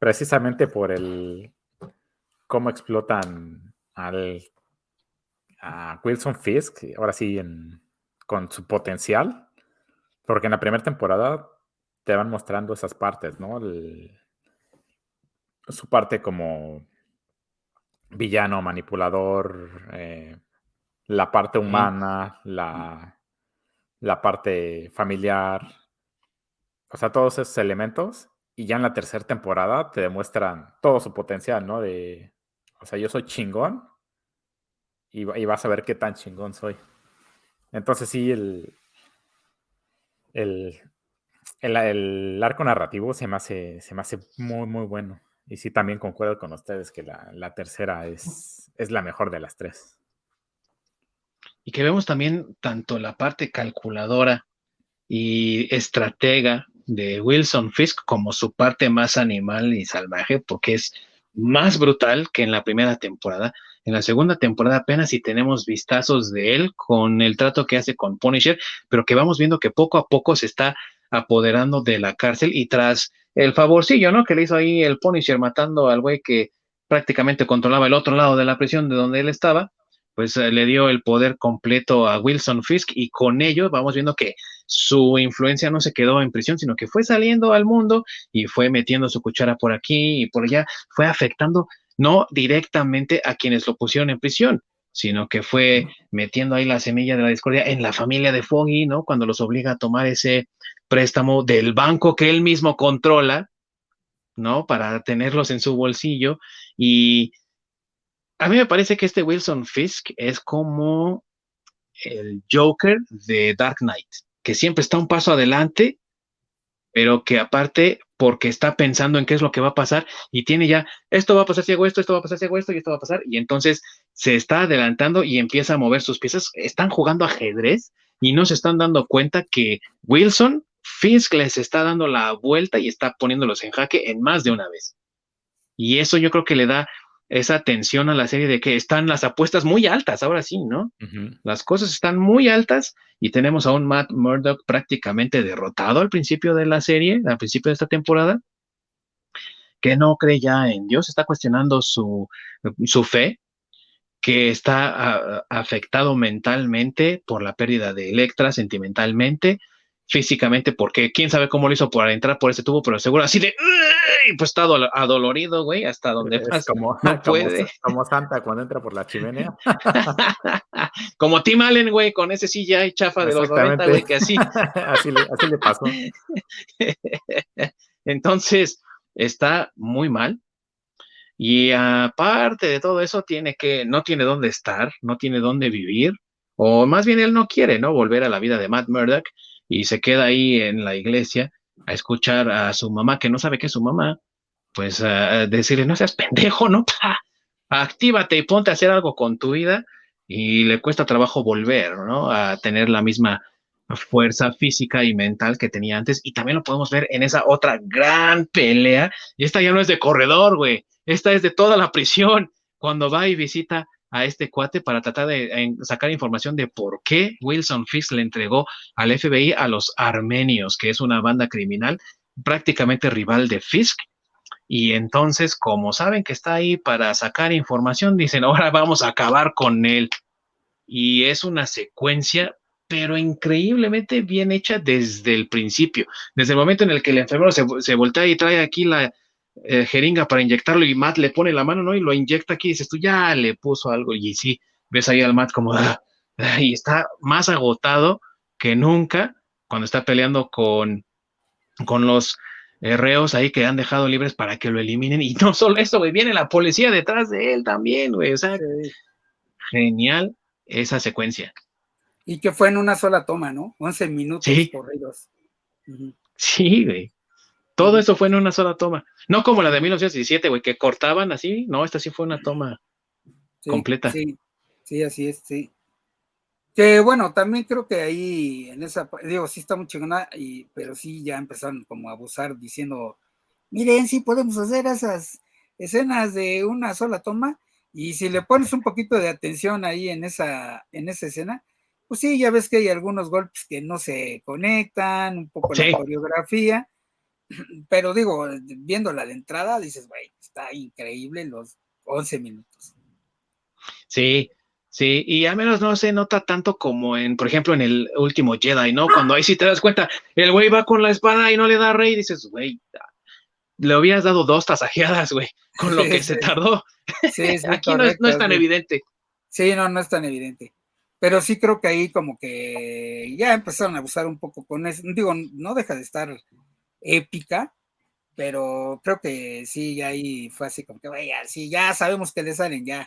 Precisamente por el cómo explotan al a Wilson Fisk, ahora sí en, con su potencial. Porque en la primera temporada te van mostrando esas partes, ¿no? su parte como villano, manipulador, eh, la parte humana, la, la parte familiar, o sea, todos esos elementos. Y ya en la tercera temporada te demuestran todo su potencial, ¿no? De, o sea, yo soy chingón y, y vas a ver qué tan chingón soy. Entonces sí, el, el, el, arco narrativo se me, hace, se hace muy, muy bueno. Y sí, también concuerdo con ustedes que la, tercera es, es, la mejor de las tres. Y que vemos también tanto la parte calculadora y estratega de Wilson Fisk como su parte más animal y salvaje, porque es más brutal que en la primera temporada. En la segunda temporada apenas si tenemos vistazos de él con el trato que hace con Punisher, pero que vamos viendo que poco a poco se está apoderando de la cárcel y tras el favorcillo, ¿no? Que le hizo ahí el Punisher matando al güey que prácticamente controlaba el otro lado de la prisión de donde él estaba, pues eh, le dio el poder completo a Wilson Fisk y con ello vamos viendo que su influencia no se quedó en prisión, sino que fue saliendo al mundo y fue metiendo su cuchara por aquí y por allá, fue afectando no directamente a quienes lo pusieron en prisión, sino que fue metiendo ahí la semilla de la discordia en la familia de Foggy, ¿no? Cuando los obliga a tomar ese préstamo del banco que él mismo controla, ¿no? Para tenerlos en su bolsillo. Y a mí me parece que este Wilson Fisk es como el Joker de Dark Knight, que siempre está un paso adelante, pero que aparte porque está pensando en qué es lo que va a pasar y tiene ya, esto va a pasar si hago esto, esto va a pasar si hago esto y esto va a pasar. Y entonces se está adelantando y empieza a mover sus piezas. Están jugando ajedrez y no se están dando cuenta que Wilson Fisk les está dando la vuelta y está poniéndolos en jaque en más de una vez. Y eso yo creo que le da esa tensión a la serie de que están las apuestas muy altas, ahora sí, ¿no? Las cosas están muy altas y tenemos a un Matt Murdock prácticamente derrotado al principio de la serie, al principio de esta temporada, que no cree ya en Dios, está cuestionando su, su fe, que está afectado mentalmente por la pérdida de Electra, sentimentalmente, físicamente, porque quién sabe cómo lo hizo por entrar por ese tubo, pero seguro así de, pues está adolorido, güey, hasta donde es como, no puede. Como, Santa cuando entra por la chimenea. como Tim Allen, güey, con ese silla y chafa de los 90, güey, que así. así, le, así le pasó. Entonces, está muy mal. Y aparte de todo eso, tiene que, no tiene dónde estar, no tiene dónde vivir, o más bien él no quiere, ¿no? Volver a la vida de Matt Murdock y se queda ahí en la iglesia a escuchar a su mamá, que no sabe que es su mamá, pues a decirle, no seas pendejo, ¿no? actívate y ponte a hacer algo con tu vida y le cuesta trabajo volver, ¿no? A tener la misma fuerza física y mental que tenía antes. Y también lo podemos ver en esa otra gran pelea. Y esta ya no es de corredor, güey. Esta es de toda la prisión. Cuando va y visita a este cuate para tratar de sacar información de por qué Wilson Fisk le entregó al FBI a los armenios, que es una banda criminal prácticamente rival de Fisk. Y entonces, como saben que está ahí para sacar información, dicen, ahora vamos a acabar con él. Y es una secuencia, pero increíblemente bien hecha desde el principio. Desde el momento en el que el enfermero se, se voltea y trae aquí la, eh, jeringa para inyectarlo y Matt le pone la mano, ¿no? Y lo inyecta aquí y dices tú, ya le puso algo y sí, ves ahí al Matt como, ah, ah", y está más agotado que nunca cuando está peleando con, con los reos ahí que han dejado libres para que lo eliminen. Y no solo eso, güey, viene la policía detrás de él también, güey. O sea, genial esa secuencia. Y que fue en una sola toma, ¿no? 11 minutos corridos. Sí, güey. Todo eso fue en una sola toma. No como la de 1917, güey, que cortaban así. No, esta sí fue una toma completa. Sí, sí, así es, sí. Que bueno, también creo que ahí, en esa, digo, sí está muy chingona, y, pero sí ya empezaron como a abusar diciendo, miren, sí podemos hacer esas escenas de una sola toma, y si le pones un poquito de atención ahí en esa, en esa escena, pues sí, ya ves que hay algunos golpes que no se conectan, un poco la coreografía, pero digo, viéndola de entrada, dices, güey, está increíble los 11 minutos. Sí, sí, y al menos no se nota tanto como en, por ejemplo, en el último Jedi, ¿no? Cuando ahí sí te das cuenta, el güey va con la espada y no le da rey, dices, güey, le hubieras dado dos tasajeadas, güey, con lo que se tardó. Sí, Aquí no, es, tan evidente. Sí, no, no es tan evidente. Pero sí creo que ahí como que ya empezaron a abusar un poco con eso. Digo, no deja de estar épica, pero creo que sí, ahí fue así como que, vaya, sí, ya sabemos que le salen, ya,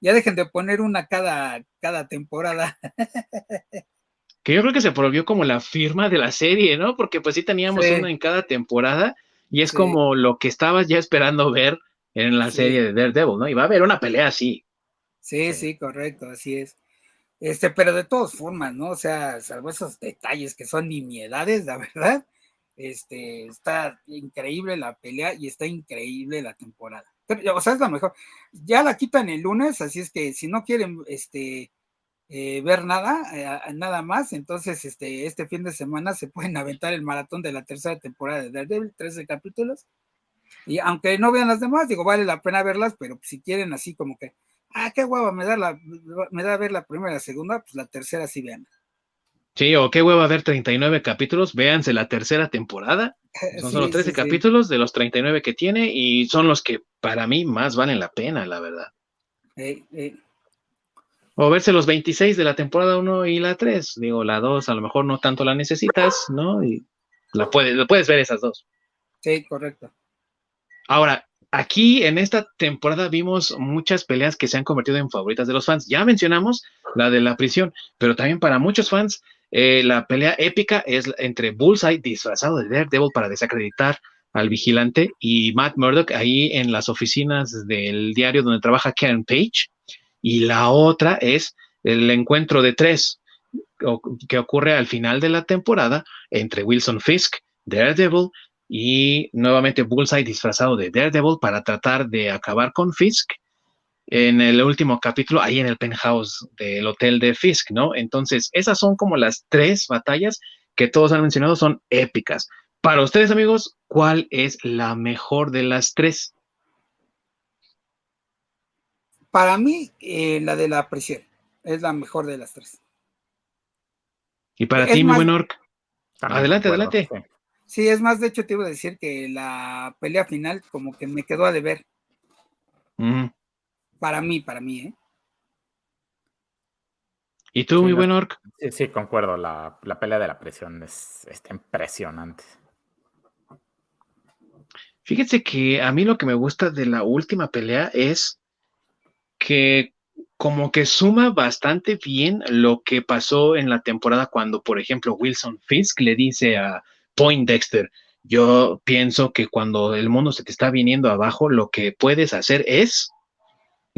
ya dejen, de poner una cada, cada temporada. Que yo creo que se volvió como la firma de la serie, ¿no? Porque pues sí teníamos una en cada temporada y es como lo que estabas ya esperando ver en la serie de Daredevil, ¿no? Y va a haber una pelea así. Sí, sí, correcto, así es. Este, pero de todas formas, ¿no? O sea, salvo esos detalles que son nimiedades, la verdad, este, está increíble la pelea y está increíble la temporada. o sea, es la mejor. Ya la quitan el lunes, así es que si no quieren este, eh, ver nada, eh, nada más, entonces este, este fin de semana se pueden aventar el maratón de la tercera temporada de Daredevil, 13 capítulos. Y aunque no vean las demás, digo, vale la pena verlas, pero si quieren así como que, ah, qué guapa, me da, la, me da ver la primera la segunda, pues la tercera sí vean. Sí, o qué huevo haber 39 capítulos, véanse la tercera temporada. Son solo 13 capítulos de los 39 que tiene y son los que para mí más valen la pena, la verdad. O verse los 26 de la temporada 1 y la 3. Digo, la 2 a lo mejor no tanto la necesitas, ¿no? Y la puedes, puedes ver esas dos. Sí, correcto. Ahora, aquí en esta temporada vimos muchas peleas que se han convertido en favoritas de los fans. Ya mencionamos la de la prisión, pero también para muchos fans eh, la pelea épica es entre Bullseye disfrazado de Daredevil para desacreditar al vigilante y Matt Murdock ahí en las oficinas del diario donde trabaja Karen Page. Y la otra es el encuentro de tres que ocurre al final de la temporada entre Wilson Fisk, Daredevil y nuevamente Bullseye disfrazado de Daredevil para tratar de acabar con Fisk en el último capítulo, ahí en el penthouse del hotel de Fisk, ¿no? Entonces, esas son como las tres batallas que todos han mencionado, son épicas. Para ustedes, amigos, ¿cuál es la mejor de las tres? Para mí, eh, la de la prisión es la mejor de las tres. Y para ti, mi buen Orc. Adelante, adelante. Sí, es más, de hecho te iba a decir que la pelea final como que me quedó a deber. Para mí, para mí, ¿eh? ¿Y tú, mi buen Orc? Sí, sí, concuerdo. La, pelea de la presión es, está impresionante. Fíjense que a mí lo que me gusta de la última pelea es que como que suma bastante bien lo que pasó en la temporada cuando, por ejemplo, Wilson Fisk le dice a Point Dexter, yo pienso que cuando el mundo se te está viniendo abajo, lo que puedes hacer es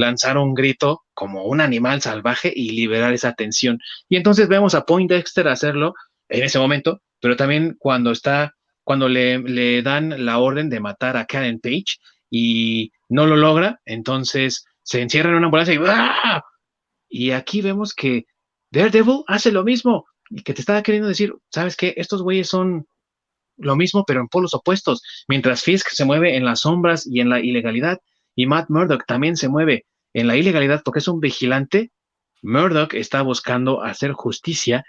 lanzar un grito como un animal salvaje y liberar esa tensión. Y entonces vemos a Point Dexter hacerlo en ese momento, pero también cuando está, cuando le, le dan la orden de matar a Karen Page y no lo logra, entonces se encierra en una ambulancia y ¡ah! Y aquí vemos que Daredevil hace lo mismo y que te estaba queriendo decir, ¿sabes qué? Estos güeyes son lo mismo, pero en polos opuestos. Mientras Fisk se mueve en las sombras y en la ilegalidad, y Matt Murdock también se mueve en la ilegalidad porque es un vigilante, Murdoch está buscando hacer justicia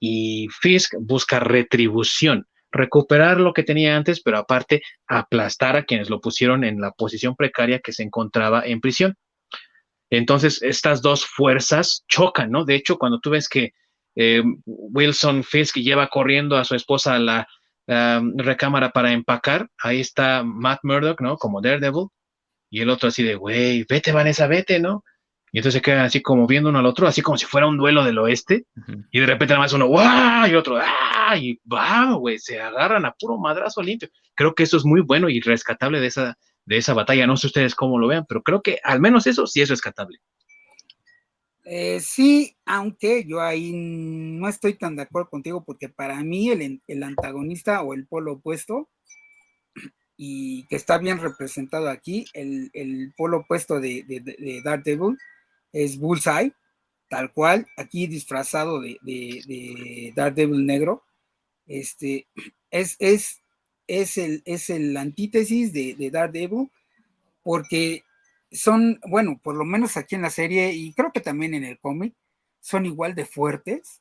y Fisk busca retribución, recuperar lo que tenía antes, pero aparte aplastar a quienes lo pusieron en la posición precaria que se encontraba en prisión. Entonces, estas dos fuerzas chocan, ¿no? De hecho, cuando tú ves que eh, Wilson Fisk lleva corriendo a su esposa a la recámara para empacar, ahí está Matt Murdock, ¿no? Como Daredevil, y el otro así de, güey, vete, Vanessa, vete, ¿no? Y entonces se quedan así como viendo uno al otro, así como si fuera un duelo del oeste. Y de repente nada más uno, ¡guau! Y otro, ¡ah! Y va, güey, se agarran a puro madrazo limpio. Creo que eso es muy bueno y rescatable de esa, de esa batalla. No sé ustedes cómo lo vean, pero creo que al menos eso sí es rescatable. Eh, sí, aunque yo ahí no estoy tan de acuerdo contigo, porque para mí el, el antagonista o el polo opuesto y que está bien representado aquí, el, polo opuesto de, de, Daredevil es Bullseye, tal cual, aquí disfrazado de, de, Daredevil negro. Este, es, es, es, el, es el antítesis de, Daredevil, porque son, bueno, por lo menos aquí en la serie, y creo que también en el cómic, son igual de fuertes,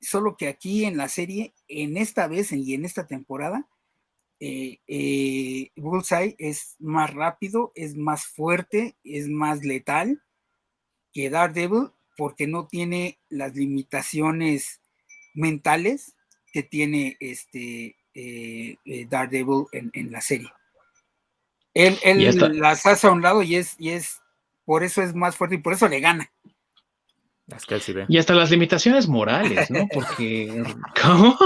solo que aquí en la serie, en esta vez y en esta temporada, eh, eh, Bullseye es más rápido, es más fuerte, es más letal que Daredevil porque no tiene las limitaciones mentales que tiene este eh, Daredevil en, la serie. Él, las hace a un lado y es, y es, por eso es más fuerte y por eso le gana. Y hasta las limitaciones morales, ¿no? Porque. ¿Cómo?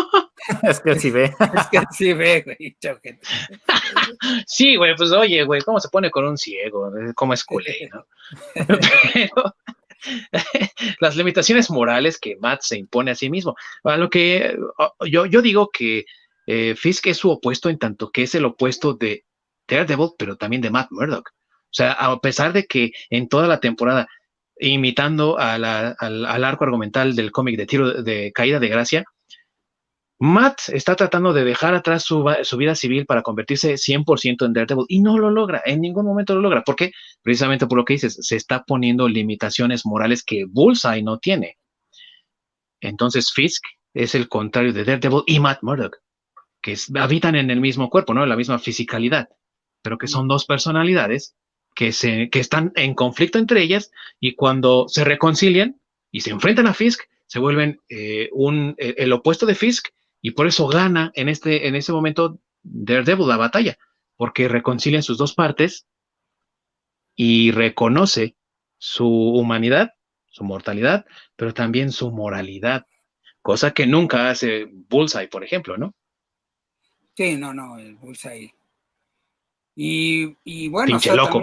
Es que sí ve. Es que sí ve, güey. sí, güey, pues oye, güey, ¿cómo se pone con un ciego? ¿Cómo es culé, no? Pero las limitaciones morales que Matt se impone a sí mismo. A lo que yo, yo digo que eh, Fisk es su opuesto en tanto que es el opuesto de Daredevil, pero también de Matt Murdock. O sea, a pesar de que en toda la temporada, imitando al, al, arco argumental del cómic de tiro de caída de gracia, Matt está tratando de dejar atrás su, vida civil para convertirse 100% en Daredevil y no lo logra, en ningún momento lo logra. ¿Por qué? Precisamente por lo que dices, se está poniendo limitaciones morales que Bullseye no tiene. Entonces Fisk es el contrario de Daredevil y Matt Murdock, que habitan en el mismo cuerpo, ¿no? En la misma fisicalidad, pero que son dos personalidades que, se, que están en conflicto entre ellas y cuando se reconcilian y se enfrentan a Fisk, se vuelven eh, un, el opuesto de Fisk y por eso gana en este, en ese momento Daredevil la batalla, porque reconcilia sus dos partes y reconoce su humanidad, su mortalidad, pero también su moralidad. cosa que nunca hace Bullseye, por ejemplo, ¿no? Sí, no, no, el Bullseye. Y, y bueno. Pinche loco.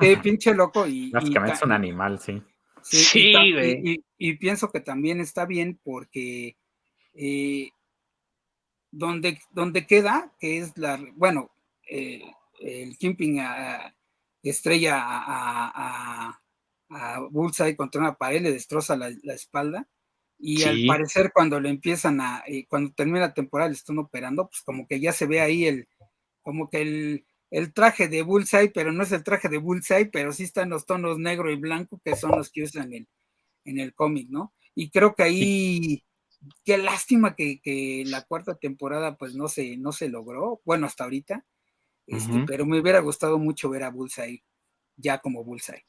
sí, pinche loco. Y, Básicamente es un animal, sí. Sí, y, pienso que también está bien porque eh, donde, donde queda, que es la, bueno, eh, el Kimping estrella a, a, Bullseye contra una pared, le destroza la, espalda. Y al parecer cuando le empiezan a, eh, cuando termina la temporada, le están operando, pues como que ya se ve ahí el, como que el, el traje de Bullseye, pero no es el traje de Bullseye, pero sí están los tonos negro y blanco, que son los que usan en el, en el cómic, ¿no? Y creo que ahí, qué lástima que, que, la cuarta temporada pues no se, no se logró, bueno, hasta ahorita, este, pero me hubiera gustado mucho ver a Bullseye ya como Bullseye.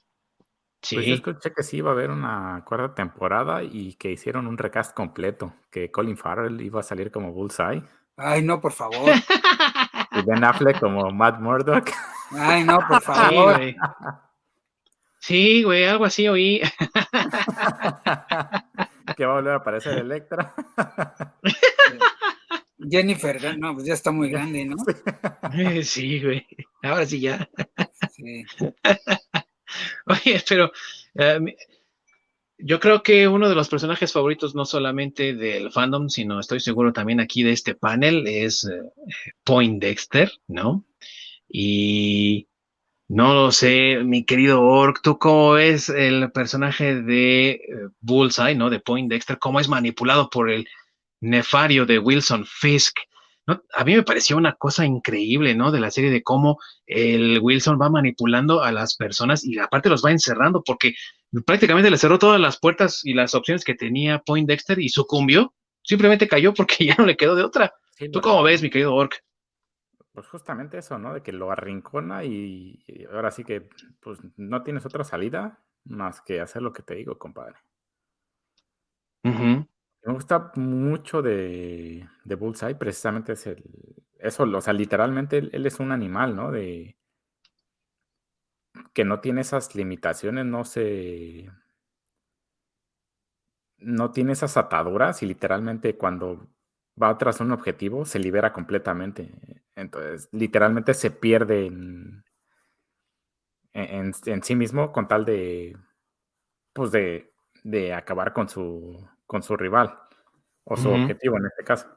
Sí. Pues yo escuché que sí iba a haber una cuarta temporada y que hicieron un recast completo, que Colin Farrell iba a salir como Bullseye. Ay, no, por favor. Y Ben Affleck como Matt Murdock. Ay, no, por favor. Sí, güey, algo así oí. que va a volver a aparecer Electra. Jennifer, no, pues ya está muy grande, ¿no? Sí, güey. Ahora sí ya. Sí. Oye, pero eh, yo creo que uno de los personajes favoritos, no solamente del fandom, sino estoy seguro también aquí de este panel, es eh, Point Dexter, ¿no? Y no lo sé, mi querido Orc, ¿tú cómo ves el personaje de eh, Bullseye, ¿no? De Point Dexter, cómo es manipulado por el nefario de Wilson Fisk? A mí me pareció una cosa increíble, ¿no? De la serie de cómo el Wilson va manipulando a las personas y aparte los va encerrando porque prácticamente le cerró todas las puertas y las opciones que tenía Point Dexter y sucumbió. Simplemente cayó porque ya no le quedó de otra. ¿Tú cómo ves, mi querido Orc? Pues justamente eso, ¿no? De que lo arrincona y, ahora sí que pues no tienes otra salida más que hacer lo que te digo, compadre. Me gusta mucho de, de, Bullseye, precisamente es el, eso, o sea, literalmente él, es un animal, ¿no? De que no tiene esas limitaciones, no se, no tiene esas ataduras y literalmente cuando va tras un objetivo se libera completamente. Entonces, literalmente se pierde en, en, en sí mismo con tal de, pues de, de acabar con su con su rival o su objetivo en este caso.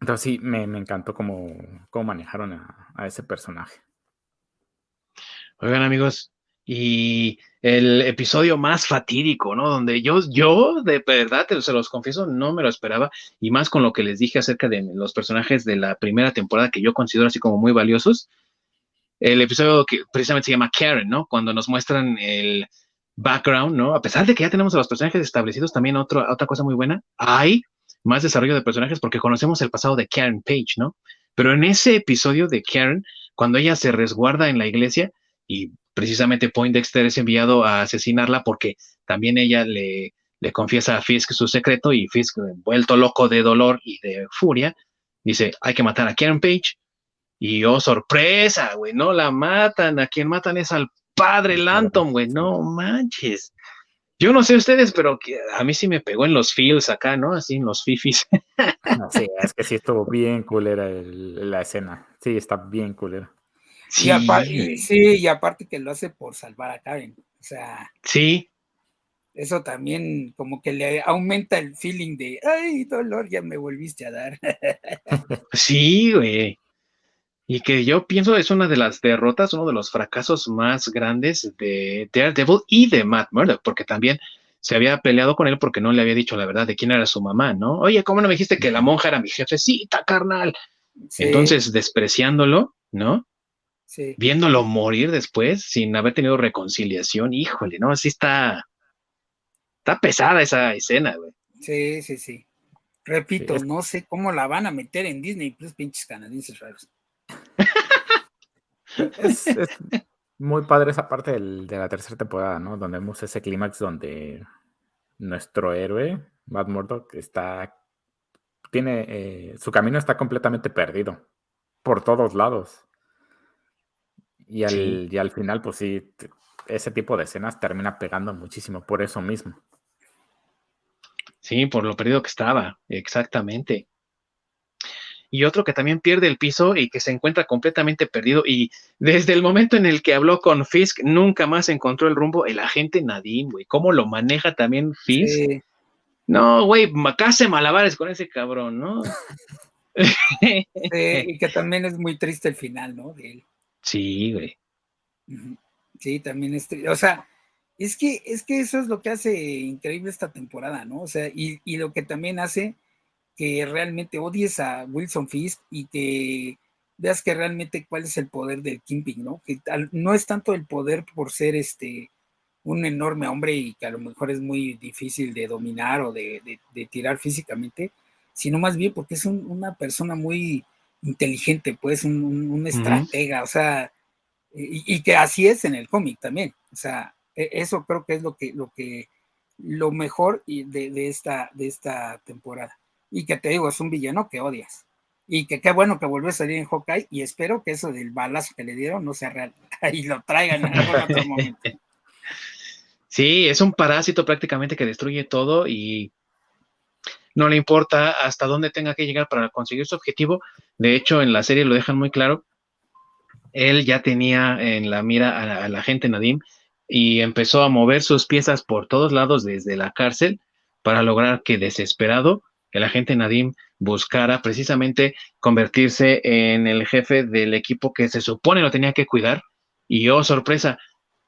Entonces sí, me, encantó cómo, cómo manejaron a, ese personaje. Oigan amigos, y el episodio más fatídico, ¿no? Donde yo, yo de verdad, se los confieso, no me lo esperaba, y más con lo que les dije acerca de los personajes de la primera temporada que yo considero así como muy valiosos. El episodio que precisamente se llama Karen, ¿no? Cuando nos muestran el, background, ¿no? A pesar de que ya tenemos a los personajes establecidos, también otra cosa muy buena, hay más desarrollo de personajes porque conocemos el pasado de Karen Page, ¿no? Pero en ese episodio de Karen, cuando ella se resguarda en la iglesia y precisamente Poindexter es enviado a asesinarla porque también ella le, le confiesa a Fisk su secreto y Fisk, vuelto loco de dolor y de furia, dice, hay que matar a Karen Page. Y oh, sorpresa, güey, no la matan, a quien matan es al padre Lanton, güey, no manches. Yo no sé ustedes, pero a mí sí me pegó en los feels acá, ¿no? Así en los fifis. sí, es que sí estuvo bien culera la escena. Sí, está bien culera. Sí. Y aparte, sí, y aparte que lo hace por salvar a Karen. O sea. Sí. Eso también como que le aumenta el feeling de, ay, dolor, ya me volviste a dar. sí, güey y que yo pienso es una de las derrotas, uno de los fracasos más grandes de Daredevil y de Matt Murdock, porque también se había peleado con él porque no le había dicho la verdad de quién era su mamá, ¿no? Oye, ¿cómo no me dijiste que la monja era mi jefecita, carnal? Entonces, despreciándolo, ¿no? Sí. Viéndolo morir después sin haber tenido reconciliación, híjole, ¿no? Así está, está pesada esa escena, güey. Sí, sí, sí. Repito, no sé cómo la van a meter en Disney Plus, pinches canadienses raros es, muy padre esa parte de la tercera temporada, ¿no? Donde vemos ese clímax donde nuestro héroe, Matt Murdock, está. Tiene. Eh, su camino está completamente perdido. Por todos lados. Y al, y al final, pues sí, ese tipo de escenas termina pegando muchísimo por eso mismo. Sí, por lo perdido que estaba, exactamente. Y otro que también pierde el piso y que se encuentra completamente perdido. Y desde el momento en el que habló con Fisk, nunca más encontró el rumbo el agente Nadim, güey. ¿Cómo lo maneja también Fisk? No, güey, hace malabares con ese cabrón, ¿no? y que también es muy triste el final, ¿no? Sí, güey. Sí, también es. O sea, es que, es que eso es lo que hace increíble esta temporada, ¿no? O sea, y, y lo que también hace que realmente odies a Wilson Fisk y que veas que realmente cuál es el poder del Kimping, ¿no? Que no es tanto el poder por ser este un enorme hombre y que a lo mejor es muy difícil de dominar o de, tirar físicamente, sino más bien porque es una persona muy inteligente, pues un, estratega, o sea, y, que así es en el cómic también, o sea, e, eso creo que es lo que, lo que, lo mejor de, esta, de esta temporada. Y que te digo, es un villano que odias. Y que qué bueno que volvió a salir en Hawkeye y espero que eso del balazo que le dieron no sea real y lo traigan en algún otro momento. Sí, es un parásito prácticamente que destruye todo y no le importa hasta dónde tenga que llegar para conseguir su objetivo. De hecho, en la serie lo dejan muy claro. Él ya tenía en la mira a, la gente Nadim y empezó a mover sus piezas por todos lados desde la cárcel para lograr que desesperado el agente Nadim buscara precisamente convertirse en el jefe del equipo que se supone lo tenía que cuidar. Y oh, sorpresa,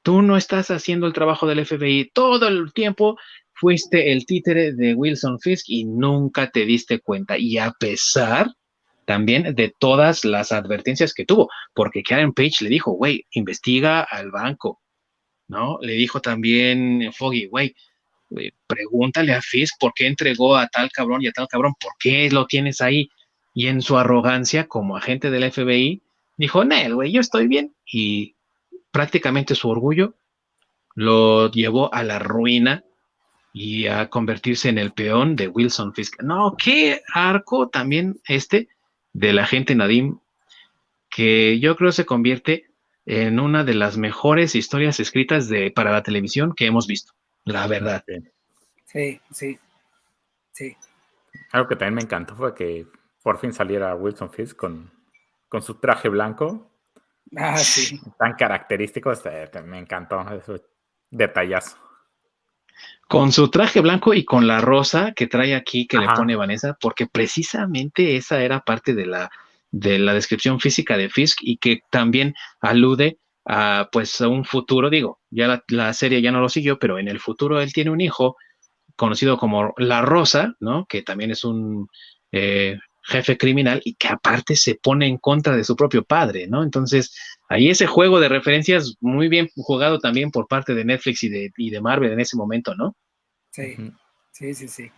Tú no estás haciendo el trabajo del FBI. Todo el tiempo fuiste el títere de Wilson Fisk y nunca te diste cuenta. Y a pesar también de todas las advertencias que tuvo, porque Karen Page le dijo, güey, investiga al banco, ¿no? Le dijo también Foggy, güey, pregúntale a Fisk por qué entregó a tal cabrón y a tal cabrón, por qué lo tienes ahí. Y en su arrogancia como agente del FBI, dijo, Nel, güey, yo estoy bien. Y prácticamente su orgullo lo llevó a la ruina y a convertirse en el peón de Wilson Fisk. No, qué arco también este de la gente Nadim, que yo creo se convierte en una de las mejores historias escritas de, para la televisión que hemos visto, la verdad. Sí, sí, sí. Algo que también me encantó fue que por fin saliera Wilson Fisk con, con su traje blanco Ah, sí. Tan característicos, me encantó, eso detallazo. Con su traje blanco y con la rosa que trae aquí que le pone Vanessa, porque precisamente esa era parte de la, de la descripción física de Fisk y que también alude a pues a un futuro, digo, ya la, serie ya no lo siguió, pero en el futuro él tiene un hijo conocido como La Rosa, ¿no? Que también es un eh, jefe criminal y que aparte se pone en contra de su propio padre, ¿no? Entonces, ahí ese juego de referencias muy bien jugado también por parte de Netflix y de, de Marvel en ese momento, ¿no? Sí, sí, sí, sí.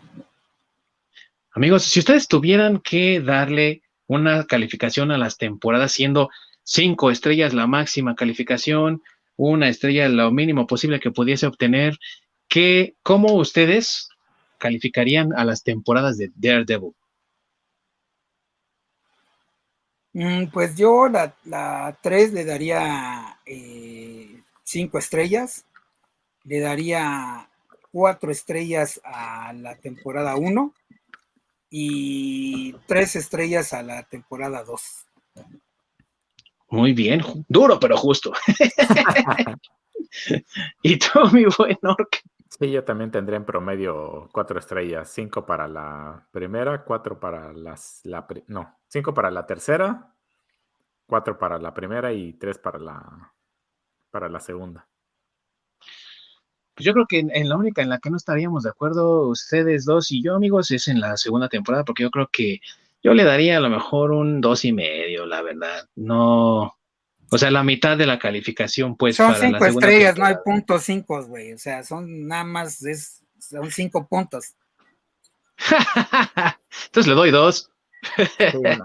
Amigos, si ustedes tuvieran que darle una calificación a las temporadas siendo cinco estrellas la máxima calificación, una estrella lo mínimo posible que pudiese obtener, ¿qué, ¿cómo ustedes calificarían a las temporadas de Daredevil? Mm, pues yo la, la 3 le daría 5 eh, estrellas, le daría 4 estrellas a la temporada 1 y 3 estrellas a la temporada 2. Muy bien, duro pero justo. y tú, mi buen Orc. Sí, yo también tendré en promedio 4 estrellas, 5 para la primera, 4 para las, la, no, Cinco para la tercera, cuatro para la primera y tres para la, para la segunda. Pues yo creo que en, la única en la que no estaríamos de acuerdo ustedes dos y yo, amigos, es en la segunda temporada, porque yo creo que yo le daría a lo mejor un dos y medio, la verdad. No, o sea, la mitad de la calificación, pues. Son cinco estrellas, no hay puntos cinco, güey. O sea, son nada más, es, son cinco puntos. Entonces le doy dos.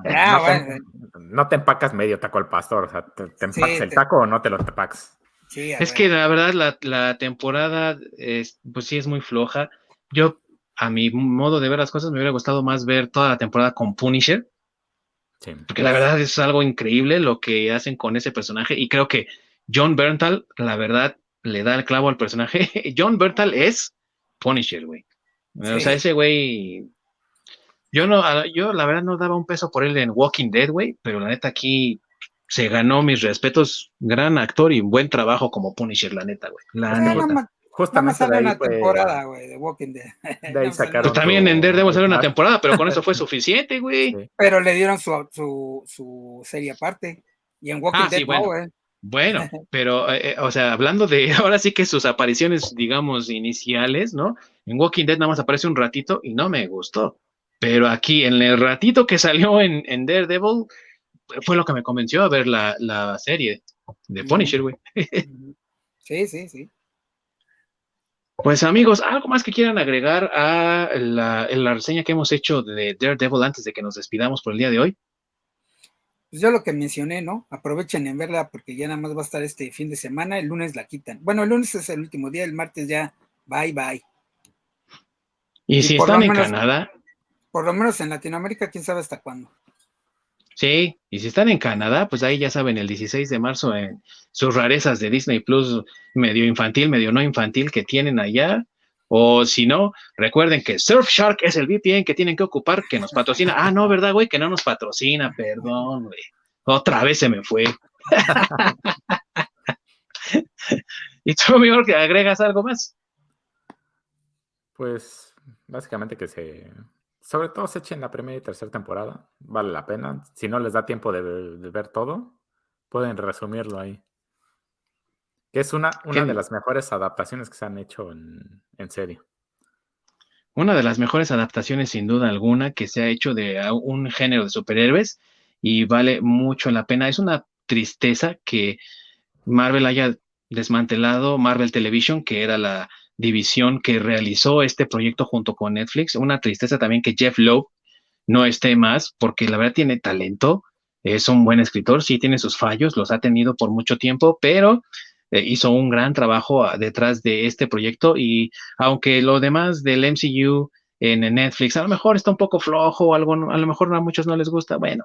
Ah, no, te, empacas medio taco al pastor, o sea, te, empacas el taco o no te lo empacas. Es que la verdad la, temporada, es, pues sí es muy floja. Yo, a mi modo de ver las cosas, me hubiera gustado más ver toda la temporada con Punisher. Porque la verdad es algo increíble lo que hacen con ese personaje y creo que John Berntal, la verdad, le da el clavo al personaje. John Berntal es Punisher, güey. O sea, ese güey. Yo no, yo la verdad no daba un peso por él en Walking Dead, güey, pero la neta aquí se ganó mis respetos. Gran actor y buen trabajo como Punisher, la neta, güey. La pues neta. Justamente sale una temporada, güey, de Walking Dead. De ahí sacaron. Pues también en Daredevil sale una temporada, pero con eso fue suficiente, güey. Pero le dieron su, su, su, serie aparte. Y en Walking ah, Dead, bueno. güey. Bueno, pero, eh, eh, o sea, hablando de ahora sí que sus apariciones, digamos, iniciales, ¿no? En Walking Dead nada más aparece un ratito y no me gustó. Pero aquí, en el ratito que salió en, en Daredevil, fue lo que me convenció a ver la, la serie de Punisher, güey. Sí, sí, sí. Pues amigos, ¿algo más que quieran agregar a la, la, reseña que hemos hecho de Daredevil antes de que nos despidamos por el día de hoy? Pues yo lo que mencioné, ¿no? Aprovechen en verla porque ya nada más va a estar este fin de semana, el lunes la quitan. Bueno, el lunes es el último día, el martes ya, bye bye. ¿Y, si están en Canadá? Por lo menos en Latinoamérica, quién sabe hasta cuándo. Sí, y si están en Canadá, pues ahí ya saben, el 16 de marzo en sus rarezas de Disney Plus, medio infantil, medio no infantil que tienen allá. O si no, recuerden que Surfshark es el VPN que tienen que ocupar, que nos patrocina. Ah, no, ¿verdad, güey? Que no nos patrocina, perdón, güey. Otra vez se me fue. ¿Y tú, mejor que agregas algo más? Pues básicamente que se sobre todo se echen la primera y tercera temporada, vale la pena. Si no les da tiempo de, ver todo, pueden resumirlo ahí. Que es una, una de las mejores adaptaciones que se han hecho en, en serie. Una de las mejores adaptaciones, sin duda alguna, que se ha hecho de un género de superhéroes y vale mucho la pena. Es una tristeza que Marvel haya desmantelado Marvel Television, que era la, división que realizó este proyecto junto con Netflix. Una tristeza también que Jeff Lowe no esté más, porque la verdad tiene talento, es un buen escritor, sí tiene sus fallos, los ha tenido por mucho tiempo, pero eh, hizo un gran trabajo ah, detrás de este proyecto y aunque lo demás del MCU en Netflix a lo mejor está un poco flojo, algo, a lo mejor a muchos no les gusta, bueno,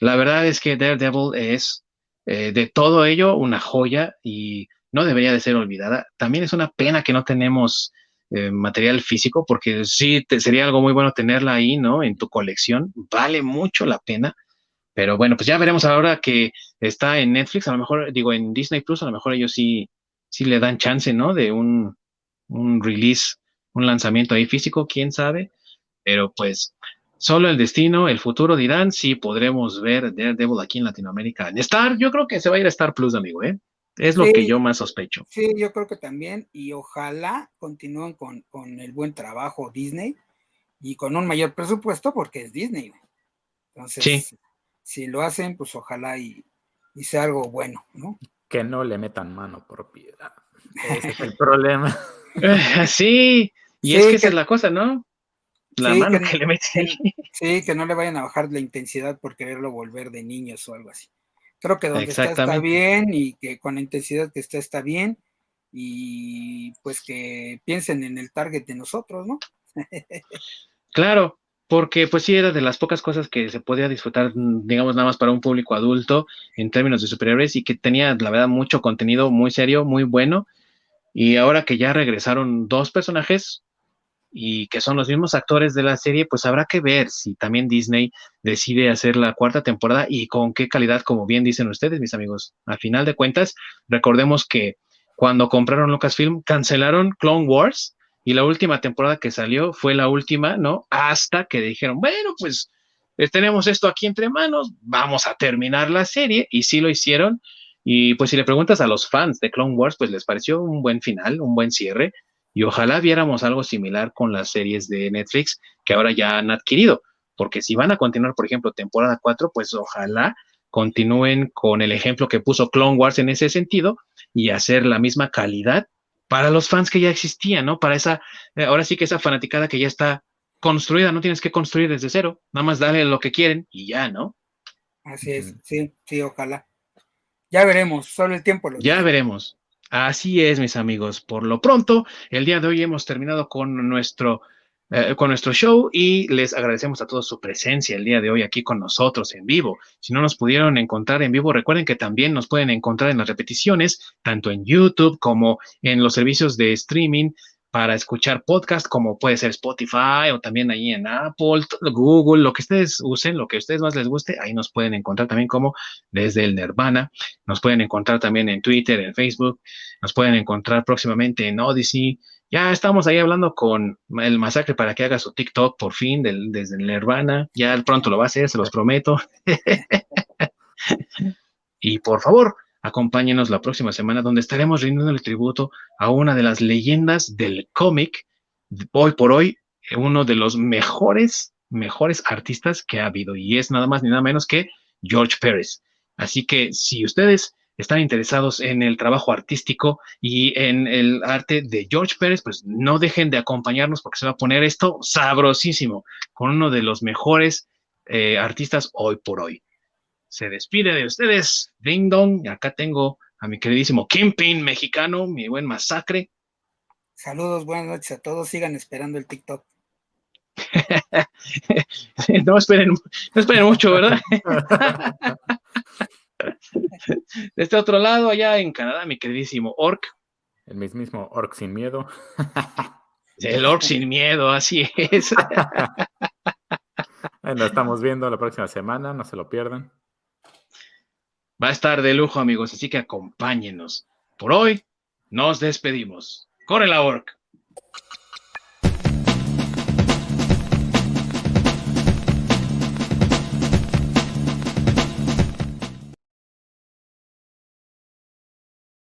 la verdad es que Daredevil es eh, de todo ello una joya y no debería de ser olvidada. También es una pena que no tenemos eh, material físico, porque sí sería algo muy bueno tenerla ahí, ¿no? En tu colección. Vale mucho la pena. Pero bueno, pues ya veremos ahora que está en Netflix, a lo mejor, digo, en Disney Plus, a lo mejor ellos sí, sí le dan chance, ¿no? De un, un release, un lanzamiento ahí físico, quién sabe. Pero pues solo el destino, el futuro dirán si podremos ver Daredevil aquí en Latinoamérica. En Star, yo creo que se va a ir a Star Plus, amigo, ¿eh? Es lo que yo más sospecho. Sí, yo creo que también, y ojalá continúen con, el buen trabajo Disney y con un mayor presupuesto porque es Disney. Entonces, si lo hacen, pues ojalá y, sea algo bueno, ¿no? Que no le metan mano por piedad. Ese es el problema. sí, y es que, esa es la cosa, ¿no? La mano que, le meten. Sí, que no le vayan a bajar la intensidad por quererlo volver de niños o algo así. Creo que donde está está bien y que con la intensidad que está está bien y pues que piensen en el target de nosotros, ¿no? claro, porque pues sí era de las pocas cosas que se podía disfrutar, digamos, nada más para un público adulto en términos de superhéroes y que tenía, la verdad, mucho contenido muy serio, muy bueno. Y ahora que ya regresaron dos personajes, y que son los mismos actores de la serie, pues habrá que ver si también Disney decide hacer la cuarta temporada y con qué calidad, como bien dicen ustedes, mis amigos. A final de cuentas, recordemos que cuando compraron Lucasfilm, cancelaron Clone Wars y la última temporada que salió fue la última, ¿no? Hasta que dijeron, bueno, pues eh, tenemos esto aquí entre manos, vamos a terminar la serie y sí lo hicieron. Y pues si le preguntas a los fans de Clone Wars, pues les pareció un buen final, un buen cierre y ojalá viéramos algo similar con las series de Netflix que ahora ya han adquirido, porque si van a continuar, por ejemplo, temporada 4, pues ojalá continúen con el ejemplo que puso Clone Wars en ese sentido y hacer la misma calidad para los fans que ya existían, ¿no? Para esa, eh, ahora sí que esa fanaticada que ya está construida, no tienes que construir desde cero, nada más darle lo que quieren y ya, ¿no? Así es, sí, sí, ojalá. Ya veremos, solo el tiempo lo Ya veremos. Así es, mis amigos. Por lo pronto, el día de hoy hemos terminado con nuestro, eh, con nuestro show y les agradecemos a todos su presencia el día de hoy aquí con nosotros en vivo. Si no nos pudieron encontrar en vivo, recuerden que también nos pueden encontrar en las repeticiones, tanto en YouTube como en los servicios de streaming para escuchar podcast, como puede ser Spotify o también ahí en Apple, Google, lo que ustedes usen, lo que a ustedes más les guste, ahí nos pueden encontrar también como desde el Nirvana, nos pueden encontrar también en Twitter, en Facebook, nos pueden encontrar próximamente en Odyssey. Ya estamos ahí hablando con el masacre para que haga su TikTok por fin desde el Nirvana. Ya pronto lo va a hacer, se los prometo. y por favor, acompáñenos la próxima semana donde estaremos rindiendo el tributo a una de las leyendas del cómic, hoy por hoy, uno de los mejores, mejores artistas que ha habido y es nada más ni nada menos que George Pérez. Así que si ustedes están interesados en el trabajo artístico y en el arte de George Pérez, pues no dejen de acompañarnos porque se va a poner esto sabrosísimo con uno de los mejores eh, artistas hoy por hoy se despide de ustedes, Ding Dong. Y acá tengo a mi queridísimo Kimpin mexicano, mi buen masacre. Saludos, buenas noches a todos. Sigan esperando el TikTok. no, esperen, no esperen mucho, ¿verdad? de este otro lado, allá en Canadá, mi queridísimo Orc. El mismísimo Orc sin miedo. El Orc sin miedo, así es. Lo estamos viendo la próxima semana, no se lo pierdan. Va a estar de lujo, amigos, así que acompáñenos. Por hoy, nos despedimos. Corre la orc.